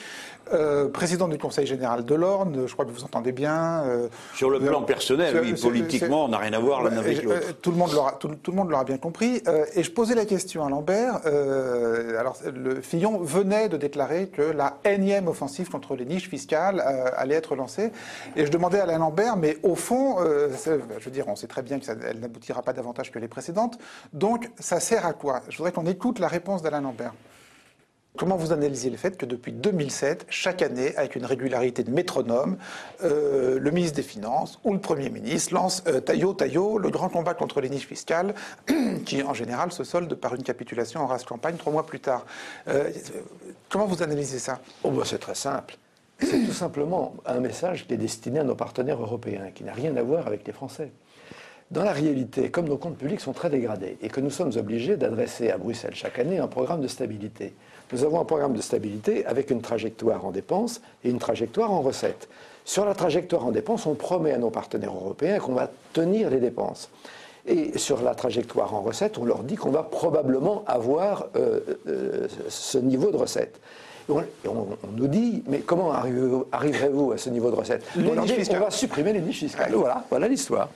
euh, président du Conseil général de l'Orne. Je crois que vous entendez bien. euh, Sur le plan personnel, oui, politiquement, on n'a rien à voir l'un avec l'autre. euh, Tout le monde l'aura, tout, tout le monde l'aura bien compris. Euh, et je posais la question à Lambert. euh, alors, le Fillon venait de déclarer que la énième offensive contre les niches fiscales euh, allait être lancée. Et je demandais à Alain Lambert, mais au fond, euh, c'est- je veux dire, on sait très bien qu'elle n'aboutira pas davantage que les précédentes. Donc, ça sert à quoi? Je voudrais qu'on écoute la réponse d'Alain Lambert. Comment vous analysez le fait que depuis 2007, chaque année, avec une régularité de métronome, euh, le ministre des Finances ou le Premier ministre lance euh, Taillot, Taillot, le grand combat contre les niches fiscales, qui en général se solde par une capitulation en race campagne trois mois plus tard. Euh, comment vous analysez ça? Oh, bah, c'est très simple. C'est tout simplement un message qui est destiné à nos partenaires européens, qui n'a rien à voir avec les Français. Dans la réalité, comme nos comptes publics sont très dégradés et que nous sommes obligés d'adresser à Bruxelles chaque année un programme de stabilité, nous avons un programme de stabilité avec une trajectoire en dépenses et une trajectoire en recettes. Sur la trajectoire en dépenses, on promet à nos partenaires européens qu'on va tenir les dépenses. Et sur la trajectoire en recettes, on leur dit qu'on va probablement avoir euh, euh, ce niveau de recettes. Et on, et on- on nous dit, mais comment arriverez-vous à ce niveau de recettes? On leur dit, on va supprimer les niches fiscales. Voilà, voilà l'histoire.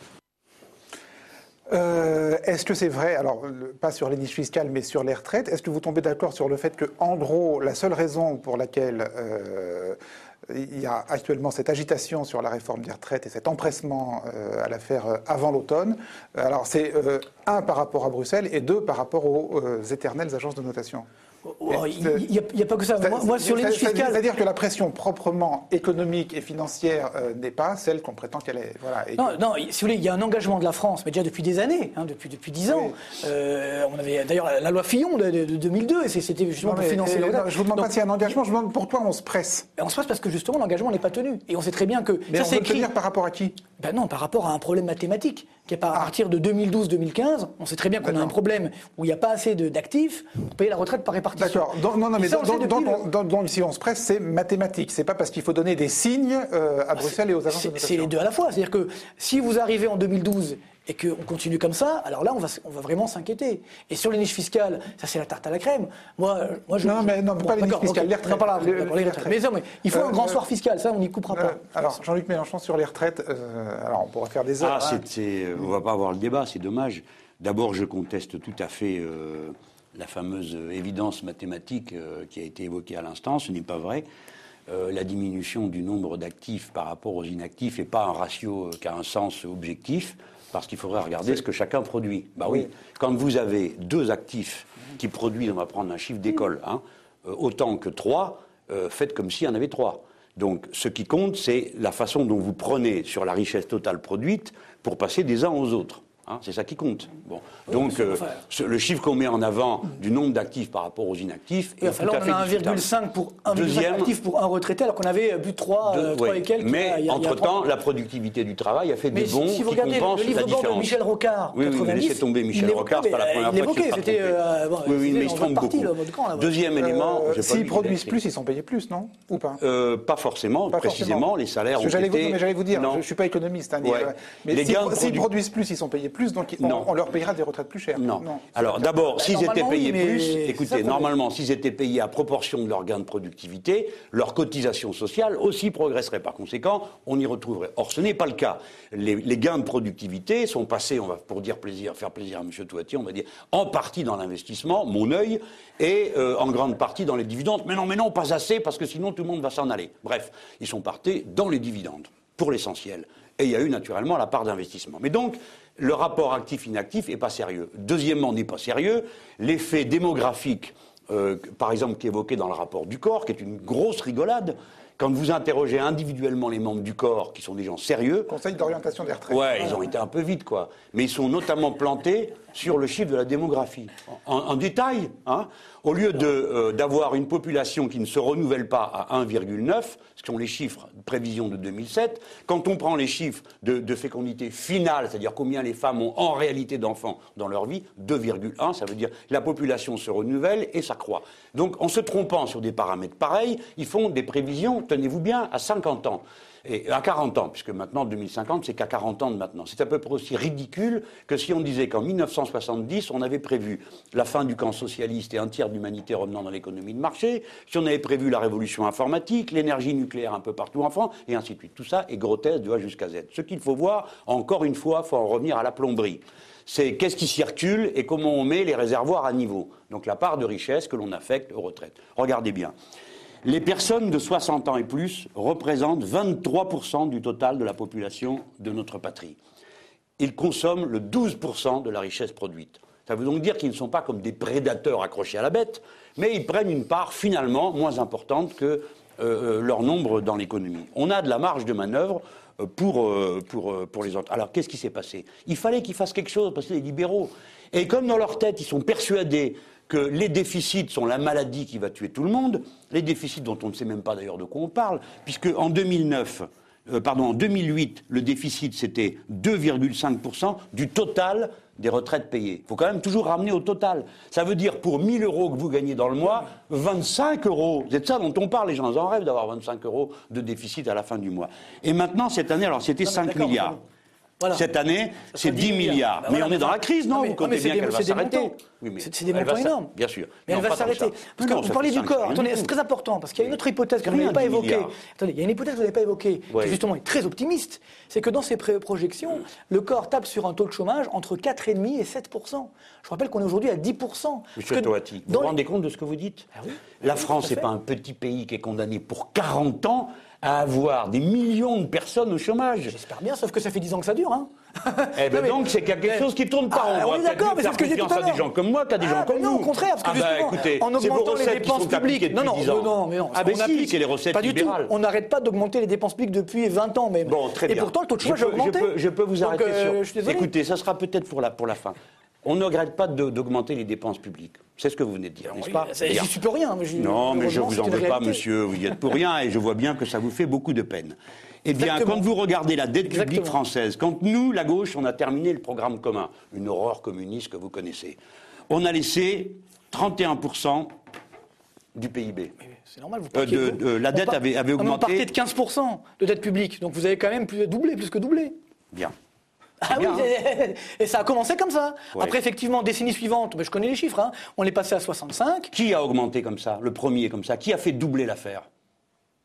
Euh, Est-ce que c'est vrai, alors pas sur les niches fiscales, mais sur les retraites, est-ce que vous tombez d'accord sur le fait que, en gros, la seule raison pour laquelle euh, il y a actuellement cette agitation sur la réforme des retraites et cet empressement euh, à la faire avant l'automne, alors c'est un par rapport à Bruxelles et deux par rapport aux éternelles agences de notation? Il n'y a, pas que ça. Moi, moi, sur les niches C'est- fiscales. C'est-à-dire que la pression proprement économique et financière euh, n'est pas celle qu'on prétend qu'elle est. Voilà, Non, que- non, si vous voulez, il y a un engagement de la France, mais déjà depuis des années, hein, depuis depuis dix ans. Euh, on avait d'ailleurs la, loi Fillon de, de- de 2002, et c'était justement Non, pour financer les je vous demande Donc, pas s'il y a un engagement, je vous demande pourquoi on se presse. on se passe parce que justement l'engagement n'est pas tenu, et on sait très bien que Mais ça on veut écrit. tenir par rapport à qui? Ben non, par rapport à un problème mathématique, qui est Ah. à partir de 2012-2015, on sait très bien qu'on a un problème où il n'y a pas assez d'actifs pour payer la retraite par répartition. D'accord. Non, non, mais ça, le donc, depuis le- presse, c'est mathématique. C'est pas parce qu'il faut donner des signes euh, à Bruxelles et aux agences de C'est c'est les deux à la fois. C'est-à-dire que si vous arrivez en 2012 et qu'on continue comme ça, alors là, on va, on va vraiment s'inquiéter. Et sur les niches fiscales, ça c'est la tarte à la crème. Moi, euh, moi je, Non, mais non, pas les niches fiscales, les retraites. Non, pas là, Les- retraites. Mais non, mais il faut Euh, un grand euh, soir fiscal, ça on n'y coupera Euh, pas. alors, Jean-Luc Mélenchon sur les retraites, euh, alors on pourra faire des heures. Ah, hein. c'est, c'est- on va pas avoir le débat, c'est dommage. D'abord, je conteste tout à fait euh, la fameuse euh, évidence mathématique euh, qui a été évoquée à l'instant, ce n'est pas vrai. Euh, la diminution du nombre d'actifs par rapport aux inactifs n'est pas un ratio qui a un sens objectif, parce qu'il faudrait regarder ce que chacun produit. Bah oui, quand vous avez deux actifs qui produisent, on va prendre un chiffre d'école, hein, autant que trois, faites comme s'il y en avait trois. Donc ce qui compte, c'est la façon dont vous prenez sur la richesse totale produite pour passer des uns aux autres. Hein, c'est ça qui compte. Bon. Donc, euh, ce- le chiffre qu'on met en avant du nombre d'actifs par rapport aux inactifs est Oui, enfin, tout là, à on fait a discutable. 1,5 pour 1,5 Deuxième- actifs pour un retraité, alors qu'on avait plus de 3, De- ouais. et quelques. il a- Mais il a entre-temps, la productivité du travail a fait Mais des bons si vous qui regardez compensent le livre la de. Michel Rocard, oui, oui, mais 90, laissez tomber il Michel Rocard, c'est pas la première euh, fois qu'il il c'était, euh, bon, Oui, mais il se trompe beaucoup. Deuxième élément, Euh, S'ils produisent plus, ils sont payés plus, non Ou pas Euh, pas forcément, précisément, les salaires ont que j'allais vous, été... mais j'allais vous dire, je ne suis pas économiste, hein, mais s'ils produisent plus, ils sont payés plus, donc on, Non. on leur payera des retraites plus chères. Non. Alors d'abord, Bah, s'ils étaient payés oui, plus, écoutez, normalement, s'ils étaient payés à proportion de leur gain de productivité, leur cotisation sociale aussi progresserait. Par conséquent, on y retrouverait. Or, ce n'est pas le cas. Les, les gains de productivité sont passés, on va pour dire plaisir, faire plaisir à M. Touatier, on va dire, en partie dans l'investissement, mon œil, et euh, en grande partie dans les dividendes. Mais non, mais non, pas assez, parce que sinon tout le monde va s'en aller. Bref, ils sont partis dans les dividendes, pour l'essentiel. Et il y a eu naturellement la part d'investissement. Mais donc, le rapport actif-inactif n'est pas sérieux. Deuxièmement, n'est pas sérieux l'effet démographique, euh, par exemple, qui est évoqué dans le rapport du corps, qui est une grosse rigolade. Quand vous interrogez individuellement les membres du corps, qui sont des gens sérieux, Conseil d'orientation des retraites. Ouais, ils ont été un peu vite, quoi. Mais ils sont notamment plantés sur le chiffre de la démographie. En, en détail, hein, au lieu euh, d'avoir une population qui ne se renouvelle pas à 1,9, ce sont les chiffres de prévision de 2007, quand on prend les chiffres de, de fécondité finale, c'est-à-dire combien les femmes ont en réalité d'enfants dans leur vie, 2,1, ça veut dire la population se renouvelle et ça croît. Donc en se trompant sur des paramètres pareils, ils font des prévisions, tenez-vous bien, à 50 ans. Et à 40 ans, puisque maintenant 2050, c'est qu'à 40 ans de maintenant. C'est à peu près aussi ridicule que si on disait qu'en 1970, on avait prévu la fin du camp socialiste et un tiers de l'humanité revenant dans l'économie de marché, si on avait prévu la révolution informatique, l'énergie nucléaire un peu partout en France, et ainsi de suite. Tout ça est grotesque de A jusqu'à Z. Ce qu'il faut voir, encore une fois, il faut en revenir à la plomberie. C'est qu'est-ce qui circule et comment on met les réservoirs à niveau. Donc la part de richesse que l'on affecte aux retraites. Regardez bien. Les personnes de 60 ans et plus représentent 23% du total de la population de notre patrie. Ils consomment le 12% de la richesse produite. Ça veut donc dire qu'ils ne sont pas comme des prédateurs accrochés à la bête, mais ils prennent une part finalement moins importante que euh, euh, leur nombre dans l'économie. On a de la marge de manœuvre euh, pour, les autres. Alors qu'est-ce qui s'est passé? Il fallait qu'ils fassent quelque chose parce que les libéraux. Et comme dans leur tête, ils sont persuadés que les déficits sont la maladie qui va tuer tout le monde, les déficits dont on ne sait même pas d'ailleurs de quoi on parle, puisque en 2009, euh, pardon, en 2008, le déficit c'était 2,5% du total des retraites payées. Il faut quand même toujours ramener au total. Ça veut dire pour 1000 euros que vous gagnez dans le mois, 25 euros. C'est de ça dont on parle, les gens en rêvent d'avoir 25 euros de déficit à la fin du mois. Et maintenant, cette année, alors c'était 5 d'accord, milliards. Voilà. Cette année, c'est sera 10 milliards. Bah mais voilà, on est dans la crise, non non, mais- Vous comptez bien des- qu'elle va s'arrêter. montants. Oui, C'est- des montants énormes. Bien sûr. Mais Non, elle va s'arrêter. Parce que vous parlez du corps. Attendez, c'est très important, parce qu'il y a une autre hypothèse que vous n'avez pas 10 évoquée. Attendez, il y a une hypothèse que vous n'avez pas évoquée, qui justement est très optimiste. C'est que dans pré- projections, le corps tape sur un taux de chômage entre 4,5 et 7% Je rappelle qu'on est aujourd'hui à 10 Parce Monsieur Toati, vous vous rendez compte de ce que vous dites Ah. La France n'est pas un petit pays qui est condamné pour 40 ans à avoir des millions de personnes au chômage. J'espère bien, sauf que ça fait 10 ans que ça dure. Hein. Eh ben Non, mais- donc, c'est qu'il y a quelque chose qui tourne pas. ah, on on est d'accord, mais c'est ce que j'ai dit tout à des gens comme moi qu'à des gens Ah, comme mais non, au contraire, parce que Ah bah, écoutez, en augmentant les dépenses publiques. Non, non, depuis 10 non, mais non. Ah ben on si, applique- les recettes Pas du tout. libérales. On n'arrête pas d'augmenter les dépenses publiques depuis 20 ans même. Bon, très Et bien. pourtant, le taux de chômage a augmenté. Je peux vous arrêter euh, sur. Écoutez, ça sera peut-être pour la fin. On ne regrette pas d'augmenter les dépenses publiques. C'est ce que vous venez de dire, n'est-ce Oui, pas. J'y suis pour rien. mais j'y- Non, mais je heureusement, vous en veux pas, monsieur. Vous y êtes pour rien et je vois bien que ça vous fait beaucoup de peine. Eh bien, Exactement. quand vous regardez la dette publique française, quand nous, la gauche, on a terminé le programme commun, une horreur communiste que vous connaissez, on a laissé 31% du PIB. C'est normal. Vous Euh, de- la dette avait- mais On augmenté. partait de 15% de dette publique. Donc vous avez quand même plus, doublé, plus que doublé. Bien. Ah bien, oui, et ça a commencé comme ça. Ouais. Après, effectivement, décennie suivante, mais je connais les chiffres, hein, on est passé à 65. Qui a augmenté comme ça? Le premier comme ça. Qui a fait doubler l'affaire?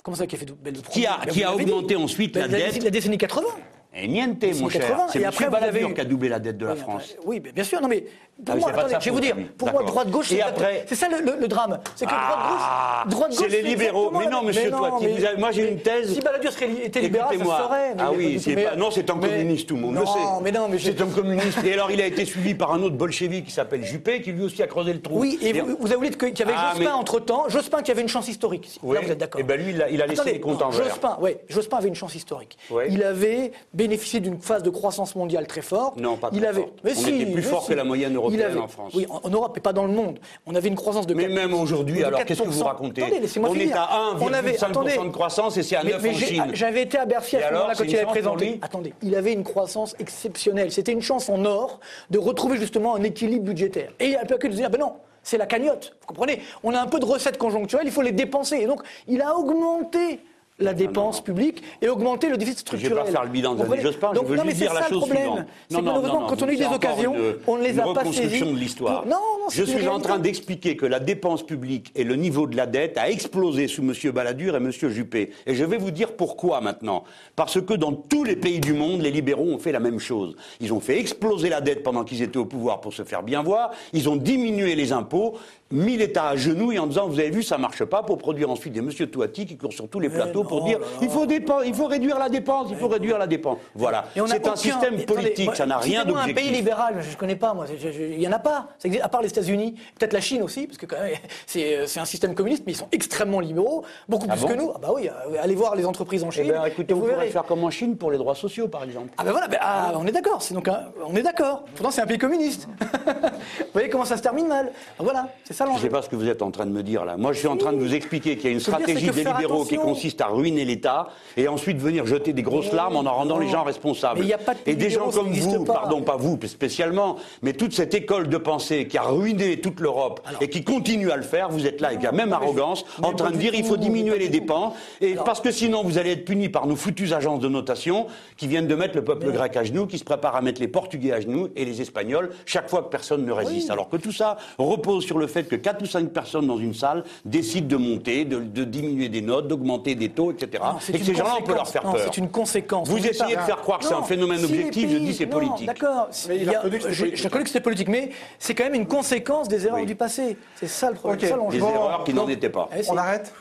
Comment ça qui a fait double Qui a- qui a augmenté ensuite la dette La décennie 80 Et niente, mon cher. 80. C'est Et M. Balladur qui a doublé la dette de la France. après- Oui, bien sûr. Non, mais pour Ah, moi, attendez, je vais vous dire, pour moi, droite-gauche, Et c'est après- c'est ça le, drame. C'est que Ah, droite-gauche, droite-gauche, c'est les libéraux. Mais non, monsieur Toiti, moi, j'ai une thèse. Si Balladur serait était libéral, ça se Écoutez-moi. saurait. mais Ah oui, non, c'est un communiste, tout le monde le Non, sait. mais non, mais C'est un communiste. Et alors, il a été suivi par un autre bolchevique qui s'appelle Juppé, qui lui aussi a creusé le trou. Oui, et vous, avez que- qu'il y avait Ah, Jospin entre-temps. Jospin qui avait une chance historique. Là, vous êtes d'accord. Eh ben, lui, il a- laissé les comptes en. Jospin, oui, Jospin avait une chance historique. Il avait bénéficié d'une phase de croissance mondiale très forte. Non, pas il très avait, forte. Mais On si, était plus mais fort si. que la moyenne Il européenne avait- en France. Oui, en, Europe et pas dans le monde. On avait une croissance de Mais quatre- même aujourd'hui, alors qu'est-ce que 4%. vous racontez Attendez, On finir. est à 1,5% attendez. de croissance et c'est à Mais- 9 mais en Chine. J'avais été à Bercy à ce alors, moment-là quand il avait présenté. Attendez, il avait une croissance exceptionnelle. C'était une chance en or de retrouver justement un équilibre budgétaire. Et il a pas que de dire, ben non. C'est la cagnotte, vous comprenez? On a un peu de recettes conjoncturelles, il faut les dépenser. Et donc, il a augmenté la dépense publique et augmenté le déficit Je ne vais structurel. pas faire le bilan années comprenez Jospin, je veux non, juste dire la chose problème. suivante. C'est que malheureusement, quand on a eu des occasions, une- on ne les a pas saisies. de l'histoire. Non, non, Je suis en train d'expliquer que la dépense publique et le niveau de la dette a explosé sous M. Balladur et M. Juppé. Et je vais vous dire pourquoi maintenant. Parce que dans tous les pays du monde, les libéraux ont fait la même chose. Ils ont fait exploser la dette pendant qu'ils étaient au pouvoir pour se faire bien voir. Ils ont diminué les impôts, mis l'État à genoux et en disant, vous avez vu, ça marche pas, pour produire ensuite des M. Touati qui courent sur tous les plateaux pour dire, il faut, dépen- il faut réduire la dépense, il faut réduire la dépense. Voilà. C'est un système politique, moi, ça n'a rien citez-moi un pays d'objectif. libéral, je ne connais pas, moi. Il n'y en a pas. À part les États-Unis, peut-être la Chine aussi, parce que quand même, c'est euh, c'est un système communiste, mais ils sont extrêmement libéraux, beaucoup Ah plus bon que nous. Ah bah oui, euh, allez voir les entreprises en Eh Chine. bien, écoutez, vous vous verrez. faire comme en Chine pour les droits sociaux, par exemple. Ah ben voilà, ben, ah, on est d'accord. C'est donc un- on est d'accord. Pourtant, c'est un pays communiste. vous voyez comment ça se termine mal. Voilà, c'est ça Je ne sais pas ce que vous êtes en train de me dire là. Moi, je suis en train de vous expliquer qu'il y a une je dire, stratégie des libéraux qui consiste à ruiner l'État et ensuite venir jeter des grosses larmes en en rendant les gens responsables. Mais il y a pas de et des gens comme vous, pas. pardon, pas vous spécialement, mais toute cette école de pensée qui a ruiné toute l'Europe et qui continue à le faire, vous êtes là avec la même arrogance en train de dire il faut diminuer les dépenses et parce que sinon vous allez être punis par nos foutues agences de notation qui viennent de mettre le peuple grec à genoux, qui se préparent à mettre les Portugais à genoux et les Espagnols chaque fois que personne ne résiste. Alors que tout ça repose sur le fait que 4 ou 5 personnes dans une salle décident de monter, de, de diminuer des notes, d'augmenter des taux, etc. Non, c'est et que ces gens-là, on peut leur faire Non, peur. C'est une conséquence. Vous essayez pas- de faire croire que c'est un phénomène si objectif, je dis c'est politique. D'accord. Mais il a que c'était j'ai- politique. J'ai reconnu que c'était politique, mais c'est quand même une conséquence des erreurs du passé. C'est ça le problème. Ok. c'est ça. Des erreurs qui n'en étaient pas. Eh, c'est- On arrête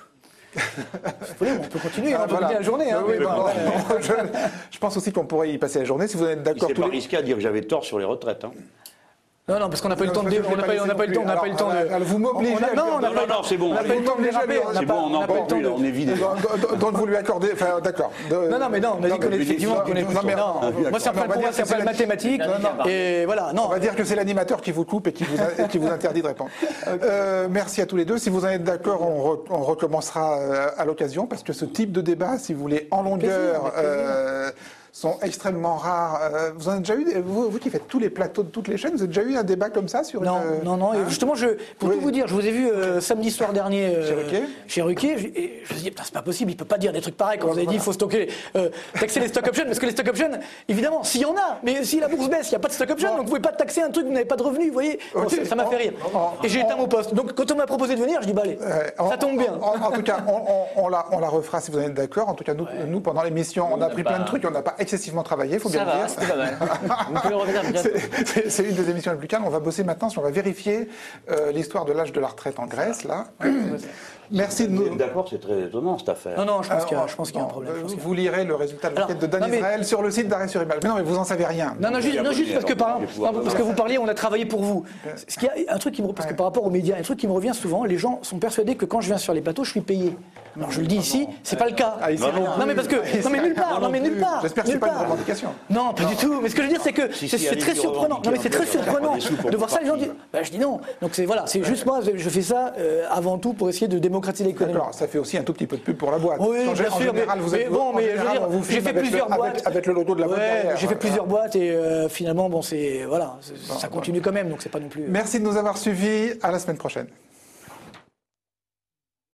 Vous voulez, on peut continuer, hein, Ah, on peut voilà. continuer la journée. hein, Oui, mais bon, bon, je, je pense aussi qu'on pourrait y passer la journée si vous êtes d'accord tous pas les risqué à dire que j'avais tort sur les retraites. hein. Non, non, parce qu'on n'a pas eu le temps de. On n'a pas eu- le temps. On n'a pas eu le temps de. Vous m'obligez Non, Non, non, non, c'est bon. On n'a pas eu le temps de déraper. C'est bon, on on n'a n'en pas eu peut le temps plus, on est vidé. Donc, vous lui accordez, enfin d'accord. Non, non, mais non, on a dit qu'on est effectivement qu'on est. Non, mais- Non, moi, c'est pas le c'est pas le mathématique. Et voilà, non. On va dire que c'est l'animateur qui vous coupe et qui vous, interdit de répondre. Euh, merci à tous les deux. Si vous en êtes d'accord, on, re- on recommencera euh, à l'occasion parce que ce type de débat, si vous voulez, en longueur, sont extrêmement rares. Euh, vous en avez déjà eu, des- vous, vous qui faites tous les plateaux de toutes les chaînes, vous avez déjà eu un débat comme ça sur Non, une... non, non. Et Hein justement, je, pour Oui. tout vous dire, je vous ai vu euh, samedi soir dernier euh, Chez Ruquier chez Ruquier, je- et je me suis dit, putain, c'est pas possible, il peut pas dire des trucs pareils quand vous avez dit, il faut stocker, euh, taxer les stock options, parce que les stock options, évidemment, s'il y en a, mais si la bourse baisse, il n'y a pas de stock options, donc vous pouvez pas taxer un truc, vous n'avez pas de revenus, vous voyez. Bon, ça m'a fait rire. On- Et j'ai éteint mon poste. Donc quand on m'a proposé de venir, je dis, bah allez, ça tombe bien. En, tout cas, on, la, on la refera si vous en êtes d'accord. En tout cas, nous, nous pendant l'émission, on a appris plein de trucs. On n'a pas excessivement travaillé, faut bien le va, dire. c'était pas mal. Vous pouvez revenir bientôt. C'est- C'est c'est une des émissions les plus calmes. On va bosser maintenant sur, on va vérifier euh, l'histoire de l'âge de la retraite en Grèce, là. Merci de nous. d'accord, c'est très étonnant cette affaire. Non, non, je pense qu'il y a, Alors, je pense qu'il y a un problème. a- Vous lirez le résultat de Alors, l'enquête de Dan non, mais- Israël sur le site d'arrêt sur image. Mais non, mais vous en savez rien. Non, non, juste, non, juste parce que, par, non, parce que vous parliez, on a travaillé pour vous. Ce qui a, un truc qui me, parce que par rapport aux médias, un truc qui me revient souvent, les gens sont persuadés que quand je viens sur les plateaux, je suis payé. Alors je le dis ici, c'est pas le cas. Ah, non non mais parce que, plus. non mais nulle part, non mais nulle part. J'espère que c'est pas une revendication. Non, pas du tout. Mais ce que je veux dire, c'est que Si, c'est très surprenant. Non mais c'est très surprenant de voir ça. Les gens disent, bah, je dis non. Donc c'est voilà, c'est juste moi, je fais ça euh, avant tout pour essayer de démocratiser l'économie. D'accord, ça fait aussi un tout petit peu de pub pour la boîte. Oui, en, bien en sûr, général, mais- vous êtes mais bon, mais je veux dire, j'ai fait plusieurs boîtes. Avec, le logo de la boîte j'ai fait plusieurs boîtes et euh, finalement bon c'est voilà, ça continue quand même, donc c'est pas non plus. Merci de nous avoir suivis. À la semaine prochaine.